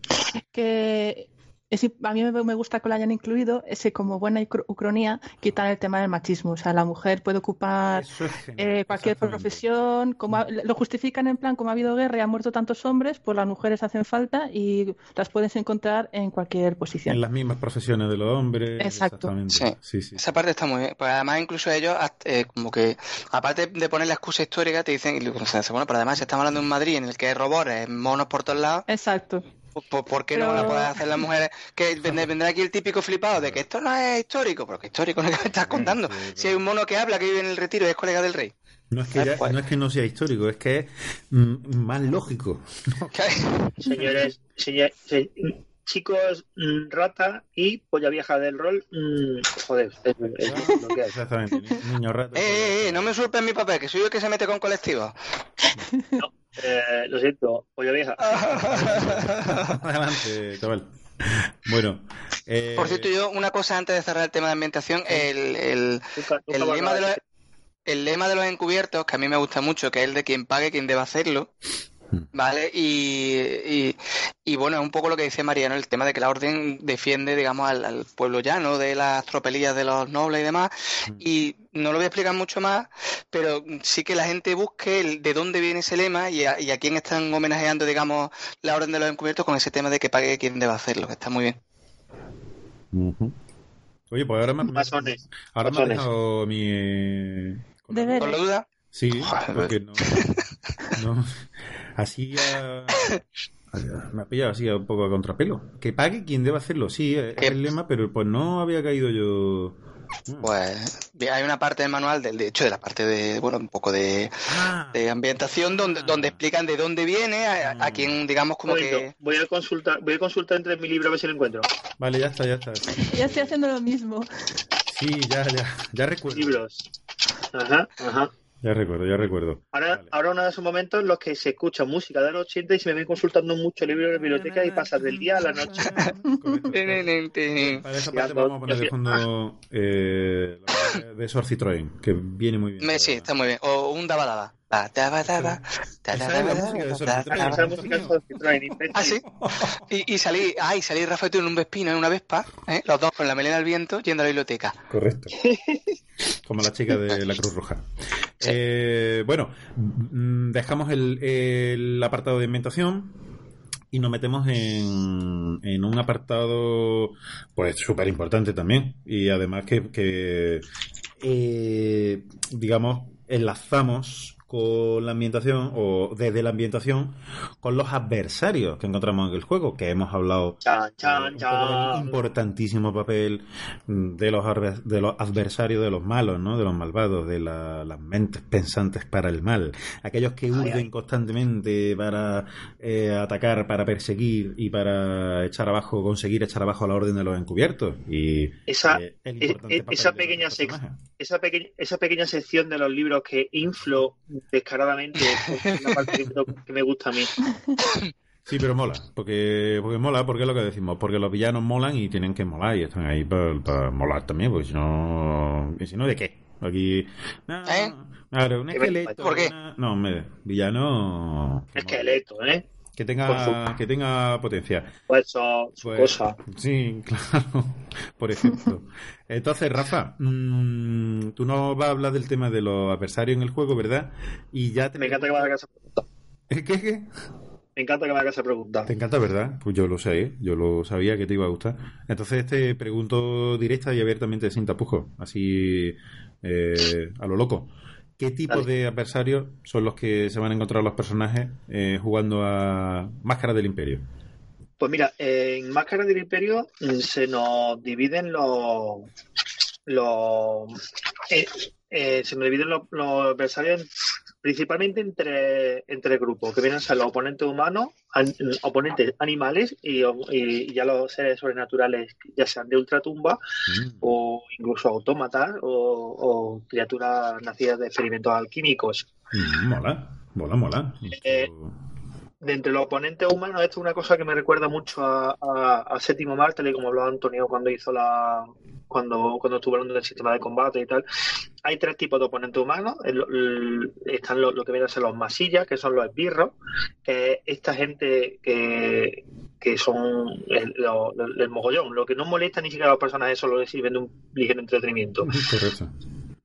que es- a mí me, me gusta que lo hayan incluido, ese como buena ucro- ucronía, quitar el tema del machismo. O sea, la mujer puede ocupar es eh, cualquier profesión, como ha- lo justifican en plan, como ha habido guerra y han muerto tantos hombres, pues las mujeres hacen falta y las puedes encontrar en cualquier posición. En las mismas profesiones de los hombres. Exacto. Sí. sí, sí. Esa parte está muy bien. Pues además, incluso ellos, eh, como que, aparte de poner la excusa histórica, te dicen, y lo- o sea, bueno, pero además, si estamos hablando de un Madrid en el que hay robores, monos por todos lados, Exacto. Pues, pues, ¿por qué no van a poder hacer las mujeres? Que vendrá, vendrá aquí el típico flipado de que esto no es histórico, pero que histórico no es que me estás contando. Si hay un mono que habla, que vive en el retiro y es colega del rey. No es, que ya- Pues- no es que no sea histórico, es que es mm, más lógico. Señores, señor- se- chicos mm, rata y polla vieja del rol. mm, joder, es, es lo que hay. Exactamente. ni- Niño rato. Eh, eh, eh, no me usurpen mi papel, que soy yo el que se mete con colectivos. Eh, lo siento, polla vieja. Adelante, chaval. Bueno. eh, Por cierto, yo una cosa antes de cerrar el tema de ambientación, el, el, Nunca- nunca el va a lema de los, el lema de los encubiertos, que a mí me gusta mucho, que es el de quien pague, quien deba hacerlo. ¿Vale? Y, y, y bueno, es un poco lo que dice Mariano, el tema de que la orden defiende, digamos, al, al pueblo llano, de las tropelías de los nobles y demás. Hmm. Y no lo voy a explicar mucho más, pero sí que la gente busque el- de dónde viene ese lema y a, y a quién están homenajeando, digamos, la orden de los encubiertos con ese tema de que pague quien deba hacerlo, que está muy bien. Oye, pues ahora me, me- Masones. ahora me ha masones. dejado mi. eh, con la- Deberes. ¿Por la duda? Sí, Joder. porque no. no así a- me ha pillado así un poco a contrapelo. Que pague quien deba hacerlo, sí, es el lema, pero pues no había caído yo. Pues bien, hay una parte del manual, del, de hecho, de la parte de, bueno, un poco de, Ah, de ambientación donde, donde explican de dónde viene, a, a quién, digamos, como que... voy a consultar, voy a consultar entre mi libro a ver si lo encuentro. vale, ya está, ya está. Ya estoy haciendo lo mismo. Sí, ya, ya, ya recuerdo. Libros. Ajá, ajá. Ya recuerdo, ya recuerdo. Ahora, Vale. ahora uno de esos momentos en los que se escucha música de los 80 y se me ven consultando mucho libros de la biblioteca y pasas del día a la noche. Correcto. Para esa parte Ya, vamos a poner de fondo eh, de Sor Citroën, que viene muy bien. Me- sí, está muy bien. O un daba Ah, sí. Y, y salí, ay, salí tú en un Vespino, en una Vespa, ¿eh? los dos con la melena al viento yendo a la biblioteca. Correcto. Como la chica de la Cruz Roja. Sí. Eh, bueno, mm, dejamos el, el apartado de inventación y nos metemos en, en un apartado pues súper importante también y además que, que, eh, digamos enlazamos con la ambientación o desde la ambientación con los adversarios que encontramos en el juego que hemos hablado Chan, chan, del importantísimo papel de los, de los adversarios de los malos, ¿no? De los malvados, de la- las mentes pensantes para el mal. Aquellos que urden constantemente para eh, atacar, para perseguir y para echar abajo, conseguir echar abajo a la orden de los encubiertos. Y Esa- eh, el e- e- esa pequeña. Esa pequeña, esa pequeña sección de los libros que inflo descaradamente es una parte que me- me gusta a mí. Sí, pero mola, porque, porque mola, porque es lo que decimos, porque los villanos molan y tienen que molar y están ahí para, molar también, porque si no, si no, ¿de qué? Aquí, no, ¿Eh? claro, un ¿Qué me- esqueleto, ¿Por qué? una- no, hombre, villano. Esqueleto, ¿eh? Que tenga, que tenga potencia. Pues Pues, cosa. Sí, claro, por ejemplo. Entonces, Rafa, mm, tú nos vas a hablar del tema de los adversarios en el juego, ¿verdad? Y ya te... Me encanta que me hagas esa pregunta. ¿Qué, qué? Me encanta que me hagas esa pregunta. Te encanta, ¿verdad? Pues yo lo sé, ¿eh? yo lo sabía que te iba a gustar. Entonces te pregunto directa y abiertamente sin tapujos, así eh, a lo loco. ¿Qué tipo Dale. de adversarios son los que se van a encontrar los personajes eh, jugando a Máscara del Imperio? Pues mira, en Máscara del Imperio mm, se nos dividen los. los eh, eh, se nos dividen los, los adversarios en- principalmente entre, entre grupos, que vienen a ser los oponentes humanos, an- oponentes animales y, y ya los seres sobrenaturales, ya sean de ultratumba Mm. o incluso autómatas o, o criaturas nacidas de experimentos alquímicos. Mm, mola, mola, mola. Eh, de entre los oponentes humanos, esto es una cosa que me recuerda mucho a, a, a Séptimo Mártir, como hablaba Antonio cuando hizo la cuando, cuando estuvo hablando del sistema de combate y tal. Hay tres tipos de oponentes humanos. Están lo, lo que vienen a ser los masillas, que son los esbirros, que es esta gente que, que son el, lo- lo- mogollón. Lo que no molesta ni siquiera a los personajes, solo les sirven de un ligero entretenimiento. Correcto.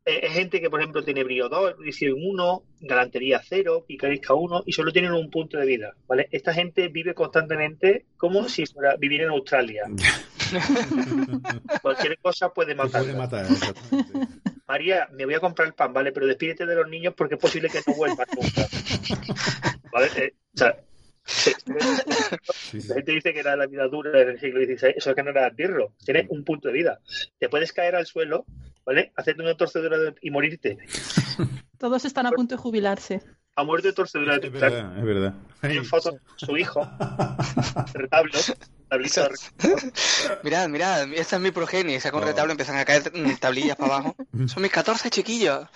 Eh, Es gente que, por ejemplo, tiene brío 2, visión 1, galantería 0, picaresca 1 y solo tienen un punto de vida, ¿vale? Esta gente vive constantemente como si fuera vivir en Australia. Cualquier cosa puede matar. puede matar, exactamente. María, me voy a comprar el pan, ¿vale? Pero despídete de los niños porque es posible que no vuelvan nunca. ¿Vale? Eh, o sea, se- Sí, sí. la gente dice que era la vida dura en el siglo XVI, eso es que no era birro, tienes un punto de vida. Te puedes caer al suelo, ¿vale? Hacerte una torcedura de- y morirte. Todos están a punto de jubilarse. Ha muerto de torcedura de Es verdad, es verdad. Hay fotos de su hijo, retablo, Mirad, mirad, esta es mi progenie. Saca un Oh. retablo y empiezan a caer mm, tablillas para abajo. Son mis 14 chiquillos.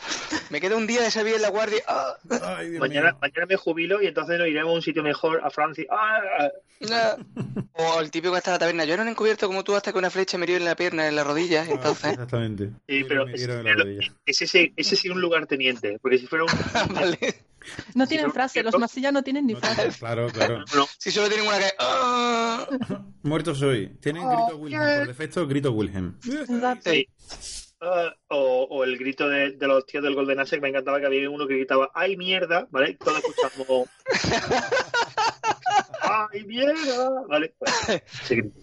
Me queda un día de servir en la guardia. ¡Ah! Ay, Mañana, mañana me jubilo y entonces nos iremos a un sitio mejor, a Francia. ¡Ah! O el típico que está en la taberna. Yo no he encubierto como tú hasta que una flecha me dio en la pierna, en la rodilla. Ah, Entonces, Exactamente. Sí, pero ese, ese, sí- ese sí un lugar teniente, porque si fuera un... vale. No tienen pero- frase, los masillas no tienen ni No, frase. claro, claro. No, Si solo tienen una que. ¡Ah! Muerto soy. Tienen Oh, grito Wilhelm. Por defecto, grito Wilhelm. Exacto. sí. Ah, o, o el grito de, de los tíos del Golden que me encantaba que había uno que gritaba ¡Ay, mierda! ¿Vale? Todos escuchamos ¡Ay, mierda! ¿Vale? Pues, grito.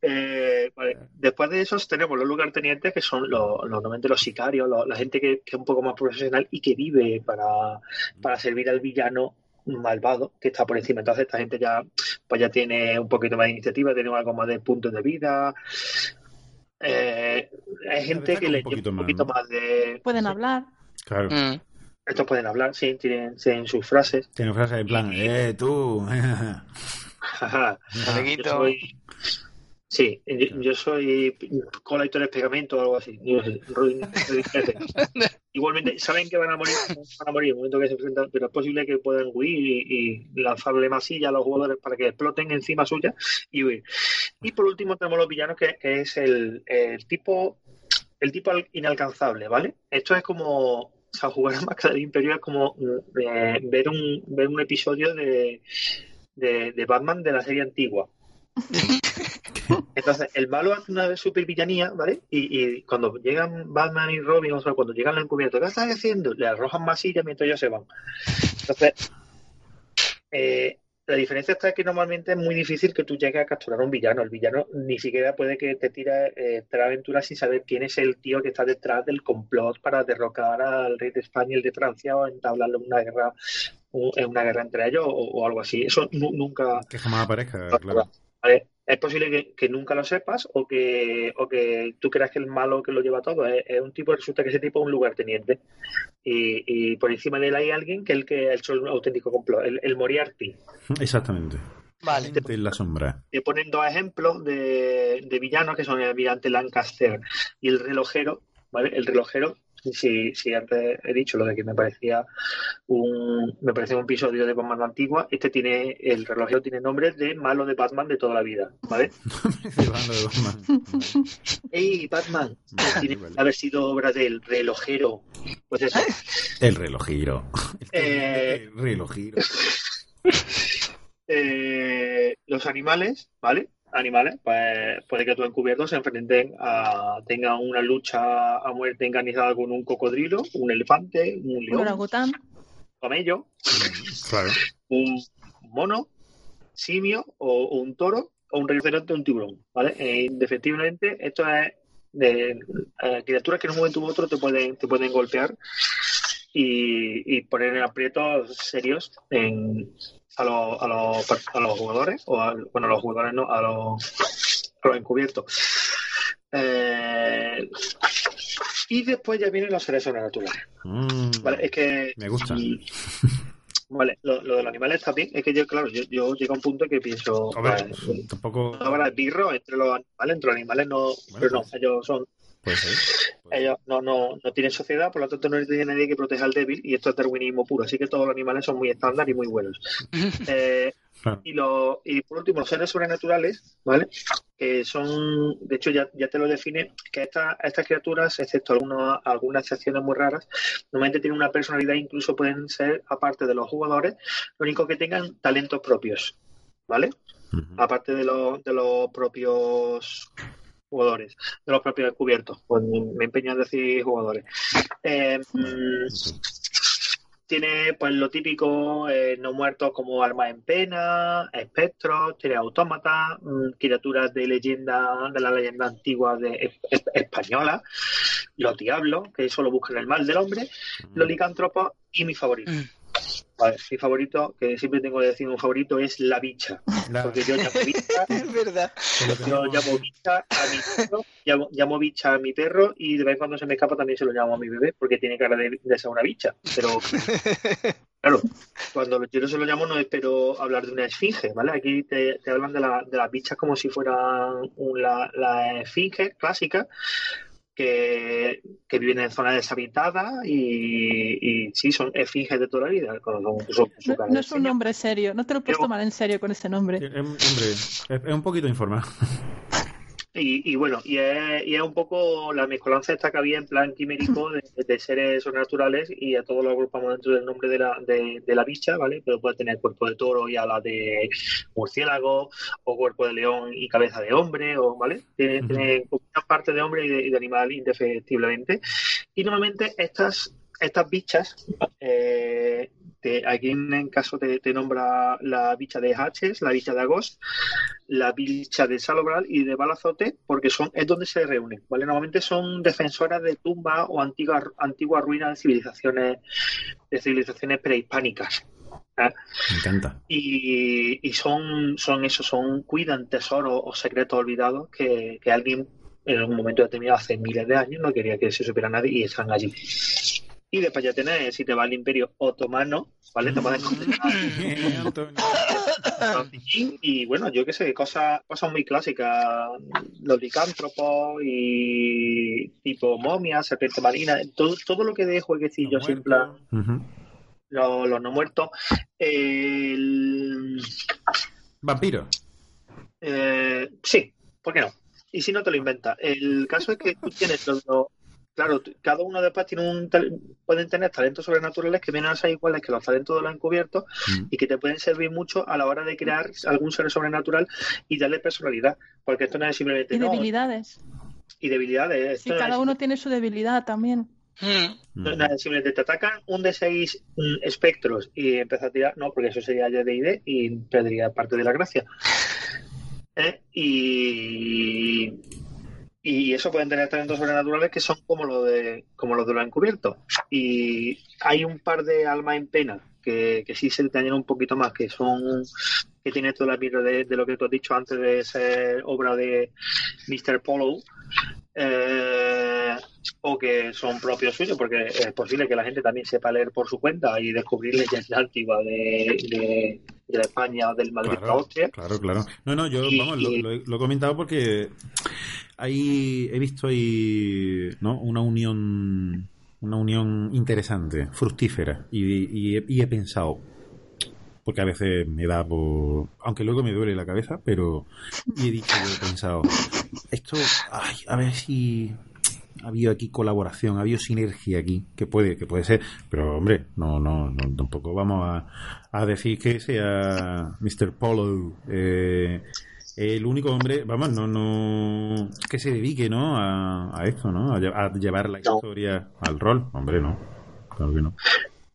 Eh, vale. Después de esos tenemos los lugartenientes que son los, los, normalmente los sicarios, los- la gente que, que es un poco más profesional y que vive para, para servir al villano malvado que está por encima. Entonces esta gente ya pues ya tiene un poquito más de iniciativa, tiene algo más de puntos de vida. Eh, hay gente que le lleva poquito un más, poquito ¿no? más de... Pueden hablar. Claro. Mm. Estos pueden hablar, sí, tienen, tienen sus frases. Tienen frases en plan, eh, tú. Yo soy... Sí, yo, yo soy cola y pegamento o algo así. Igualmente, saben que van a morir, van a morir en el momento que se presentan, pero es posible que puedan huir y, y lanzarle masilla a los jugadores para que exploten encima suya y huir. Y por último tenemos los villanos, que, que es el, el tipo el tipo al- inalcanzable, ¿vale? Esto es como, o sea, jugar a Máscara del Imperio es como eh, ver un ver un episodio de, de, de Batman de la serie antigua. Entonces, el malo hace una super villanía, ¿vale? Y, y cuando llegan Batman y Robin, o sea, cuando llegan al encubierto, ¿qué estás haciendo? Le arrojan masilla mientras ellos se van. Entonces, eh, la diferencia está que normalmente es muy difícil que tú llegues a capturar a un villano. El villano ni siquiera puede que te tire eh, tres aventuras sin saber quién es el tío que está detrás del complot para derrocar al rey de España y el de Francia o entablarle una guerra, en una guerra entre ellos o, o algo así. Eso nu- nunca, Que jamás aparezca, claro. ¿vale? Es posible que, que nunca lo sepas o que, o que tú creas que el malo que lo lleva todo es, es un tipo, resulta que ese tipo es un lugarteniente. Y, y por encima de él hay alguien que es el que ha hecho el auténtico complot, el, el Moriarty. Exactamente. Vale. En la sombra. Te ponen dos ejemplos de, de villanos que son el almirante Lancaster y el relojero, ¿vale? El relojero, si, si antes he dicho lo de que me parecía un me parecía un episodio de Batman antigua, este tiene, el relojero tiene nombre de malo de Batman de toda la vida, ¿vale? Batman. ¡Ey, Batman! Tiene vale. que haber sido obra del relojero. Pues eso. El relojiro. Eh. El relojiro. Eh, los animales, ¿vale? Animales, pues puede que tu encubierto se enfrenten a. tengan una lucha a muerte encarnizada con un cocodrilo, un elefante, un Un león, un orangután. camello, Claro. un mono, simio o, o un toro o un rinoceronte o un tiburón, ¿vale? Eh, indefectiblemente, esto es de eh, criaturas que en un momento u otro te pueden, te pueden golpear y, y poner en aprietos serios en, a, los, a, los, a los jugadores, o a, bueno, a los jugadores no, a los, a los encubiertos. Eh, y después ya vienen los seres sobrenaturales. Mm, ¿vale? Es que Me gusta. y- Vale, lo, lo de los animales también. Es que yo, claro, yo, yo llego a un punto que pienso. A ver, pues, tampoco. no habrá birro entre los animales, entre los animales no. Bueno, pero no, pues. ellos son. Puede ser. Puede ser. Ellos no, no, no tienen sociedad, por lo tanto no tiene nadie que proteja al débil y esto es darwinismo puro. Así que todos los animales son muy estándar y muy buenos. Eh, y, lo, y por último, los seres sobrenaturales, ¿vale? Que son, de hecho, ya, ya te lo define, que estas estas criaturas, excepto algunas, algunas excepciones muy raras, normalmente tienen una personalidad, incluso pueden ser, aparte de los jugadores, lo único que tengan talentos propios, ¿vale? Aparte de, los de los propios jugadores, de los propios descubiertos. Pues me empeño en decir jugadores. Eh, mm, tiene pues lo típico, eh, no muertos como armas en pena, espectros, tiene autómatas, mm, criaturas de leyenda, de la leyenda antigua de es- es- española, los diablos, que solo buscan el mal del hombre, los licántropos y mi favorito. Mm. Vale, mi favorito, que siempre tengo que decir un favorito, es la bicha. La- Porque yo llamo bicha, Es verdad. yo llamo bicha a mi perro, llamo, llamo bicha a mi perro y de vez en cuando se me escapa también se lo llamo a mi bebé porque tiene cara de, de ser una bicha. Pero Claro, cuando yo no se lo llamo no espero hablar de una esfinge, ¿vale? Aquí te, te hablan de, la, de las bichas como si fueran un- la, la esfinge clásica, que, que viven en zonas deshabitadas y, y sí, son esfinges de toda la vida. Con, con su- su No, cara no es un nombre serio, no te lo puedes Pero- tomar en serio con ese nombre. Eh, eh, Hombre, es, es un poquito informado. Y, y bueno, y es, y es un poco la mezcolanza esta que había en plan quimérico de, de seres sobrenaturales y a todos lo agrupamos dentro del nombre de la, de, de la bicha, ¿vale? Pero puede tener cuerpo de toro y ala de murciélago, o cuerpo de león y cabeza de hombre, o ¿vale? Tiene, tiene una parte de hombre y de, y de animal indefectiblemente. Y normalmente estas, estas bichas, eh, te- aquí en, en caso te, te nombra la bicha de Hatches, la bicha de Agost, la bicha de Salobral y de Balazote, porque son es donde se reúnen, ¿vale? Normalmente son defensoras de tumbas o antiguas antiguas ruinas de civilizaciones de civilizaciones prehispánicas. ¿eh? Me encanta. Y, y son, son eso, son cuidan tesoros o secretos olvidados que, que alguien en algún momento determinado hace miles de años no quería que se supiera nadie y están allí. Y después ya tenés, si te va al Imperio Otomano, ¿vale? Te puedes y bueno, yo qué sé, cosas, cosas muy clásicas, los licántropos y tipo momias, serpiente marina, todo, todo lo que de jueguecillos en plan los, los no muertos. El- Vampiro. eh, sí, ¿por qué no? Y si no te lo inventas. El caso es que tú tienes los, los- claro, cada uno después tiene un tal- pueden tener talentos sobrenaturales que vienen a ser iguales que los talentos de los encubiertos Mm. y que te pueden servir mucho a la hora de crear algún ser sobrenatural y darle personalidad. Porque esto no es simplemente Y no, debilidades. y debilidades. Sí, no cada es- uno tiene su debilidad también. Mm. no es nada, simplemente te atacan un de seis mm, espectros y empiezas a tirar, no, porque eso sería ya de ID y perdería parte de la gracia. ¿Eh? Y, y eso pueden tener talentos sobrenaturales que son como los de como los de los encubiertos. Y hay un par de almas en pena que, que sí se detallan un poquito más, que son que tiene toda la mira de, de lo que tú has dicho antes de ser obra de Mr. Polo. eh, o que son propios suyos, porque es posible que la gente también sepa leer por su cuenta y descubrir leyendas antiguas de, de, de la España o del Madrid Claro, Austria. claro, claro. No, no, yo, Y- vamos, lo, y- lo he- lo he comentado porque ahí he visto ahí, ¿no? Una unión, una unión interesante, fructífera. Y, y he, y he pensado, porque a veces me da por... Aunque luego me duele la cabeza, pero... Y he dicho, he pensado, esto, ay, a ver si... Ha habido aquí colaboración, ha habido sinergia aquí, que puede, que puede ser, pero hombre, no, no, no tampoco vamos a, a decir que sea Mr. Polo eh, el único hombre, vamos, no, no, que se dedique, ¿no? A, a esto, ¿no? A, a llevar la No. historia al rol, hombre, no, claro que no.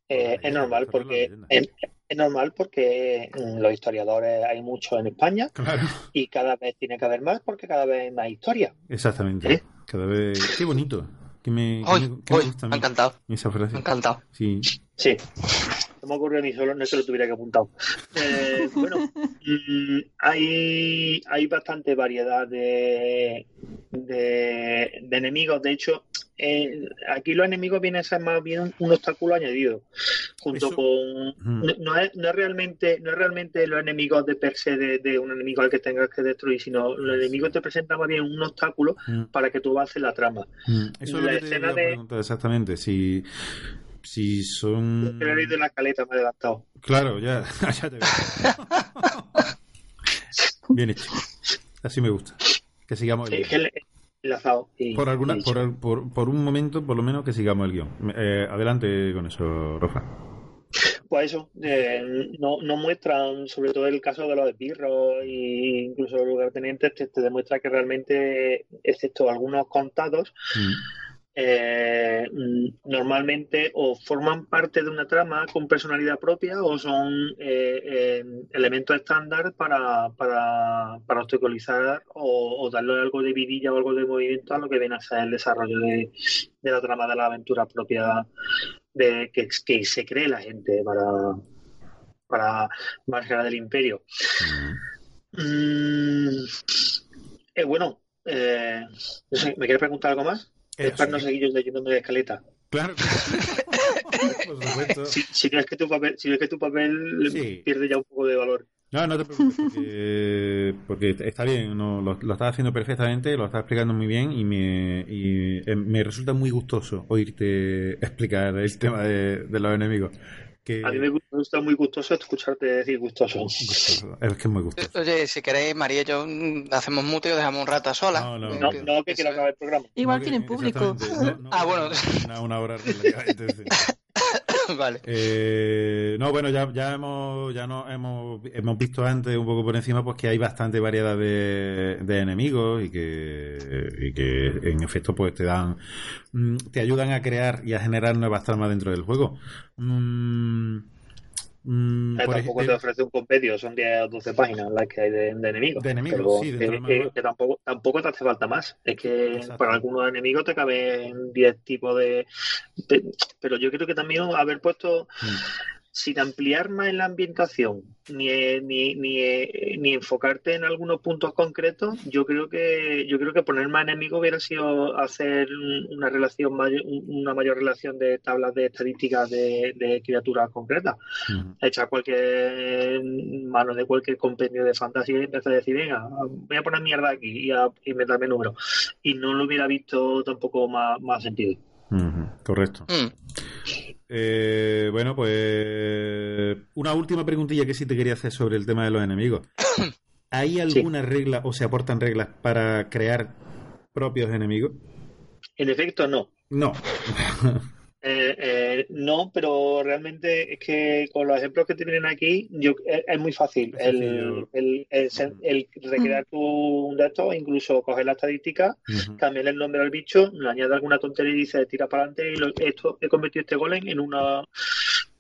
Eh, es normal porque es, es normal porque los historiadores hay muchos en España Claro, y cada vez tiene que haber más porque cada vez hay más historia. exactamente. ¿Eh? Cada vez, qué bonito, que me, que Uy, me, que me uy, gusta a me ha encantado, esa frase. me ha encantado. Sí, Sí, no me ocurrió ni solo, no que lo tuviera que apuntado. Eh, bueno, mm, hay, hay bastante variedad de, de, de enemigos. De hecho, eh, aquí los enemigos vienen a ser más bien un, un obstáculo añadido, junto Eso- con no, no es, no es realmente no es realmente los enemigos de per se de, de un enemigo al que tengas que destruir, sino los enemigos te presentan más bien un obstáculo Mm. para que tú avances la trama. Mm, Eso es lo que escena de- exactamente, si, si son... He leído la caleta, me he adaptado. Claro, ya, ya te veo. Bien hecho. Así me gusta. Que sigamos el Enlazado. Y, Por, alguna, y- por, por, por un momento, por lo menos, que sigamos el guion. Eh, adelante con eso, Rofa. Pues eso, eh, no, no muestran, sobre todo el caso de los esbirros e incluso los lugartenientes, te, te demuestra que realmente, excepto algunos contados, Mm. Eh, mm, normalmente o forman parte de una trama con personalidad propia o son eh, eh, elementos estándar para, para, para obstaculizar o, o darle algo de vidilla o algo de movimiento a lo que viene a ser el desarrollo de, de la trama de la aventura propia de que, que se cree la gente para, para Máscara del Imperio. Mm. Eh, bueno, eh, no sé, ¿me quieres preguntar algo más? Sí. seguir yo leyéndome de escaleta. Claro. por supuesto. Si, si no es que tu papel, si no es que tu papel Sí. pierde ya un poco de valor. No, no te preocupes, porque, porque está bien, no, lo, lo estás haciendo perfectamente, lo estás explicando muy bien y me, y, eh, me resulta muy gustoso oírte explicar el tema de, de los enemigos. Que, A mí me gusta muy gustoso escucharte decir gustoso. gustoso, es que es muy gustoso. Oye, si queréis, María y yo mm, hacemos mute y os dejamos un rato a solas. No, no, Eh, No, que- no, que quiero acabar el programa. Igual No, tienen que- público. no- no- Ah, bueno. Una, una hora. vale. Eh, no, bueno, ya, hemos, ya no, hemos, hemos visto antes un poco por encima pues que hay bastante variedad de, de enemigos y que, y que en efecto pues te dan, mm, te ayudan a crear y a generar nuevas tramas dentro del juego. Mm, mm, Eh, por tampoco te ofrece un compendio, son 10 o 12 páginas las que hay de, de enemigos. De enemigos, Pero sí, que, tampoco, tampoco te hace falta más. Es que Exacto. para algunos enemigos te caben 10 tipos de, de- Pero yo creo que también haber puesto, Mm. sin ampliar más en la ambientación, ni, eh, ni, ni, ni enfocarte en algunos puntos concretos, yo creo que yo creo que poner más enemigos hubiera sido hacer un- una relación mayor, una mayor relación de tablas de estadísticas de, de criaturas concretas Ujú. echar cualquier mano de cualquier compendio de fantasía y empezar a decir, venga, voy a poner mierda aquí y, a, y meterme números. Y no lo hubiera visto tampoco más, más sentido. Correcto. Mm. Eh, bueno, pues una última preguntilla que sí te quería hacer sobre el tema de los enemigos. ¿Hay alguna regla o se aportan reglas para crear propios enemigos? En efecto, no. No. Eh, eh, no, pero realmente es que con los ejemplos que tienen aquí, yo, es, es muy fácil. Es el, el, el, recrear tu, un estos, incluso coger la estadística, cambiarle el nombre al bicho, le añade alguna tontería y dice tira para adelante y lo- esto he convertido este golem en una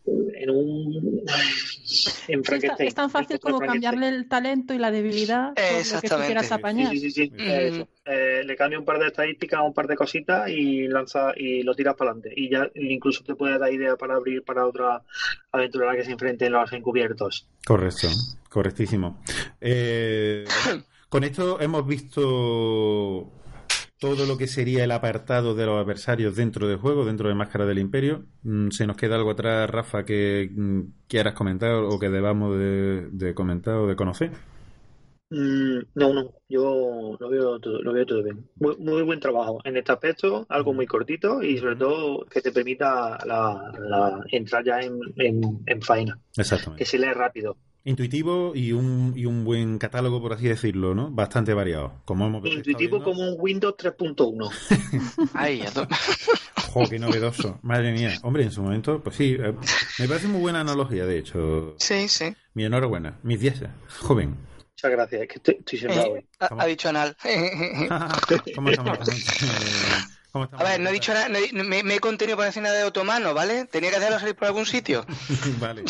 en un en Frankenstein. es tan fácil En como cambiarle el talento y la debilidad lo que tú quieras apañar. Sí, sí, sí, sí. Mm. Eh, eso. Eh, le cambia un par de estadísticas, un par de cositas y lanza y lo tiras para adelante. Y ya incluso te puede dar idea para abrir para otra aventura a la que se enfrenten los encubiertos. Correcto, correctísimo. Eh, con esto hemos visto todo lo que sería el apartado de los adversarios dentro del juego, dentro de Máscara del Imperio. Mm, ¿Se nos queda algo atrás, Rafa, que mm, quieras comentar o que debamos de, de comentar o de conocer? Mm, no, no, yo lo veo todo, lo veo todo bien. Muy, muy buen trabajo en este aspecto, algo muy cortito y sobre todo que te permita la, la- entrar ya en, en, en faena, que Exactamente. se lee rápido. Intuitivo y un, y un buen catálogo, por así decirlo, ¿no? Bastante variado. Como hemos Intuitivo viendo. como un Windows 3.1. Ay, ¡Jo, qué novedoso! Madre mía. Hombre, en su momento, pues sí, eh, me parece muy buena analogía, de hecho. Sí, sí. Mi enhorabuena. Mis 10. Joven. Muchas gracias, es que estoy, estoy hoy. Eh, ha, ¿Cómo? ha dicho anal. ¿Cómo estamos? A ver, no he dicho nada, no he- me, me he contenido para decir nada de otomano, ¿vale? Tenía que hacerlo salir por algún sitio. vale.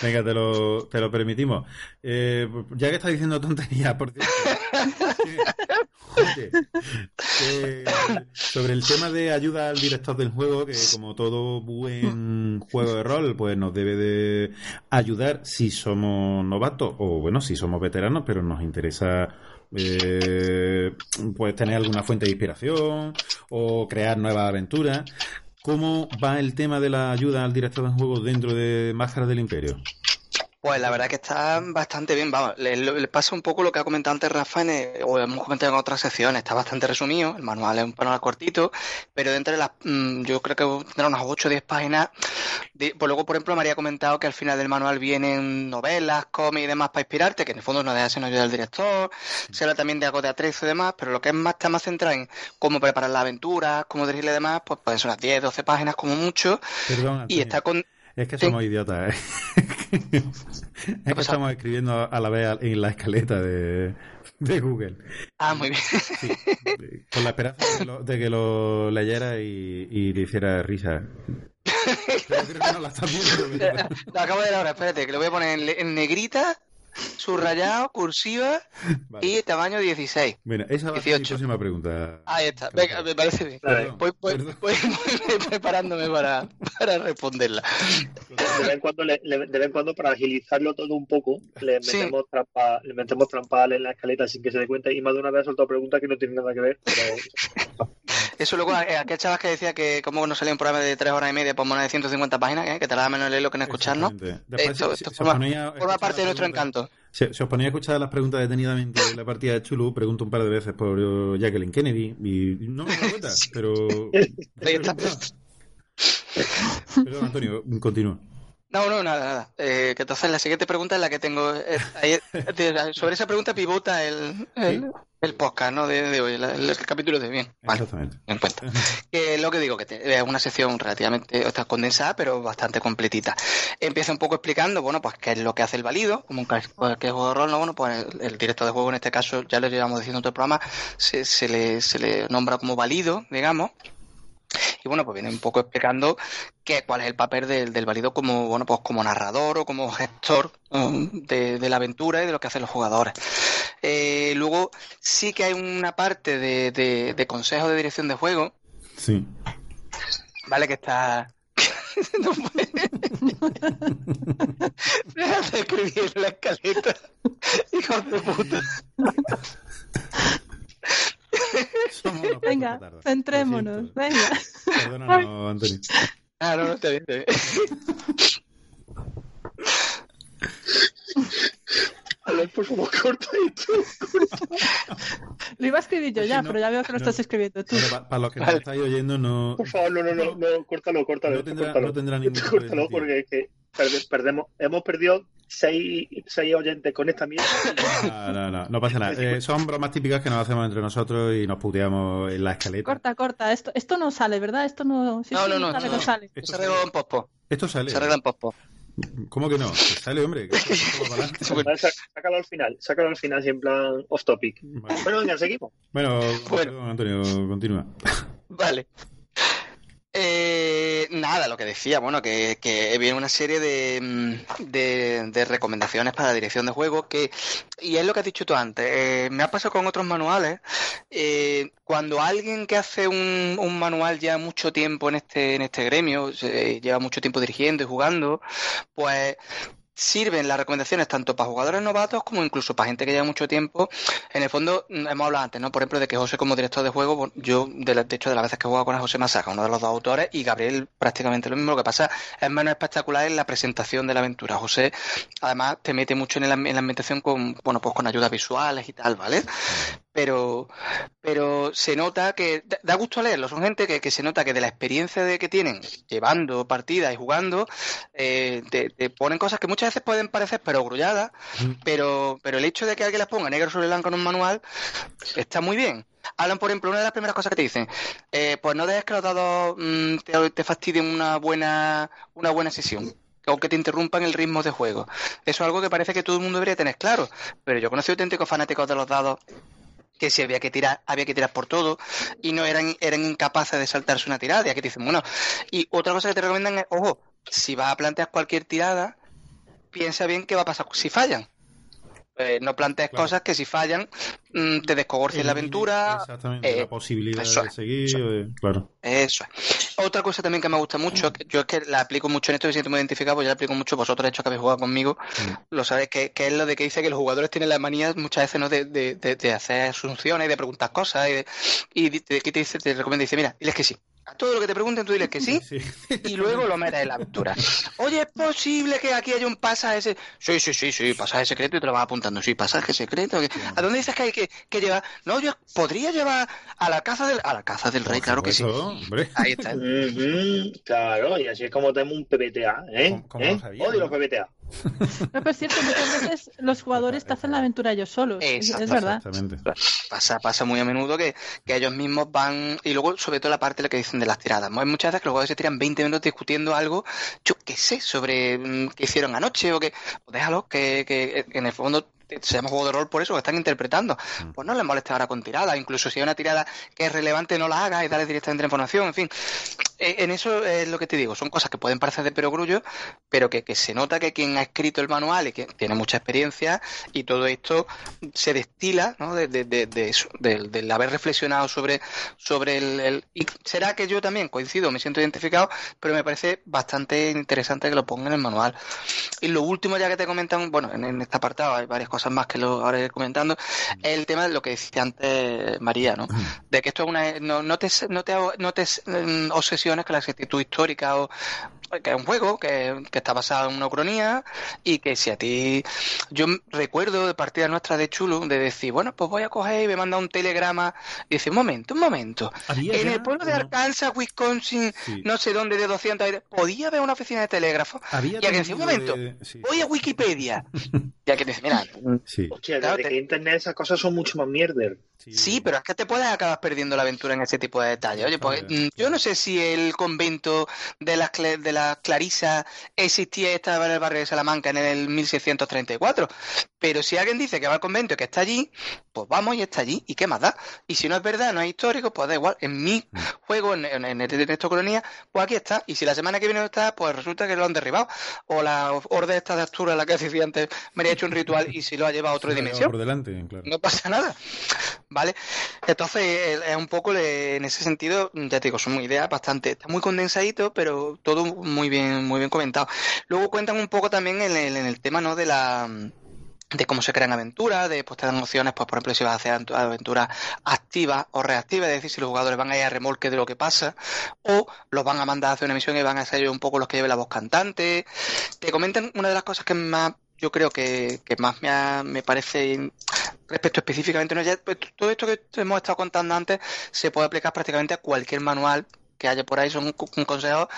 Venga, te lo, te lo permitimos. Eh, ya que estás diciendo tonterías, por cierto. Oye, eh, sobre el tema de ayuda al director del juego, que como todo buen juego de rol, pues nos debe de ayudar si somos novatos o bueno, si somos veteranos, pero nos interesa eh, pues tener alguna fuente de inspiración o crear nuevas aventuras. ¿Cómo va el tema de la ayuda al director del juego dentro de Máscaras del Imperio? Pues la verdad que está bastante bien, vamos, le, le pasa un poco lo que ha comentado antes Rafa, en el- o hemos comentado en otras secciones, está bastante resumido, el manual es un manual cortito, pero dentro de las, mm, yo creo que tendrá unas 8 o 10 páginas, de- pues luego por ejemplo María ha comentado que al final del manual vienen novelas, cómics y demás para inspirarte, que en el fondo no deja una ayuda del director, se habla también de algo de atrezo y demás, pero lo que es más, está más centrado en cómo preparar la aventura, cómo dirigirle y demás, pues pueden ser unas 10, 12 páginas como mucho, Perdón, y está con... Es que Sí. somos idiotas, ¿eh? es que estamos escribiendo a la vez en la escaleta de, de Google. Ah, muy bien. Sí, con la esperanza de que lo, de que lo leyera y, y le hiciera risa. Pero creo que no la estás viendo. Lo acabo de ver ahora, espérate, que lo voy a poner en negrita subrayado, cursiva Vale. y tamaño 16. Bueno, esa va a ser mi 18. próxima pregunta. Ahí está, venga, me parece bien. Perdón, Voy, voy- voy- voy preparándome para, para responderla. De vez en cuando, le- le- de vez en cuando para agilizarlo todo un poco, le Sí. metemos trampa, le metemos trampa en la escaleta sin que se dé cuenta y más de una vez ha soltado preguntas que no tienen nada que ver, pero Eso luego, eh, aquel chaval que decía que como no salía un programa de 3 horas y media por más de 150 páginas, ¿eh? que tardaba menos en leerlo que en escucharnos. Esto- esto forma- ponía parte de nuestro encanto. Si, si os ponía a escuchar las preguntas detenidamente en la partida de Chulu, pregunto un par de veces por Jacqueline Kennedy y no me doy cuenta, pero... Perdón, Antonio, continúa. No, no, nada, nada. Eh, que entonces la siguiente pregunta es la que tengo. eh, ahí- sobre esa pregunta pivota el, el, el podcast ¿no? de, de hoy, el, el capítulo de bien. Vale, Exactamente. en cuenta. Que lo que digo, que te- es una sección relativamente está condensada, pero bastante completita. Empieza un poco explicando, bueno, pues qué es lo que hace el válido, como un cualquier juego de rol, ¿no? Bueno, pues el, el director de juego, en este caso, ya lo llevamos diciendo en todo el programa, se, se le, se le nombra como válido, digamos. Y bueno, pues viene un poco explicando que, cuál es el papel del, del válido como, bueno, pues como narrador o como gestor um, de, de la aventura y de lo que hacen los jugadores. Eh, luego sí que hay una parte de, de, de consejo de dirección de juego, Sí. ¿vale? Que está... no puede... Deja de escribir la escaleta. Hijo de puta. Somos Venga, centrémonos. Venga. Perdónanos, Antonio. Ah, no, no, está bien, está bien. Por favor, corta esto. Lo iba a escribir yo ya, no, pero ya veo que lo no. estás escribiendo tú. Para los que Vale. estáis oyendo, no, Por favor, no, no, no, no, córtalo, córtalo. no, tendrá, córtalo. no tendrá ningún Córtalo porque es que perde- perdemos, hemos perdido seis, seis oyentes con esta mierda. No, no, no, no pasa nada. Eh, son bromas típicas que nos hacemos entre nosotros y nos puteamos en la escaleta. Corta, corta. Esto, esto no sale, ¿verdad? Esto no. Sí, No, sí, no, no, sale, no. no sale. Esto Se arregla en pospo. Esto sale. Se arregla en pospo. ¿Cómo que no? Sale, hombre. Sácalo al final, sácalo al final, en plan off topic. Vale. Bueno, venga, seguimos. Bueno, Bueno. perdón, Antonio, continúa. Vale. Eh, nada, lo que decía, bueno, que, que viene una serie de, mm, de, de recomendaciones para la dirección de juego que, y es lo que has dicho tú antes, eh, me ha pasado con otros manuales, eh, cuando alguien que hace un, un manual ya mucho tiempo en este, en este gremio, lleva mucho tiempo dirigiendo y jugando, pues sirven las recomendaciones tanto para jugadores novatos como incluso para gente que lleva mucho tiempo. En el fondo, mm, hemos hablado antes, ¿no? Por ejemplo, de que José como director de juego, yo, de, hecho, de las veces que he jugado con José Masaca, uno de los dos autores, y Gabriel prácticamente lo mismo. Lo que pasa es menos espectacular en la presentación de la aventura. José, además, te mete mucho en en la ambientación con, bueno, pues con ayudas visuales y tal, ¿vale? Pero, pero se nota que da- gusto leerlo. Son gente que, que se nota que de la experiencia de que tienen llevando partidas y jugando, eh, te, te ponen cosas que muchas veces pueden parecer pero grulladas, pero, pero el hecho de que alguien las ponga negro sobre blanco en un manual está muy bien. Hablan, por ejemplo, una de las primeras cosas que te dicen, eh, pues no dejes que los dados mm, te, te fastidien una buena, una buena sesión o que te interrumpan el ritmo de juego. Eso es algo que parece que todo el mundo debería tener claro, pero yo conocí auténticos fanáticos de los dados que si había que tirar, había que tirar por todo y no eran, eran incapaces de saltarse una tirada, ya que te dicen, bueno, y otra cosa que te recomiendan es, ojo, si vas a plantear cualquier tirada, piensa bien qué va a pasar si fallan. Eh, no plantees Claro. cosas que si fallan mm, te descogorcien la aventura. Exactamente, eh, la posibilidad de seguir. eso Claro. Eso es. Otra cosa también que me gusta mucho, que yo es que la aplico mucho en esto, me siento muy identificado, pues yo la aplico mucho, vosotros de hecho que habéis jugado conmigo, lo sabéis, que, que es lo de que dice que los jugadores tienen la manía muchas veces ¿no? de, de, de, de hacer asunciones, de preguntar cosas, y, de, y que te dice, te recomienda, dice, mira, diles que sí. A todo lo que te pregunten, tú diles que sí, Sí. y luego lo metes en la aventura. Oye, ¿es posible que aquí haya un pasaje ese? Sí, sí, sí, sí, pasaje secreto y te lo vas apuntando. Sí, pasaje secreto. que- ¿A dónde dices que hay que, que llevar? No, yo podría llevar a la caza del, a la caza del rey, claro que sí. Hombre. Ahí está. Claro, y así es como tenemos un PBTA, ¿eh? ¿Cómo- cómo ¿Eh? lo Odio no? los PBTA. No, pero es cierto, muchas veces los jugadores te hacen la aventura ellos solos. Es, Exacto, es verdad. Exactamente. Pasa, pasa muy a menudo que, que ellos mismos van. Y luego, sobre todo, la parte de la que dicen de las tiradas. Hay muchas veces que los jugadores se tiran 20 minutos discutiendo algo, yo qué sé, sobre mm, qué hicieron anoche o que. Pues déjalo, que, que en el fondo se llama juego de rol por eso, que están interpretando. Pues no les moleste ahora con tirada, incluso si hay una tirada que es relevante, no la hagas y dale directamente la información, en fin. Eh, en eso es lo que te digo, son cosas que pueden parecer de perogrullo, pero que, que se nota que quien ha escrito el manual y que tiene mucha experiencia y todo esto se destila ¿no? de, de, de, de eso, del, haber reflexionado sobre, sobre el, el- Y será que yo también coincido, me siento identificado, pero me parece bastante interesante que lo pongan en el manual. Y lo último ya que te comentan, bueno, en, en este apartado hay varias cosas más que lo ahora iré comentando, es el tema de lo que decía antes María, ¿no? De que esto es una... No, no te, no te, no te mm, obsesiones con la exactitud histórica o que es un juego que, que está basado en una ucronía y que si a ti... Yo recuerdo de partidas nuestras de Chulu de decir, bueno, pues voy a coger y me manda un telegrama y dice, un momento, un momento. ¿Había En ya el pueblo de? Arkansas, Wisconsin, Sí. no sé dónde, de 200 habitantes, podía haber una oficina de telégrafo. Había Y alguien dice, un momento, de- sí. voy a Wikipedia. y alguien dice, mira, Sí, Hostia, Claro, desde te- que internet esas cosas son mucho más mierder. Sí, pero es que te puedes acabar perdiendo la aventura en ese tipo de detalles. Oye, pues mm, yo no sé si el convento de las, de las Clarisas existía estaba en el barrio de Salamanca en el 1634, pero si alguien dice que va al convento y que está allí, pues vamos y está allí. ¿Y qué más da? Y si no es verdad, no es histórico, pues da igual. En mi Mm. juego, en, en, en el de Texto Colonia, pues aquí está. Y si la semana que viene no está, pues resulta que lo han derribado. O la orden esta de Astura, la que decía antes, me ha hecho un ritual y si lo ha llevado a otra dimensión Por delante, claro. no pasa nada. ¿Vale? Entonces, es un poco en ese sentido, ya te digo, son ideas bastante, está muy condensadito, pero todo muy bien, muy bien comentado. Luego cuentan un poco también en el, en el tema, ¿no? De la de cómo se crean aventuras, de pues te dan opciones, pues por ejemplo si vas a hacer aventu- aventuras activas o reactivas, es decir, si los jugadores van a ir a remolque de lo que pasa, o los van a mandar a hacer una misión y van a ser un poco los que lleven la voz cantante. Te comentan una de las cosas que más yo creo que, que más me, ha- me parece respecto específicamente, ¿no? Pues, todo esto que hemos estado contando antes se puede aplicar prácticamente a cualquier manual que haya por ahí, son un, consejo,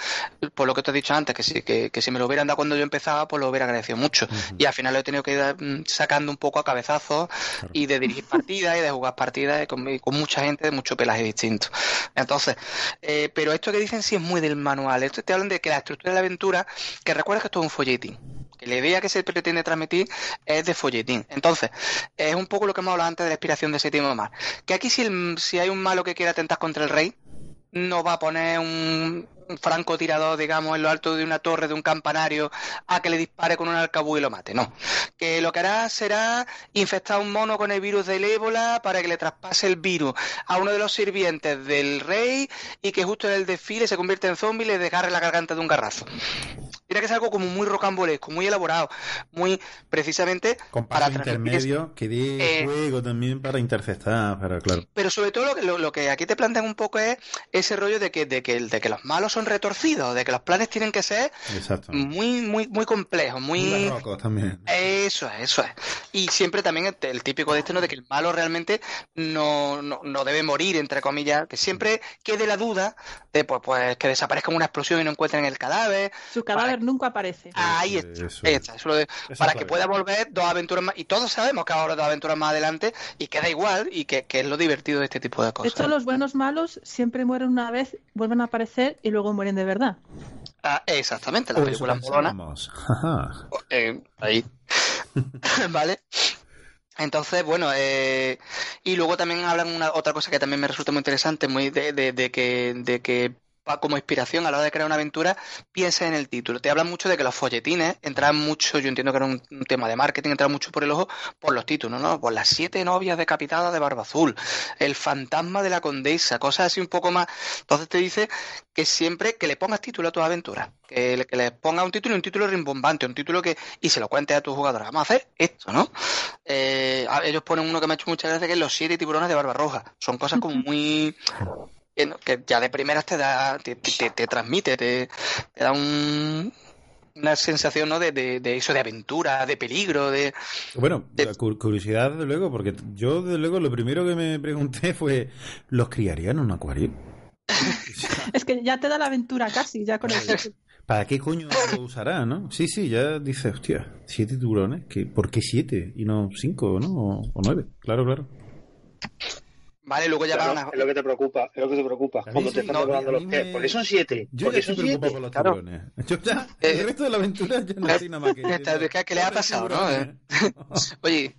por lo que te he dicho antes, que si, que, que si me lo hubieran dado cuando yo empezaba, pues lo hubiera agradecido mucho. Y al final lo he tenido que ir mm, sacando un poco a cabezazos y de dirigir partidas y de jugar partidas con mucha gente de mucho pelaje distinto. Entonces, eh, pero esto que dicen sí es muy del manual. Esto te hablan de que la estructura de la aventura, que recuerda que esto es un folletín. Que la idea que se pretende transmitir es de folletín. Entonces, es un poco lo que hemos hablado antes de la inspiración de séptimo mar. Que aquí si, el- si hay un malo que quiera atentar contra el rey, no va a poner un, francotirador, digamos, en lo alto de una torre, de un campanario, a que le dispare con un arcabuz y lo mate. No. Que lo que hará será infectar a un mono con el virus del ébola para que le traspase el virus a uno de los sirvientes del rey y que justo en el desfile se convierte en zombie y le desgarre la garganta de un garrazo. Tiene que ser algo como muy rocambolesco, muy elaborado, muy precisamente Con para intermedio que dé Eh, juego también para interceptar, para claro. Pero sobre todo lo que, lo, lo que aquí te plantean un poco es ese rollo de que, de que, de que los malos son retorcidos, de que los planes tienen que ser Exacto. muy, muy, muy complejos, Muy muy... barrocos también. Eso es, eso es. Y siempre también el, el típico de este, ¿no? De que el malo realmente no, no, no debe morir, entre comillas, que siempre quede la duda de pues, pues que desaparezca una explosión y no encuentren el cadáver. Su cadáver nunca aparece. Ahí Eso está, es. ahí está, eso lo de- es para que pueda volver dos aventuras más. Y todos sabemos que ahora dos aventuras más adelante y queda igual y que, que es lo divertido de este tipo de De cosas. hecho, los buenos malos siempre mueren una vez, vuelven a aparecer y luego mueren de verdad. Ah, exactamente, la O eso película molona. pensábamos. Ajá. Eh, ahí. vale. Entonces, bueno, eh, y luego también hablan una otra cosa que también me resulta muy interesante, muy de, de, de que, de que como inspiración a la hora de crear una aventura, piensa en el título. Te hablan mucho de que los folletines entran mucho, yo entiendo que era un, tema de marketing, entran mucho por el ojo por los títulos, ¿no? Por las siete novias decapitadas de Barba Azul, el fantasma de la condesa, cosas así un poco más. Entonces te dice que siempre que le pongas título a tus aventuras, que le, que le pongas un título un título rimbombante, un título que y se lo cuentes a tus jugadores. Vamos a hacer esto, ¿no? Eh, ellos ponen uno que me ha hecho mucha gracia que es los siete tiburones de Barbarroja. Son cosas como muy que, no- que ya de primeras te da, te, te- te- te transmite, te, te da un, una sensación ¿no? de, de, de eso, de aventura, de peligro, de Bueno, De- curiosidad, desde luego, porque yo, desde luego, lo primero que me pregunté fue: ¿los criarían en un acuario? Es que ya te da la aventura casi, ya con el ¿Para qué coño lo usará, no? Sí, sí, ya dice, hostia, siete tiburones, ¿qué, ¿por qué siete y no cinco, no? O, o nueve, claro, claro. Vale, luego ya Claro, van a... es lo que te preocupa, es lo que te preocupa. Cuando sí, te están no, devorando a los pies. me- ¿Por qué son siete? Yo ¿Por ya son siete? por los Claro. tiburones. Yo ya, Eh, el resto de la aventura ya no sé nada más que... ¿qué- qué- qué le ha pasado, no? Oye,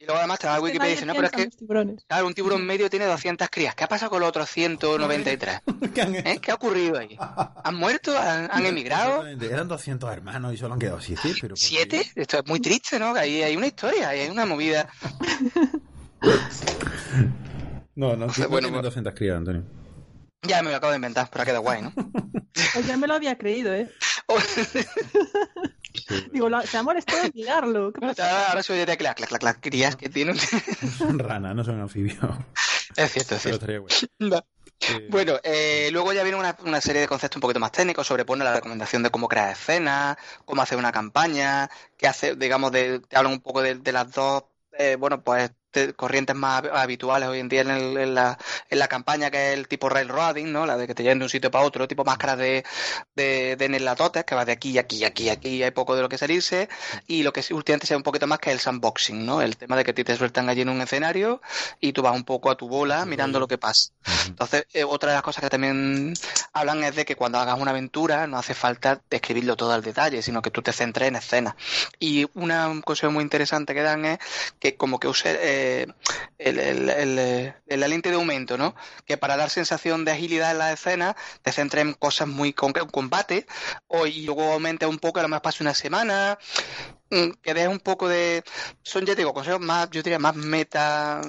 Y luego además te va a Wikipedia y dice, no, pero es que, claro, un tiburón medio tiene 200 crías. ¿Qué ha pasado con los otros 193? ¿Eh? ¿Qué ha ocurrido ahí? ¿Han muerto? ¿Han, emigrado? Eran 200 hermanos y solo han quedado 7. Pero ¿Siete? Esto es muy triste, ¿no? Ahí hay una historia, hay una movida. No, no, no bueno, 200 crías, Antonio. Ya me lo acabo de inventar, pero ha quedado guay, ¿no? Pues ya me lo había creído, ¿eh? Digo, se ha molestado en mirarlo. Ahora soy de clac, clac, clac, clac, crías que tienen. son ranas, no son anfibios. Es cierto, es cierto. Bueno, eh, luego ya viene una, una, serie de conceptos un poquito más técnicos sobre pone la recomendación de cómo crear escenas, cómo hacer una campaña, que hace, digamos, de, te hablan un poco de, de las dos, eh, bueno, pues corrientes más habituales hoy en día en, la, en la campaña, que es el tipo railroading, ¿no? La de que te lleven de un sitio para otro, tipo máscaras de, de, de que va de aquí, aquí, aquí, aquí, hay poco de lo que salirse, y lo que últimamente sea un poquito más que el sandboxing, ¿no? El tema de que te sueltan allí en un escenario y tú vas un poco a tu bola mirando lo que pasa. Entonces, eh, otra de las cosas que también hablan es de que cuando hagas una aventura no hace falta describirlo todo al detalle, sino que tú te centres en escenas. Y una cosa muy interesante que dan es que como que use... Eh, el, el, la lente de aumento, ¿no? Que para dar sensación de agilidad en la escena te centres en cosas muy con combate o, y luego aumente un poco, a lo mejor pase una semana, mm, que des un poco de... Son, ya te digo, consejos más, yo diría, más meta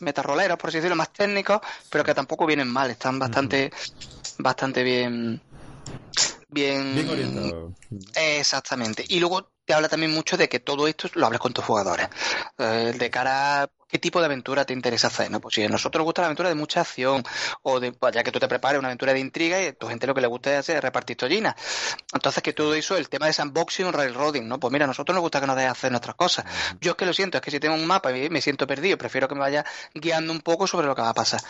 meta roleros, por así decirlo, más técnicos, pero que tampoco vienen mal, están bastante, bastante bien bien, bien orientado. Exactamente. Y luego te habla también mucho de que todo esto lo hables con tus jugadores. Eh, de cara a qué tipo de aventura te interesa hacer, ¿no? Pues si a nosotros nos gusta la aventura de mucha acción, o de, pues ya que tú te prepares una aventura de intriga y a tu gente lo que le gusta es hacer repartir tollinas. Entonces que todo eso, el tema de sandboxing, railroading, ¿no? Pues mira, a nosotros nos gusta que nos dejes hacer nuestras cosas. Yo es que lo siento, es que si tengo un mapa y me siento perdido, prefiero que me vaya guiando un poco sobre lo que va a pasar.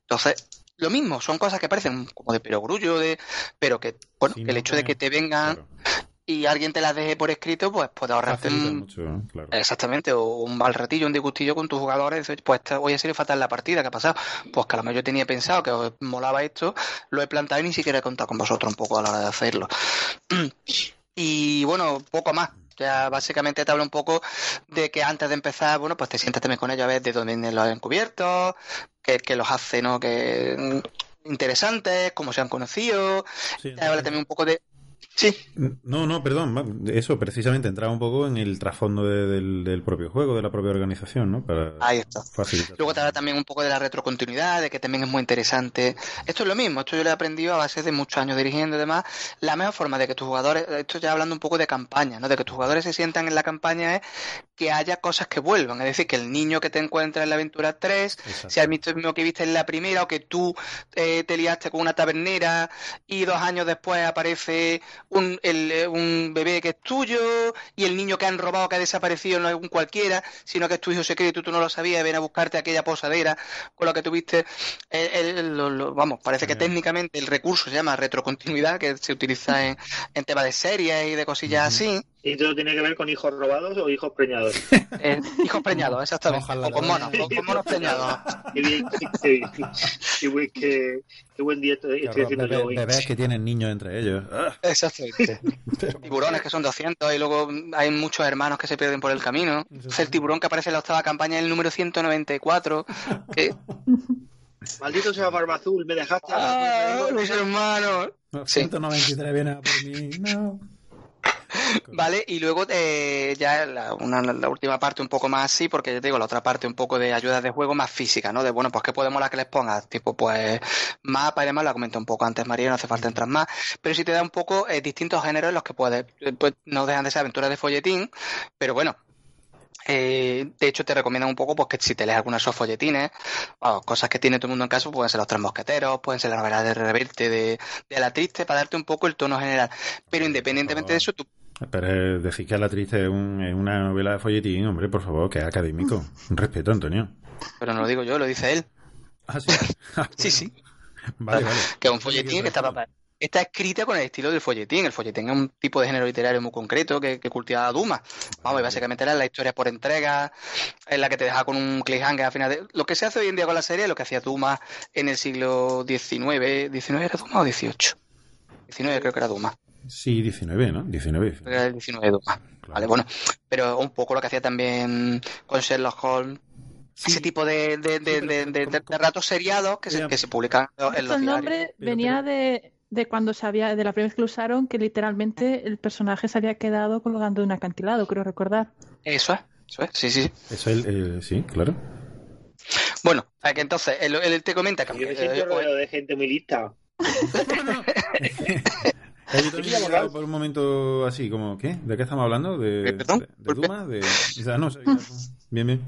Entonces, lo mismo, son cosas que parecen como de perogrullo, de, pero que, bueno, que el hecho de que te vengan y alguien te las deje por escrito, pues puede ahorrarte un... Exactamente, o un mal ratillo, un disgustillo con tus jugadores, pues voy a ser fatal la partida, ¿qué ha pasado? Pues que a lo mejor yo tenía pensado que os molaba esto, lo he plantado y ni siquiera he contado con vosotros un poco a la hora de hacerlo. y bueno, poco más. Ya básicamente te hablo un poco de que antes de empezar, bueno, pues te sientas también con ellos a ver de dónde vienen los encubiertos, qué, qué los hace, ¿no? Que interesantes, cómo se han conocido. te habla también un poco de Sí. No, no, perdón. Eso precisamente entraba un poco en el trasfondo del, propio juego, de la propia organización, ¿no? Para Ahí está. Luego te habla también un poco de la retrocontinuidad, de que también es muy interesante. Esto es lo mismo, esto yo lo he aprendido a base de muchos años dirigiendo y demás. La mejor forma de que tus jugadores, esto ya hablando un poco de campaña, ¿no? De que tus jugadores se sientan en la campaña es que haya cosas que vuelvan. Es decir, que el niño que te encuentra en la aventura 3 sea el mismo que viste en la primera o que tú eh, te liaste con una tabernera y dos años después aparece un, el, eh, un bebé que es tuyo y el niño que han robado, que ha desaparecido no es un cualquiera, sino que es tu hijo secreto y tú no lo sabías ven a buscarte aquella posadera con la que tuviste. vamos, parece que técnicamente el recurso se llama retrocontinuidad, que se utiliza en, en temas de series y de cosillas así. ¿Y todo tiene que ver con hijos robados o hijos preñados? Eh, hijos preñados, exactamente. o con monos, con, monos preñados. Qué, bien, qué, buen, qué, qué buen día estoy, haciendo yo hoy. Bebés que tienen niños entre ellos. Exactamente. Tiburones que son 200 y luego hay muchos hermanos que se pierden por el camino. Es el tiburón que aparece en la octava campaña, el número 194. Que... Maldito sea Barba Azul, me dejaste. Ah, los hermanos. 193 viene a por mí. No. Vale, y luego eh, ya la, una, la última parte un poco más así, porque yo te digo, la otra parte un poco de ayuda de juego más física, ¿no? De bueno, pues qué podemos la que les pongas, tipo, pues mapa y demás, lo comenté un poco antes María, no hace falta entrar más, pero sí te da un poco eh, distintos géneros en los que puedes, pues, no dejan de ser aventuras de folletín, pero bueno, eh, de hecho, te recomiendan un poco pues, que si te lees algunos esos folletines, o cosas que tiene todo el mundo en casa, pueden ser los tres mosqueteros, pueden ser la novela de Reverte de, de la triste, para darte un poco el tono general. Pero independientemente de eso, tú pero decir que la triste es, una novela de folletín, hombre, por favor, que es académico. Un respeto, Antonio. Pero no lo digo yo, lo dice él. Ah, sí. sí, sí. Vale, vale. Que es un folletín que está, está escrita con el estilo del folletín. El folletín es un tipo de género literario muy concreto que, que cultiva Duma. Vamos, y básicamente era la historia por entrega, en la que te deja con un cliffhanger al final. De... Lo que se hace hoy en día con la serie es lo que hacía Duma en el siglo XIX. ¿19 era Duma o 18? 19 creo que era Duma. Sí, 19, ¿no? 19. Era el 19 Duma. ¿vale? Bueno, pero un poco lo que hacía también con Sherlock Holmes, ese tipo de, de, de, de, de- de relatos seriados que se, que se publican en los el diarios. nombre Pero- venía de, de cuando se había, de la primera vez que lo usaron, que literalmente el personaje se había quedado colgando de un acantilado, creo recordar. Eso es, eso es, sí, sí. Eso es, el- eh, sí, claro. Bueno, que entonces él, él te comenta que Yo me siento eh, rodeado de gente muy lista. yo también he por un momento así, como, ¿qué? ¿De qué estamos hablando? ¿De, Eh, perdón, de, no sé. Bien, bien.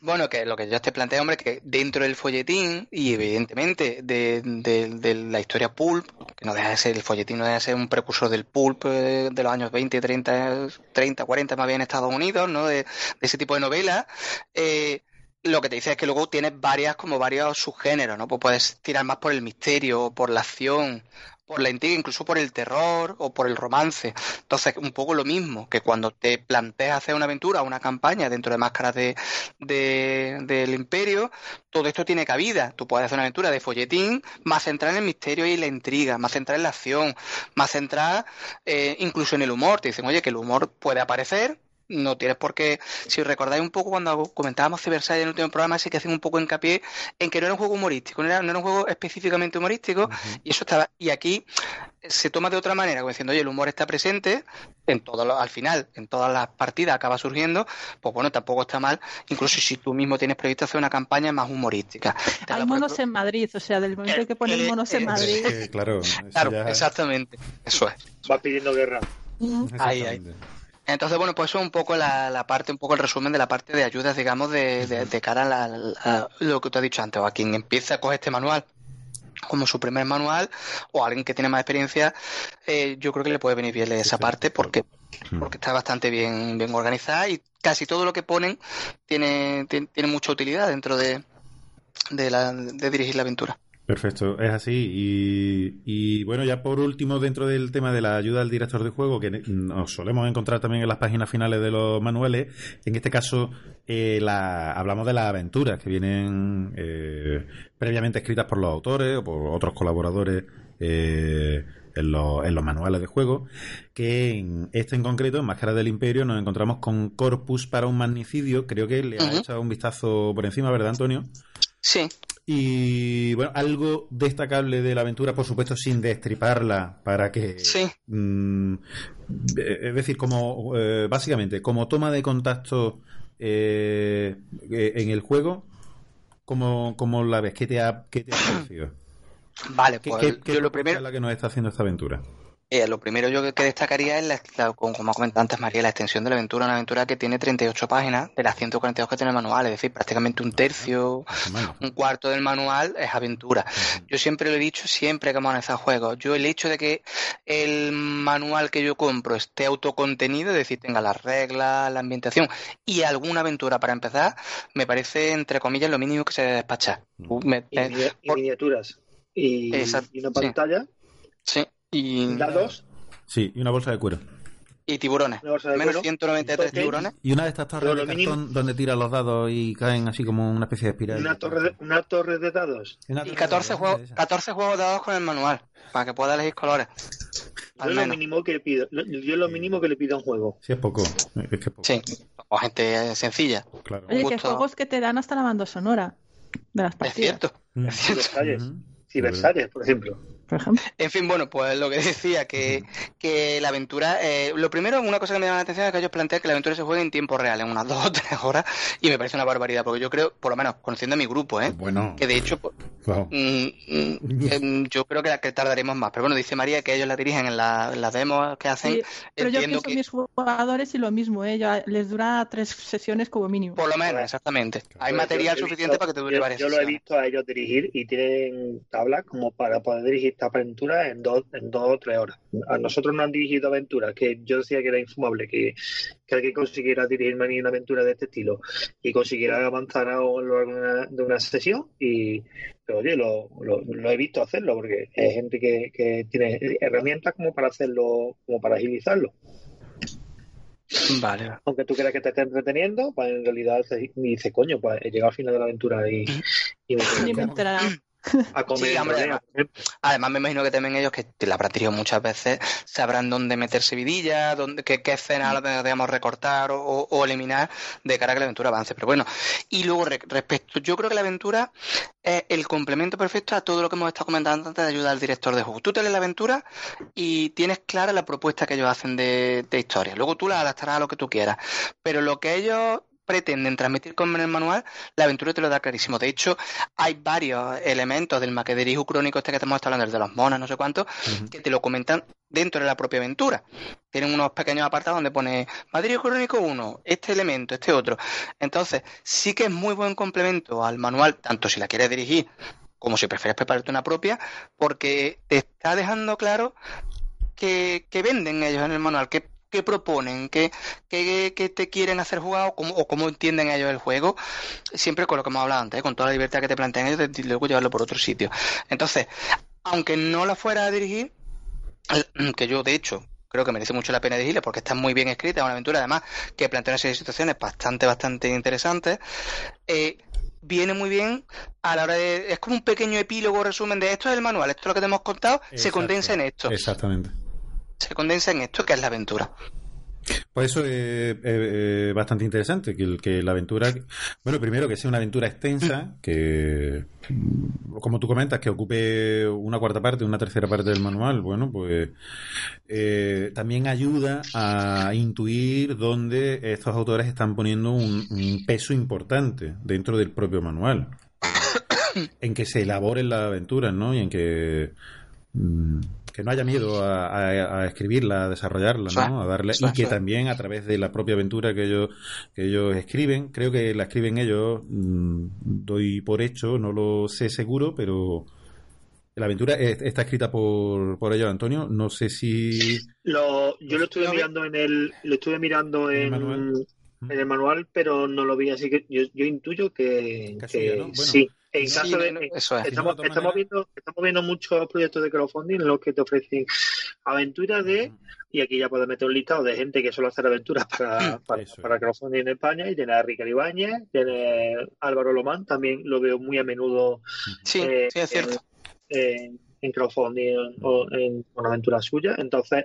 Bueno, que lo que yo te planteo, hombre, que dentro del folletín y evidentemente de, de- de la historia pulp, que no deja de ser el folletín, no deja de ser un precursor del pulp eh, de los años 20, 30, 30, 40 más bien en Estados Unidos, ¿no? De, de ese tipo de novelas. eh, lo que te dice es que luego tienes varias, como varios subgéneros, ¿no? Pues puedes tirar más por el misterio, por la acción, por la intriga, incluso por el terror o por el romance. Entonces, un poco lo mismo que cuando te planteas hacer una aventura una campaña dentro de máscaras de, de- del imperio, todo esto tiene cabida. Tú puedes hacer una aventura de folletín más centrada en el misterio y la intriga, más centrada en la acción, más centrada eh, incluso en el humor. Te dicen, oye, que el humor puede aparecer. No tienes por qué, si recordáis un poco cuando comentábamos Cyberside en el último programa, sí que hacen un poco hincapié en que no era un juego humorístico, no era, no era un juego específicamente humorístico, y eso estaba, y aquí se toma de otra manera, como diciendo, oye, el humor está presente, en todo lo- al final, en todas las partidas acaba surgiendo, pues bueno, tampoco está mal, incluso si tú mismo tienes previsto hacer una campaña más humorística. Te Hay por monos en Madrid, o sea, del momento que ponen eh, monos eh, en Madrid. Claro, eso Claro, ya- exactamente, eso es. Vas pidiendo guerra. Ahí, ahí. Entonces, bueno, pues eso es un poco la, la parte, un poco el resumen de la parte de ayudas, digamos, de, de- de cara a, la- a lo que tú has dicho antes, o a quien empieza a coger este manual como su primer manual, o a alguien que tiene más experiencia, eh, yo creo que le puede venir bien esa parte porque, Mm. porque está bastante bien, bien organizada y casi todo lo que ponen tiene, tiene, tiene mucha utilidad dentro de, de, la, de dirigir la aventura. Perfecto, es así. Y, bueno, ya por último, dentro del tema de la ayuda al director de juego, que nos solemos encontrar también en las páginas finales de los manuales, en este caso eh, la, hablamos de las aventuras que vienen eh, previamente escritas por los autores o por otros colaboradores. eh, en los, en los manuales de juego, que en este en concreto, en Máscara del Imperio, nos encontramos con Corpus para un magnicidio. Creo que le ha Ujú. echado un vistazo por encima, ¿verdad, Antonio? Sí, Y bueno, algo destacable de la aventura, por supuesto, sin destriparla, para que. Sí. mm, es decir, como eh, básicamente, como toma de contacto eh, eh, en el juego, ¿cómo, cómo la ves? ¿Qué te ha, qué te ha parecido? Vale, ¿Qué, pues qué- qué yo lo primero... es la que nos está haciendo esta aventura? Eh, lo primero yo que, destacaría es, la, la- como ha comentado antes María, la extensión de la aventura, una aventura que tiene 38 páginas de las 142 que tiene el manual, es decir, prácticamente un tercio, Bueno, un cuarto del manual es aventura. Yo siempre lo he dicho, siempre que hemos analizado juegos, yo el hecho de que el manual que yo compro esté autocontenido, es decir, tenga las reglas, la ambientación y alguna aventura para empezar, me parece, entre comillas, lo mínimo que se debe despachar. Me- Y, y miniaturas. Y, Exacto, y una sí. pantalla, sí, y, dados, sí, y una bolsa de cuero. y tiburones. una bolsa de Menos cuero, 193 toque, tiburones. Y una de estas torres de lo cartón mínimo- donde tiran los dados y caen así como una especie de espiral. una torre, de, una torre de dados. Una Y torre de 14 dados, juegos, esa. 14 juegos dados con el manual, para que pueda elegir colores. Yo es lo mínimo que pido. Yo es lo mínimo que le pido a un juego. Sí, es poco. Es que es poco. Sí, o gente sencilla. Claro. Oye, que juegos que te dan hasta la banda sonora de las Es partidas, cierto. Mm. Es cierto. Versalles. Por ejemplo. Por ejemplo. En fin, bueno, pues lo que decía, que, que la aventura, eh, lo primero, una cosa que me llama la atención es que ellos plantean que la aventura se juegue en tiempo real, en unas dos o tres horas, y me parece una barbaridad, porque yo creo, por lo menos conociendo a mi grupo, ¿eh? Bueno, que de hecho, pues, wow. mm, mm, em, yo creo que, la- que tardaremos más. Pero bueno, dice María que ellos la dirigen en, la- en las demos que hacen. Sí, pero yo pienso que, mis jugadores y lo mismo, ¿eh? Ya les dura tres sesiones como mínimo. por lo menos, exactamente. Hay Pero material yo suficiente visto- para que te dure yo, varias yo lo he visto a ellos dirigir y tienen tablas como para poder dirigir esta aventura en dos, en dos o tres horas. A nosotros nos han dirigido aventuras que yo decía que era infumable, que, que alguien consiguiera dirigirme a mí una aventura de este estilo y consiguiera avanzar a lo largo de una, sesión y pero oye, lo, lo, lo he visto hacerlo porque hay gente que, que tiene herramientas como para hacerlo, como para agilizarlo. Vale, aunque tú creas que te esté entreteniendo, pues en realidad dice, coño, pues he llegado al final de la aventura y, y me Ni me tengo que- enterará. A comer. Sí, en hombre, Rodea, además, me imagino que también ellos que te la habrán tirado muchas veces sabrán dónde meterse vidilla, dónde, qué, qué escenas debemos recortar o, o- o eliminar de cara a que la aventura avance. Pero bueno, y luego re- respecto, yo creo que la aventura es el complemento perfecto a todo lo que hemos estado comentando antes de ayudar al director de juego. Tú te lees la aventura y tienes clara la propuesta que ellos hacen de, de historia. Luego tú la adaptarás a lo que tú quieras. Pero lo que ellos pretenden transmitir con el manual, la aventura te lo da clarísimo. De hecho, hay varios elementos del maquederijo crónico este que estamos hablando, el de los monos, no sé cuántos, que te lo comentan dentro de la propia aventura. Tienen unos pequeños apartados donde pone Maquederijo crónico 1, este elemento, este otro. Entonces, sí que es muy buen complemento al manual, tanto si la quieres dirigir como si prefieres prepararte una propia, porque te está dejando claro que, que venden ellos en el manual, que, que proponen, que, que, que te quieren hacer jugar o cómo, o cómo entienden ellos el juego, siempre con lo que hemos hablado antes, ¿eh? con toda la libertad que te plantean ellos de luego llevarlo por otro sitio. Entonces, aunque no la fuera a dirigir, que yo de hecho creo que merece mucho la pena dirigirla porque está muy bien escrita, es una aventura además que plantea una serie de situaciones bastante, bastante interesantes. Eh, viene muy bien a la hora de. Es como un pequeño epílogo, resumen de esto es el manual, esto es lo que te hemos contado, se condensa en esto. Exactamente. Se condensa en esto, que es la aventura. Pues eso es, es- es bastante interesante, que, que la aventura, bueno, primero que sea una aventura extensa, que, mm, como tú comentas, que ocupe una cuarta parte, una tercera parte del manual, bueno, pues eh, también ayuda a intuir dónde estos autores están poniendo un, un peso importante dentro del propio manual, en que se elaboren las aventuras, ¿no? Y en que... mm, que no haya miedo a, a- a escribirla, a desarrollarla, ¿no? A darle, y que también a través de la propia aventura que ellos, que ellos escriben, creo que la escriben ellos, mm, doy por hecho, no lo sé seguro, pero la aventura es- está escrita por, por ellos, Antonio. No sé si. Lo, yo lo estuve mirando en el, lo estuve mirando ¿En el en, manual? en el manual, pero no lo vi, así que yo, yo intuyo que, Que que suya, ¿no? Bueno, sí. En Sí, caso de, no, eso es. estamos, de viendo, estamos viendo muchos proyectos de crowdfunding en los que te ofrecen aventuras de, y aquí ya puedes meter un listado de gente que suele hacer aventuras para, para, Eso es. para crowdfunding en España, y tiene a Ricardo Ibáñez, tiene Álvaro Lomán, también lo veo muy a menudo Sí, eh, sí, es cierto. en, en crowdfunding o en una aventura suya. Entonces,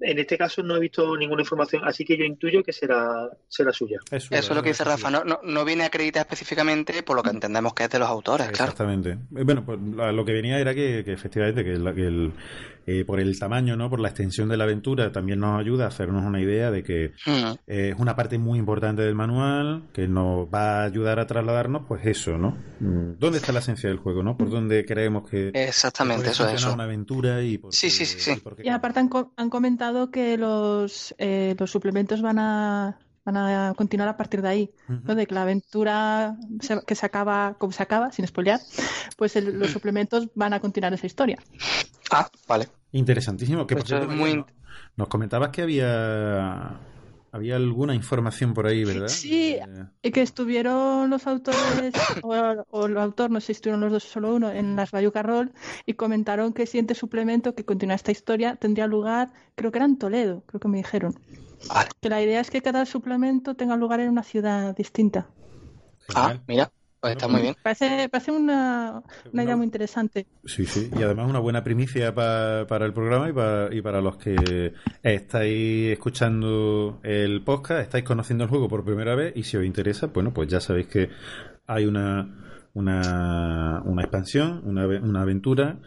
en este caso no he visto ninguna información, así que yo intuyo que será, será suya. Eso es lo que dice Rafa. No, no, no viene acreditada específicamente por lo que entendemos que es de los autores, claro. Exactamente. Eh, Bueno, pues la- lo que venía era que, que efectivamente que, la- que el, eh, por el tamaño, no, por la extensión de la aventura, también nos ayuda a hacernos una idea de que Mm. eh, es una parte muy importante del manual que nos va a ayudar a trasladarnos, pues eso, ¿no? Mm, ¿Dónde está la esencia del juego, no? ¿Por dónde creemos que Exactamente, eso es funcionar eso. una aventura y por Sí, sí, sí, sí. y aparte han, co- han comentado que los, eh, los suplementos van a, van a continuar a partir de ahí, Ujú. ¿no? De que la aventura se- que se acaba, como se acaba, sin spoilear, pues el- los suplementos van a continuar esa historia. Ah, vale. Interesantísimo. Que Pues cierto, muy-. Nos comentabas que había había alguna información por ahí, ¿verdad? Sí. Eh, Y que estuvieron los autores, o, o el autor, no sé si estuvieron los dos o solo uno, en las Bayuca Roll y comentaron que el siguiente suplemento que continúa esta historia tendría lugar, creo que era en Toledo, creo que me dijeron. Vale. Que la idea es que cada suplemento tenga lugar en una ciudad distinta. Ah, mira, pues está muy bien. Parece, parece una, una idea muy interesante. Sí, sí, y además una buena primicia pa- para el programa y para, y para los que estáis escuchando el podcast, estáis conociendo el juego por primera vez y si os interesa, bueno, pues ya sabéis que hay una, una, una expansión, una, una aventura.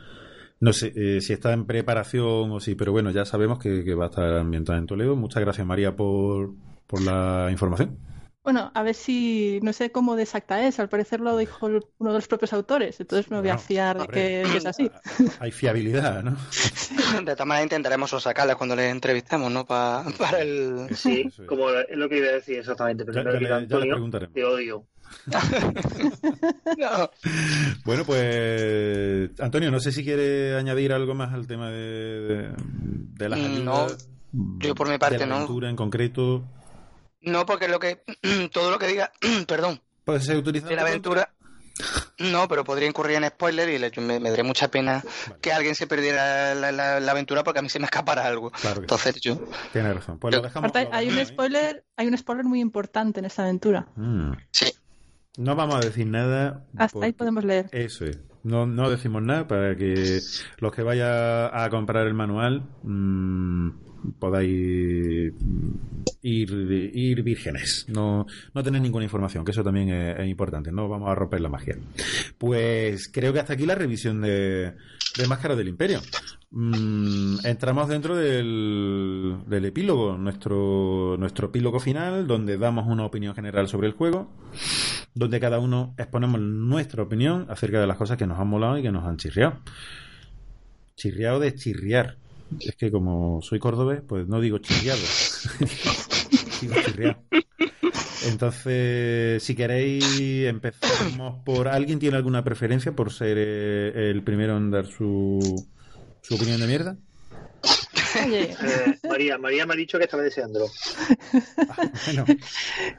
No sé eh, si está en preparación o sí, pero bueno, ya sabemos que, que va a estar ambientada en Toledo. Muchas gracias, María, por, por la información. Bueno, a ver si, no sé cómo de exacta es, al parecer lo dijo el- uno de los propios autores, entonces me voy a fiar de que, que es así. Hay fiabilidad, ¿no? De todas maneras intentaremos sacarles cuando les entrevistemos, ¿no? Pa- para el... Sí, como es lo que iba a decir exactamente. Pero Ya- le- ya le preguntaremos. te odio. No. Bueno, pues Antonio, no sé si quiere añadir algo más al tema de, de, de las Mm, ayudas. yo por mi parte de la no. aventura en concreto. No, porque lo que... Todo lo que diga... Perdón. Puede ser utilizado de la aventura. No, pero podría incurrir en spoiler y le- me, me daría mucha pena que alguien se perdiera la, la- la aventura porque a mí se me escapara algo. Claro sí. Entonces yo. Tiene razón. Pues lo dejamos. Aparte, lo hay un ahí. spoiler, hay un spoiler muy importante en esta aventura. Mm. Sí. No vamos a decir nada. Hasta ahí podemos leer. Eso es. No, no decimos nada para que los que vayan a comprar el manual mm, podáis ir, ir vírgenes. No, no ninguna información, que eso también es, es importante. No vamos a romper la magia. Pues creo que hasta aquí la revisión de, de Máscara del Imperio. Mm, entramos dentro del, del epílogo, nuestro, nuestro epílogo final, donde damos una opinión general sobre el juego, donde cada uno exponemos nuestra opinión acerca de las cosas que nos han molado y que nos han chirriado. Chirriado de chirriar. Es que como soy cordobés, pues no digo chirriado. digo chirriado. Entonces, si queréis, empezamos por... ¿Alguien tiene alguna preferencia por ser eh, el primero en dar su, su opinión de mierda? Oye, Eh, María, María me ha dicho que estaba deseándolo. Bueno,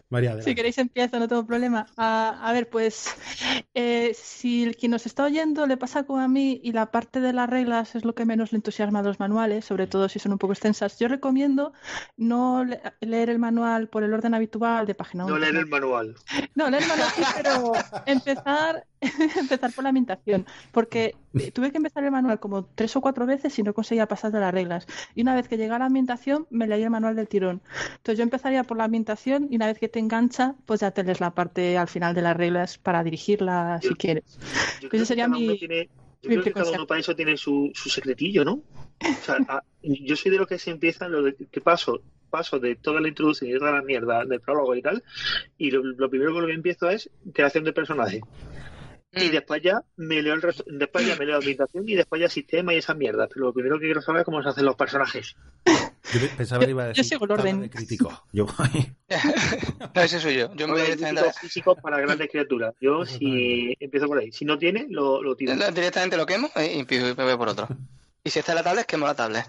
María, adelante. si queréis empiezo, no tengo problema. Ah, a ver, pues eh, si el quien nos está oyendo le pasa como a mí y la parte de las reglas es lo que menos le entusiasma a los manuales, sobre todo si son un poco extensas, yo recomiendo no le- leer el manual por el orden habitual de página No 1. leer el manual. No, leer el manual sí, pero empezar, empezar por la ambientación, porque tuve que empezar el manual como tres o cuatro veces y no conseguía pasar de las reglas. Y una vez que llegué a la ambientación, me leí el manual del tirón. Entonces yo empezaría por la ambientación y una vez que te engancha, pues ya te lees la parte al final de las reglas para dirigirla si quieres. Yo Ese creo que sería uno mi- tiene- yo mi creo que cada uno para eso tiene su, su secretillo, ¿no? O sea, a- yo soy de los que se empiezan, lo de, que paso, paso de toda la introducción y toda la mierda del prólogo y tal, y lo, lo primero con lo que empiezo es creación de personaje. Y después ya me leo el resto, después ya me leo ambientación y después ya sistema y esa mierda. Pero lo primero que quiero saber es cómo se hacen los personajes. Yo pensaba que iba a Yo decir sigo el orden. de crítico. Yo, No, ese soy yo. Yo me voy Hay directamente físicos para grandes criaturas. Yo si empiezo por ahí. Si no tiene, lo, lo tiro. a- directamente lo quemo eh, y me voy por otro. Y si está en la tablet, quemo la tablet.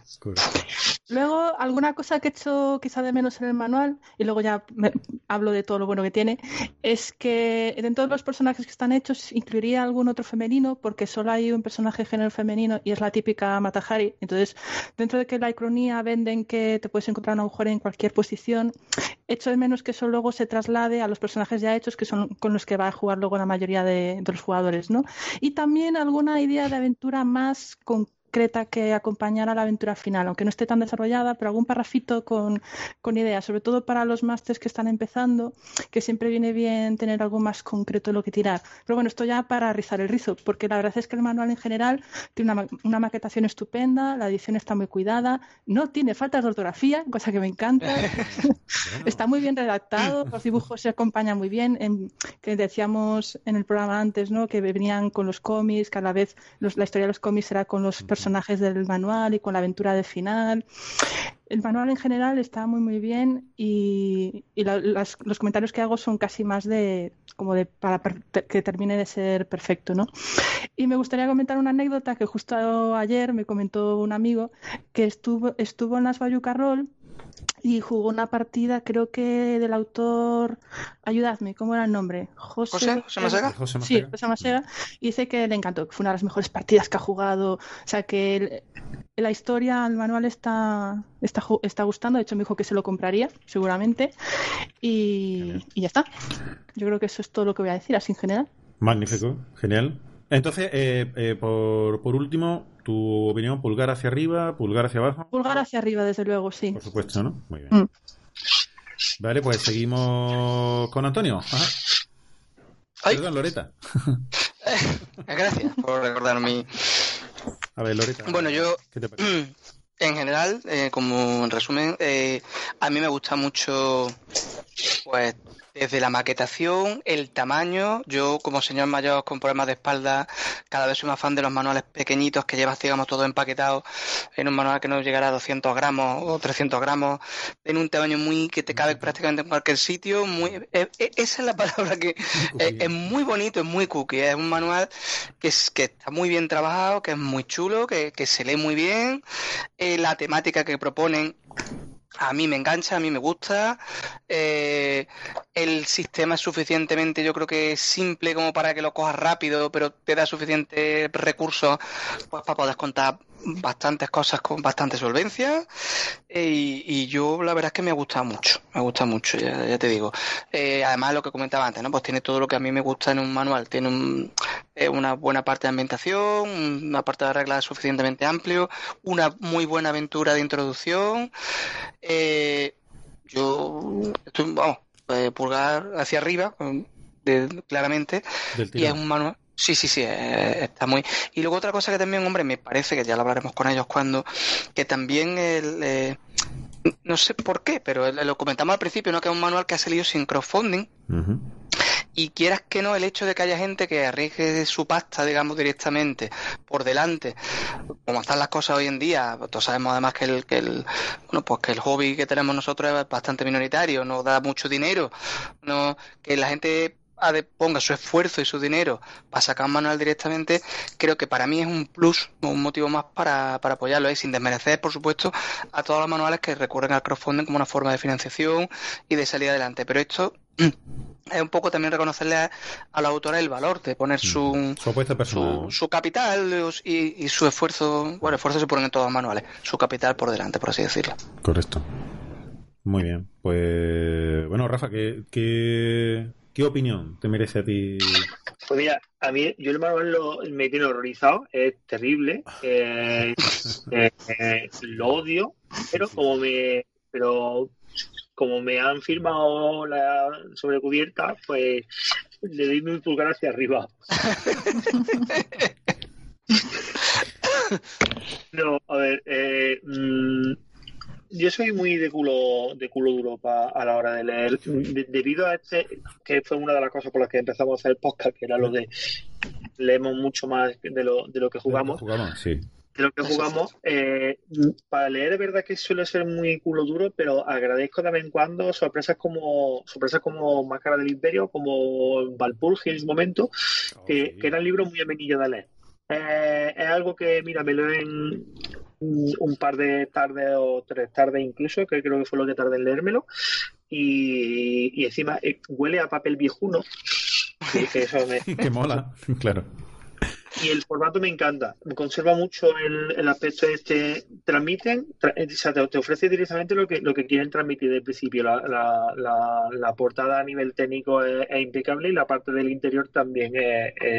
Luego, alguna cosa que he hecho quizá de menos en el manual, y luego ya me- hablo de todo lo bueno que tiene, es que dentro de los personajes que están hechos incluiría algún otro femenino, porque solo hay un personaje de género femenino y es la típica Matahari. Entonces, dentro de que la icronía venden que te puedes encontrar una mujer en cualquier posición, echo de menos que eso luego se traslade a los personajes ya hechos, que son con los que va a jugar luego la mayoría de, de los jugadores, ¿no? Y también alguna idea de aventura más concreta que acompañara la aventura final, aunque no esté tan desarrollada, pero algún parrafito con, con ideas, sobre todo para los másters que están empezando, que siempre viene bien tener algo más concreto de lo que tirar. Pero bueno, esto ya para rizar el rizo, porque la verdad es que el manual en general tiene una, una maquetación estupenda, la edición está muy cuidada, no tiene faltas de ortografía, cosa que me encanta. Está muy bien redactado, los dibujos se acompañan muy bien, en- que decíamos en el programa antes, ¿no? Que venían con los cómics, cada vez los- la historia de los cómics era con los personajes del manual y con la aventura del final. El manual en general está muy muy bien y, y los comentarios que hago son casi más de como de para per- que termine de ser perfecto, ¿no? Y me gustaría comentar una anécdota que justo ayer me comentó un amigo que estuvo estuvo en las Bayuca Roll y jugó una partida, creo que del autor, ayudadme, ¿cómo era el nombre? José, José, José Masega. José Sí. José Masega. Y dice que le encantó, que fue una de las mejores partidas que ha jugado. O sea, que el- la historia, el manual está, está, ju- está gustando. De hecho, me dijo que se lo compraría, seguramente. Y, y ya está. Yo creo que eso es todo lo que voy a decir, así en general. Magnífico, genial. Entonces, eh, eh, por, por último, tu opinión, pulgar hacia arriba, pulgar hacia abajo. Pulgar hacia arriba, desde luego, sí. Por supuesto, ¿no? Muy bien. Mm. Vale, pues seguimos con Antonio. Ajá. Ay. Perdón, Loreta. Gracias por recordar mi. A ver, Loreta. Bueno, yo- ¿Qué te parece? En general, eh, como en resumen, eh, a mí me gusta mucho, pues, desde la maquetación, el tamaño. Yo, como señor mayor con problemas de espalda, cada vez soy más fan de los manuales pequeñitos que llevas, digamos, todo empaquetado en un manual que no llegará a 200 gramos o 300 gramos, en un tamaño muy que te cabe prácticamente en cualquier sitio. Muy, eh, eh, esa es la palabra que eh, es muy bonito, es muy cookie. Es un manual que, es, que está muy bien trabajado, que es muy chulo, que, que se lee muy bien. Eh, la temática que proponen a mí me engancha, a mí me gusta. Eh, el sistema es suficientemente, yo creo que simple como para que lo cojas rápido, pero te da suficientes recursos pues, para poder contar bastantes cosas con bastante solvencia. Eh, y, y yo la verdad es que me gusta mucho, me gusta mucho, ya, ya te digo. Eh, además lo que comentaba antes, ¿no? Pues tiene todo lo que a mí me gusta en un manual. Tiene un, eh, una buena parte de ambientación, una parte de reglas suficientemente amplio, una muy buena aventura de introducción. Eh, yo estoy, vamos, eh, pulgar hacia arriba, de, claramente, y es un manual. Sí, sí, sí, está muy. Y luego otra cosa que también, hombre, me parece que ya lo hablaremos con ellos cuando, que también el, no sé por qué, pero lo comentamos al principio, ¿no? Que es un manual que ha salido sin crowdfunding. Y quieras que no, el hecho de que haya gente que arriesgue su pasta, digamos, directamente por delante, como están las cosas hoy en día, todos sabemos además que el, que el, bueno, pues que el hobby que tenemos nosotros es bastante minoritario, no da mucho dinero, no, que la gente ponga su esfuerzo y su dinero para sacar un manual directamente, creo que para mí es un plus, un motivo más para, para apoyarlo, y sin desmerecer, por supuesto, a todos los manuales que recurren al crowdfunding como una forma de financiación y de salir adelante. Pero esto es un poco también reconocerle a, la autora el valor de poner su, su, su, capital y, su esfuerzo, bueno, esfuerzo se ponen en todos los manuales, su capital por delante, por así decirlo. Correcto. Muy bien. Pues, bueno, Rafa, ¿qué, qué, ¿Qué opinión te merece a ti? Pues mira, a mí, yo el manual lo, me tiene horrorizado, es terrible, eh, eh, lo odio, pero como me, pero como me han firmado la sobrecubierta, pues le doy mi pulgar hacia arriba. no, a ver, eh, mm, yo soy muy de culo, de culo duro a la hora de leer, debido a este, que fue una de las cosas por las que empezamos a hacer el podcast, que era lo de leemos mucho más de lo, de lo que jugamos. sí. De lo que jugamos, eh, para leer es verdad que suele ser muy culo duro, pero agradezco de vez en cuando sorpresas como sorpresas como Máscara del Imperio, como Valpurgi en su momento, que, que eran libros muy amenillos de leer. Eh, es algo que, mira, me lo en un par de tardes o tres tardes incluso, que creo que fue lo que tardé en leérmelo. Y, y encima eh, huele a papel viejuno. Que, eso me... mola, claro. Y el formato me encanta. Conserva mucho el, el aspecto este. Transmiten, eh, o sea, te, ofrece directamente lo que, lo que quieren transmitir desde el principio. La, la, la, portada a nivel técnico es, impecable y la parte del interior también.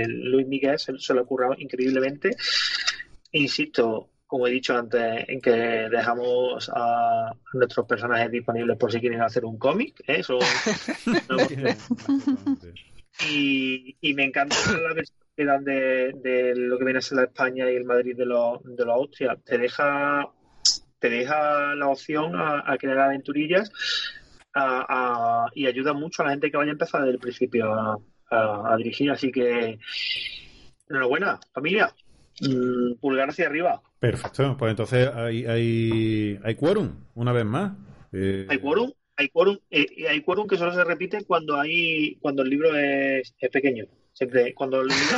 Luis Miguel se, se lo ha currado increíblemente. Insisto, como he dicho antes, en que dejamos a nuestros personajes disponibles por si quieren hacer un cómic. ¿eh? Eso, y, y, me encanta la versión que dan de, lo que viene a ser la España y el Madrid de los de los Austria. Te deja, te deja la opción a, crear aventurillas y ayuda mucho a la gente que vaya a empezar desde el principio a, a dirigir. Así que, enhorabuena, familia. Mm, pulgar hacia arriba. Perfecto, pues entonces hay, hay, hay quórum, una vez más. Eh, hay quórum, hay quórum, eh, hay quórum que solo se repite cuando hay cuando el libro es, es pequeño. Siempre, cuando el libro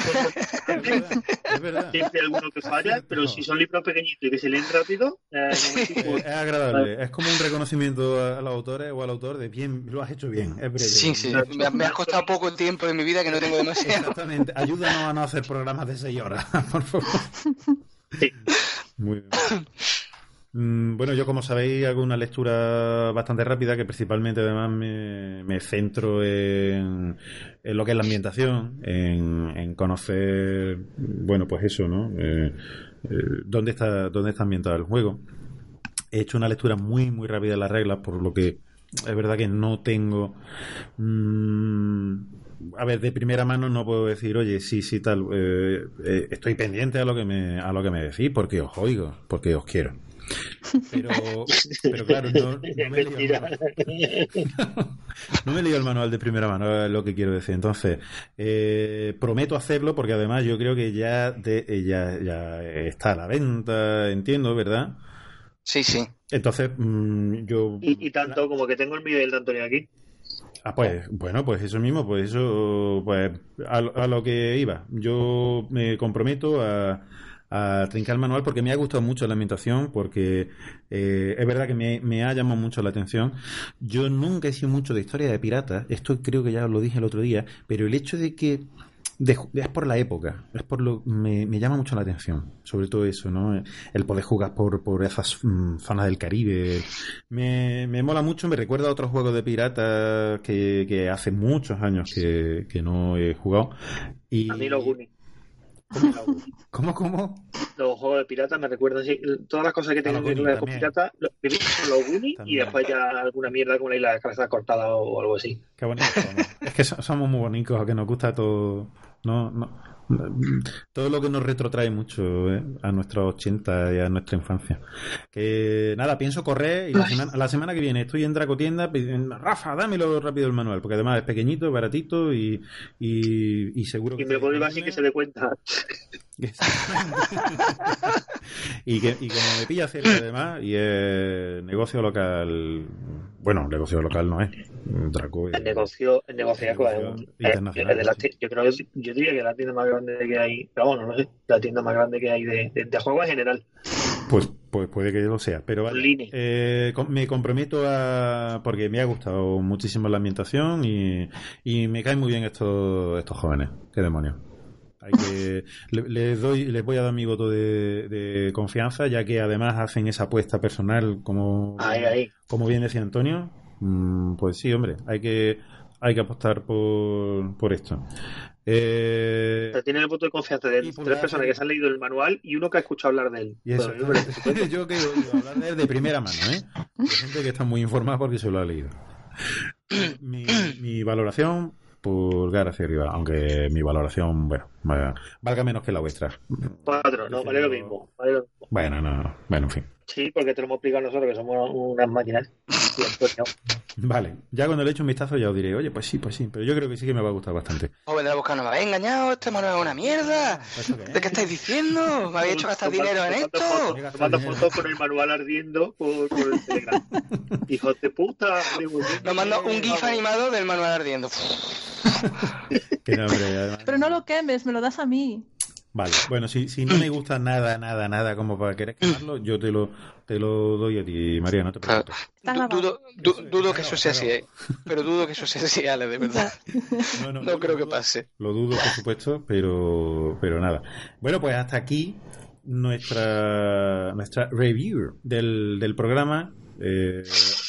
es verdad, siempre hay alguno que falla, pero si son libros pequeñitos y que se leen rápido, eh, es agradable. Es como un reconocimiento a, los autores o al autor de bien, lo has hecho bien. Es breve. Sí, sí. Me, me, ha costado poco tiempo de mi vida que no tengo demasiado. Exactamente. Ayúdanos a no hacer programas de 6 horas, por favor. Sí. Muy bien. Mm, bueno, yo como sabéis hago una lectura bastante rápida que principalmente además me, centro en, lo que es la ambientación, en, conocer, bueno, pues eso, ¿no? Eh, eh, ¿dónde, está, ¿Dónde está ambientado el juego? He hecho una lectura muy, muy rápida de las reglas, por lo que es verdad que no tengo... Mm, a ver, de primera mano no puedo decir, oye, sí, sí, tal, eh, eh, estoy pendiente a lo que me, a lo que me decís, porque os oigo, porque os quiero. Pero, pero claro, no, me he leído no, me el manual de primera mano, es lo que quiero decir. Entonces, eh, prometo hacerlo porque además yo creo que ya, de, ya, ya está a la venta, entiendo, ¿verdad? Sí, sí. Entonces, mm, yo... Y, tanto como que tengo el vídeo de Antonio aquí. Ah, pues, bueno, pues eso mismo, pues eso, pues a, lo que iba. Yo me comprometo a, trincar el manual porque me ha gustado mucho la ambientación, porque eh, es verdad que me, me, ha llamado mucho la atención. Yo nunca he sido mucho de historia de piratas, esto creo que ya lo dije el otro día, pero el hecho de que es por la época, es por lo me, me, llama mucho la atención, sobre todo eso, ¿no? El poder jugar por, por esas mm, zonas del Caribe. Me, me mola mucho, me recuerda a otros juegos de piratas que, que hace muchos años que, que no he jugado. Y, a mí los ¿Cómo, cómo? Los juegos de pirata me recuerdan así, todas las cosas que tengan que ver con pirata, los, son los Goonies y después ya alguna mierda como la isla de cabeza cortada o, algo así. Qué bonito. es que somos muy bonitos, que nos gusta todo. No, no, todo lo que nos retrotrae mucho eh, a nuestros 80 y a nuestra infancia. Que nada, pienso correr y la semana, la semana que viene estoy en Dracotienda. Rafa, dámelo rápido el manual, porque además es pequeñito, baratito y, y, seguro que. Y me puedo así que se dé cuenta. y, que, y como me pilla cerca además, y es negocio local. Bueno, negocio local no es. Draco. El negocio, el negocio, internacional. yo creo que yo diría que la tienda más grande que hay, pero bueno, no sé, la tienda más grande que hay de, de, juego en general. Pues, pues puede que lo sea, pero eh, me comprometo a porque me ha gustado muchísimo la ambientación y, y me caen muy bien estos estos jóvenes. Qué demonios. Hay que, les, doy, les voy a dar mi voto de, confianza, ya que además hacen esa apuesta personal, como, como bien decía Antonio. Mm, pues sí, hombre, hay que, hay que apostar por, por esto. Eh... tiene el voto de confianza de tres personas que se han leído el manual y uno que ha escuchado hablar de él. yo que hablar de él de primera mano, ¿eh? Hay gente que está muy informada porque se lo ha leído. Mi, mi valoración, pulgar hacia arriba, aunque mi valoración, bueno, valga menos que la vuestra. Cuatro, no, vale lo mismo. Bueno, no, bueno, en fin. Sí, porque te lo hemos explicado nosotros que somos unas máquinas. Vale, ya cuando le eche un vistazo ya os diré, oye, pues sí, pues sí, pero yo creo que sí que me va a gustar bastante. O vendrá buscando, me habéis engañado, este manual es una mierda. ¿De qué estáis diciendo? ¿Me habéis hecho gastar dinero en esto? Me manda fotos con el manual ardiendo por, por el Telegram. Hijos de puta. Nos manda un GIF animado del manual ardiendo. Pero no lo quemes, me lo das a mí. Vale, bueno, si, si no me gusta nada, nada, nada como para querer quemarlo, yo te lo, te lo doy a ti, María, no te preocupes. dudo, dudo que eso sea así, ¿eh? pero dudo que eso sea así, Ale, de verdad. No, creo que pase. Lo dudo, por supuesto, pero, pero nada. Bueno, pues hasta aquí nuestra, nuestra review del, del programa eh,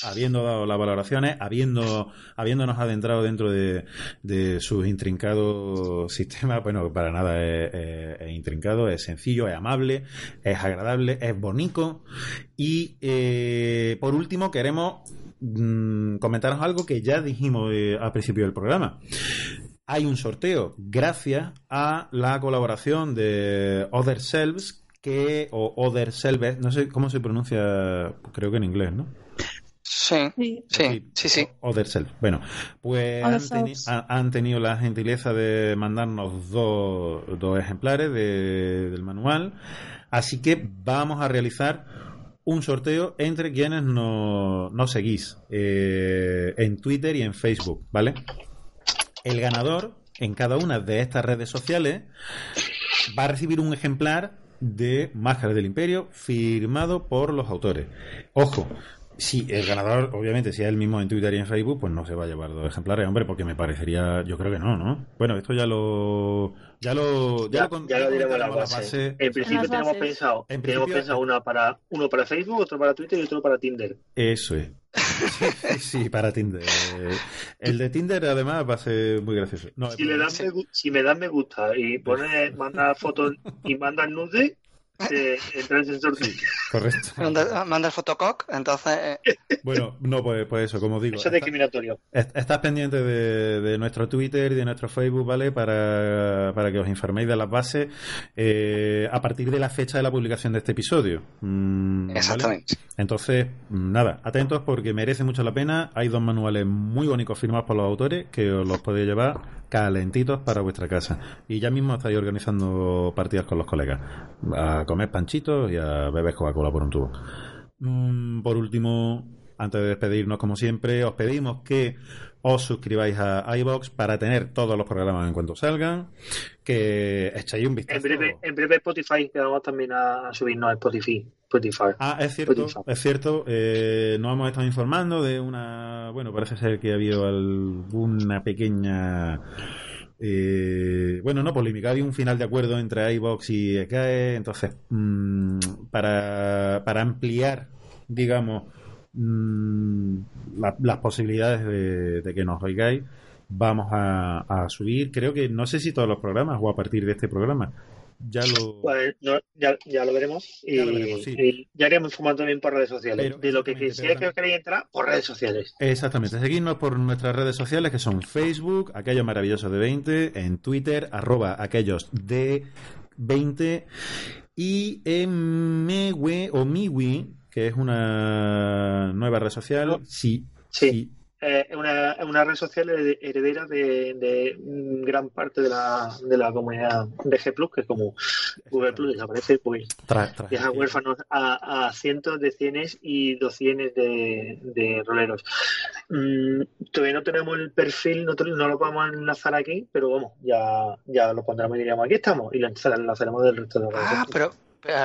habiendo dado las valoraciones, habiendo, habiéndonos adentrado dentro de, sus intrincados sistemas, bueno, para nada es, intrincado, es sencillo, es amable, es agradable, es bonito. Y eh, por último, queremos mm, comentaros algo que ya dijimos eh, al principio del programa hay un sorteo gracias a la colaboración de Other Selves que, o Other Selves, no sé cómo se pronuncia, creo que en inglés, ¿no? Sí, sí, sí, sí. Other Self. Bueno, pues han, tenido la gentileza de mandarnos dos, dos ejemplares del manual, así que vamos a realizar un sorteo entre quienes nos, nos seguís eh, en Twitter y en Facebook, ¿vale? El ganador en cada una de estas redes sociales va a recibir un ejemplar de Máscaras del Imperio firmado por los autores. Ojo, si el ganador, obviamente, si es el mismo en Twitter y en Facebook, pues no se va a llevar dos ejemplares, hombre, porque me parecería, yo creo que no, ¿no? Bueno, esto ya lo, ya lo, ya, lo, ya lo diremos la base. En principio tenemos pensado, tenemos pensado una para, uno para Facebook, otro para Twitter y otro para Tinder. Eso es. Sí, para Tinder. El de Tinder además va a ser muy gracioso. si, le das me, si me das me gusta y pones, manda fotos y mandas nude, entra en correcto. Manda, el fotococ, entonces. Eh. Bueno, no, pues, pues, eso, como digo. Eso es discriminatorio. estás pendiente de, nuestro Twitter y de nuestro Facebook, ¿vale? Para, que os informéis de las bases eh, a partir de la fecha de la publicación de este episodio. Mm, Exactamente. Entonces, mm, nada, atentos porque merece mucho la pena. Hay dos manuales muy bonitos firmados por los autores que os los podéis llevar calentitos para vuestra casa. Y ya mismo estáis organizando partidas con los colegas comer panchitos y a beber Coca-Cola por un tubo. Mm, por último, antes de despedirnos, como siempre, os pedimos que os suscribáis a iBox para tener todos los programas en cuanto salgan, que echéis un vistazo. En breve, en breve Spotify, que vamos también a subirnos a Spotify. Spotify. Ah, es cierto, es cierto. Eh, nos hemos estado informando de una, bueno, parece ser que ha habido alguna pequeña eh, bueno, no polémica, había un final de acuerdo entre iBox y ECAE, entonces, mm, para, para, ampliar, digamos, mm, las posibilidades de, que nos oigáis, vamos a, subir, creo que, no sé si todos los programas o a partir de este programa, ya lo... Pues no, ya, ya lo veremos y Ya lo veremos, sí. y ya iremos informando también por redes sociales. Pero, de lo que es que queréis entrar, por redes sociales. Exactamente, seguidnos por nuestras redes sociales que son Facebook, aquellos maravillosos de 20, en Twitter, arroba aquellos de 20 y en Mewe o Miwi, que es una nueva red social, sí, Sí. sí, Eh, Es una, una red social hered- heredera de, de gran parte de la, de la comunidad de G Plus, que es como Google Plus desaparece, pues tra- tra- deja huérfanos a, a cientos de cienes y docienes de, de roleros. Mm, todavía no tenemos el perfil, no, no lo podemos enlazar aquí, pero vamos, ya, ya lo pondremos y diríamos, aquí estamos, y lo enlazaremos del resto de redes Ah, pero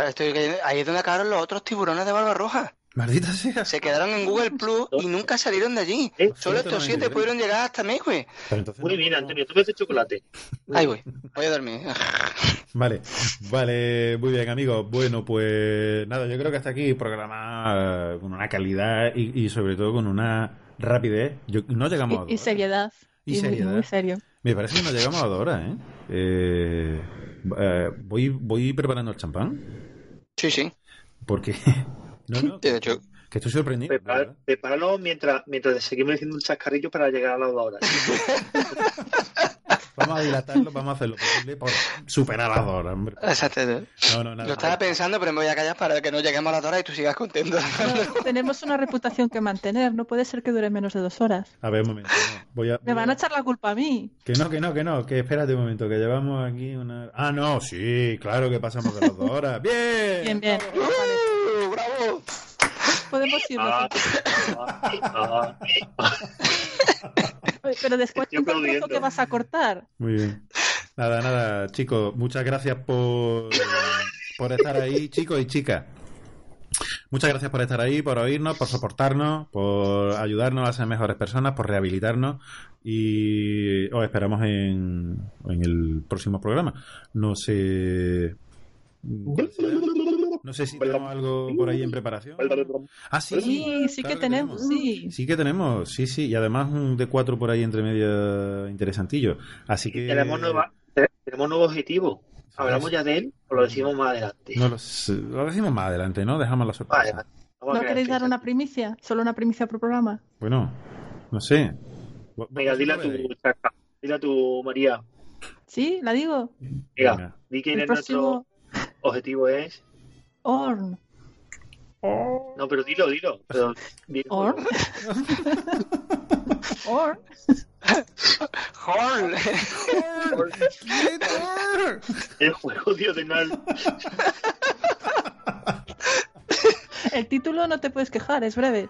estoy cayendo- ahí es donde acabaron los otros tiburones de Barbarroja. Maldita sea. Se quedaron en Google Plus y nunca salieron de allí. ¿Eh? Solo estos siete pudieron llegar hasta mí, güey. Muy no bien, Antonio, tú ves de chocolate. Ahí voy. Voy a dormir. Vale, vale, muy bien amigos. Bueno, pues nada, yo creo que hasta aquí programa eh, con una calidad y, y sobre todo con una rapidez. Yo, no llegamos a dos Y, y horas. seriedad. Y muy- seriedad. muy serio. Me parece que no llegamos a dos horas, ¿eh? Eh, eh, voy, voy preparando el champán Sí, sí. porque... No, no, De hecho, que estoy sorprendido. Prepáralo mientras, mientras seguimos diciendo un chascarrillo para llegar a las dos horas. Vamos a dilatarlo, vamos a hacer lo posible por superar las dos horas, hombre. exacto. No, no, nada. Lo estaba pensando, pero me voy a callar para que no lleguemos a las horas y tú sigas contento. No, tenemos una reputación que mantener. No puede ser que dure menos de dos horas. A ver, un momento. no. Voy a, Me voy van a a- echar la culpa a mí. Que no, que no, que no, que espérate un momento, que llevamos aquí una... Ah, no, sí, claro que pasamos de las dos horas. ¡Bien! Bien, bien. ¡Bravo! Podemos irnos. Ah, ah, ah. Pero después Estoy un que vas a cortar. Muy bien. Nada, nada, chicos, muchas gracias por, por estar ahí, chicos y chicas. Muchas gracias por estar ahí, por oírnos, por soportarnos, por ayudarnos a ser mejores personas, por rehabilitarnos y os esperamos en, en el próximo programa. No sé... No sé si tenemos algo por ahí en preparación. Ah, sí. Sí, sí claro que tenemos, sí. Sí que tenemos, sí, sí. Y además un D4 por ahí entre medio interesantillo. Así que... Tenemos, nueva, te- tenemos nuevo objetivo. ¿Hablamos ya de él o lo decimos más adelante? No lo, decimos más adelante, ¿no? Dejamos la sorpresa. vale. ¿No queréis dar una primicia? ¿Solo una primicia por programa? Bueno, no sé. ¿Vos- Venga, vos dile a qué tu, veis? Chaca. dile a tu María. ¿Sí? ¿La digo? Venga, Venga. di quién El es nuestro próximo... objetivo es. Orn. No, pero dilo, dilo. Pero, dilo. Orn. Orn. ¡Hall! El juego diagonal. El título no te puedes quejar, es breve.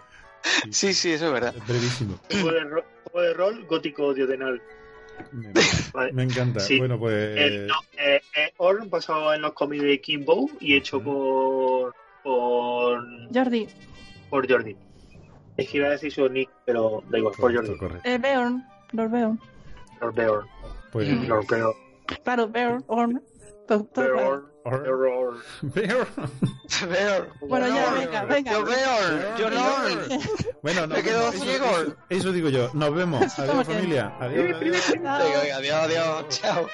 Sí, sí, eso es verdad. Es brevísimo. Juego de, ro- juego de rol gótico diagonal. Me, Vale. me encanta. Sí. Bueno, pues... Eh, no, eh, eh, Orn basado en los cómics de Kimbo y hecho por, por, Jordi. por Jordi. Es que iba a decir su nick, pero da igual, por correcto, Jordi. correcto. Eh, Beorn. Lord Beorn. Lord Beorn. Pues... Lord Beorn. Claro, Beorn. Orn. Beorn. Beorn. Veo. Veo. Bueno, ya, venga, venga. Yo veo. Yo no. Bueno, nos Me quedo ciego. Eso, eso digo yo. Nos vemos. Adiós, familia. Adiós. adiós, adiós. Chao.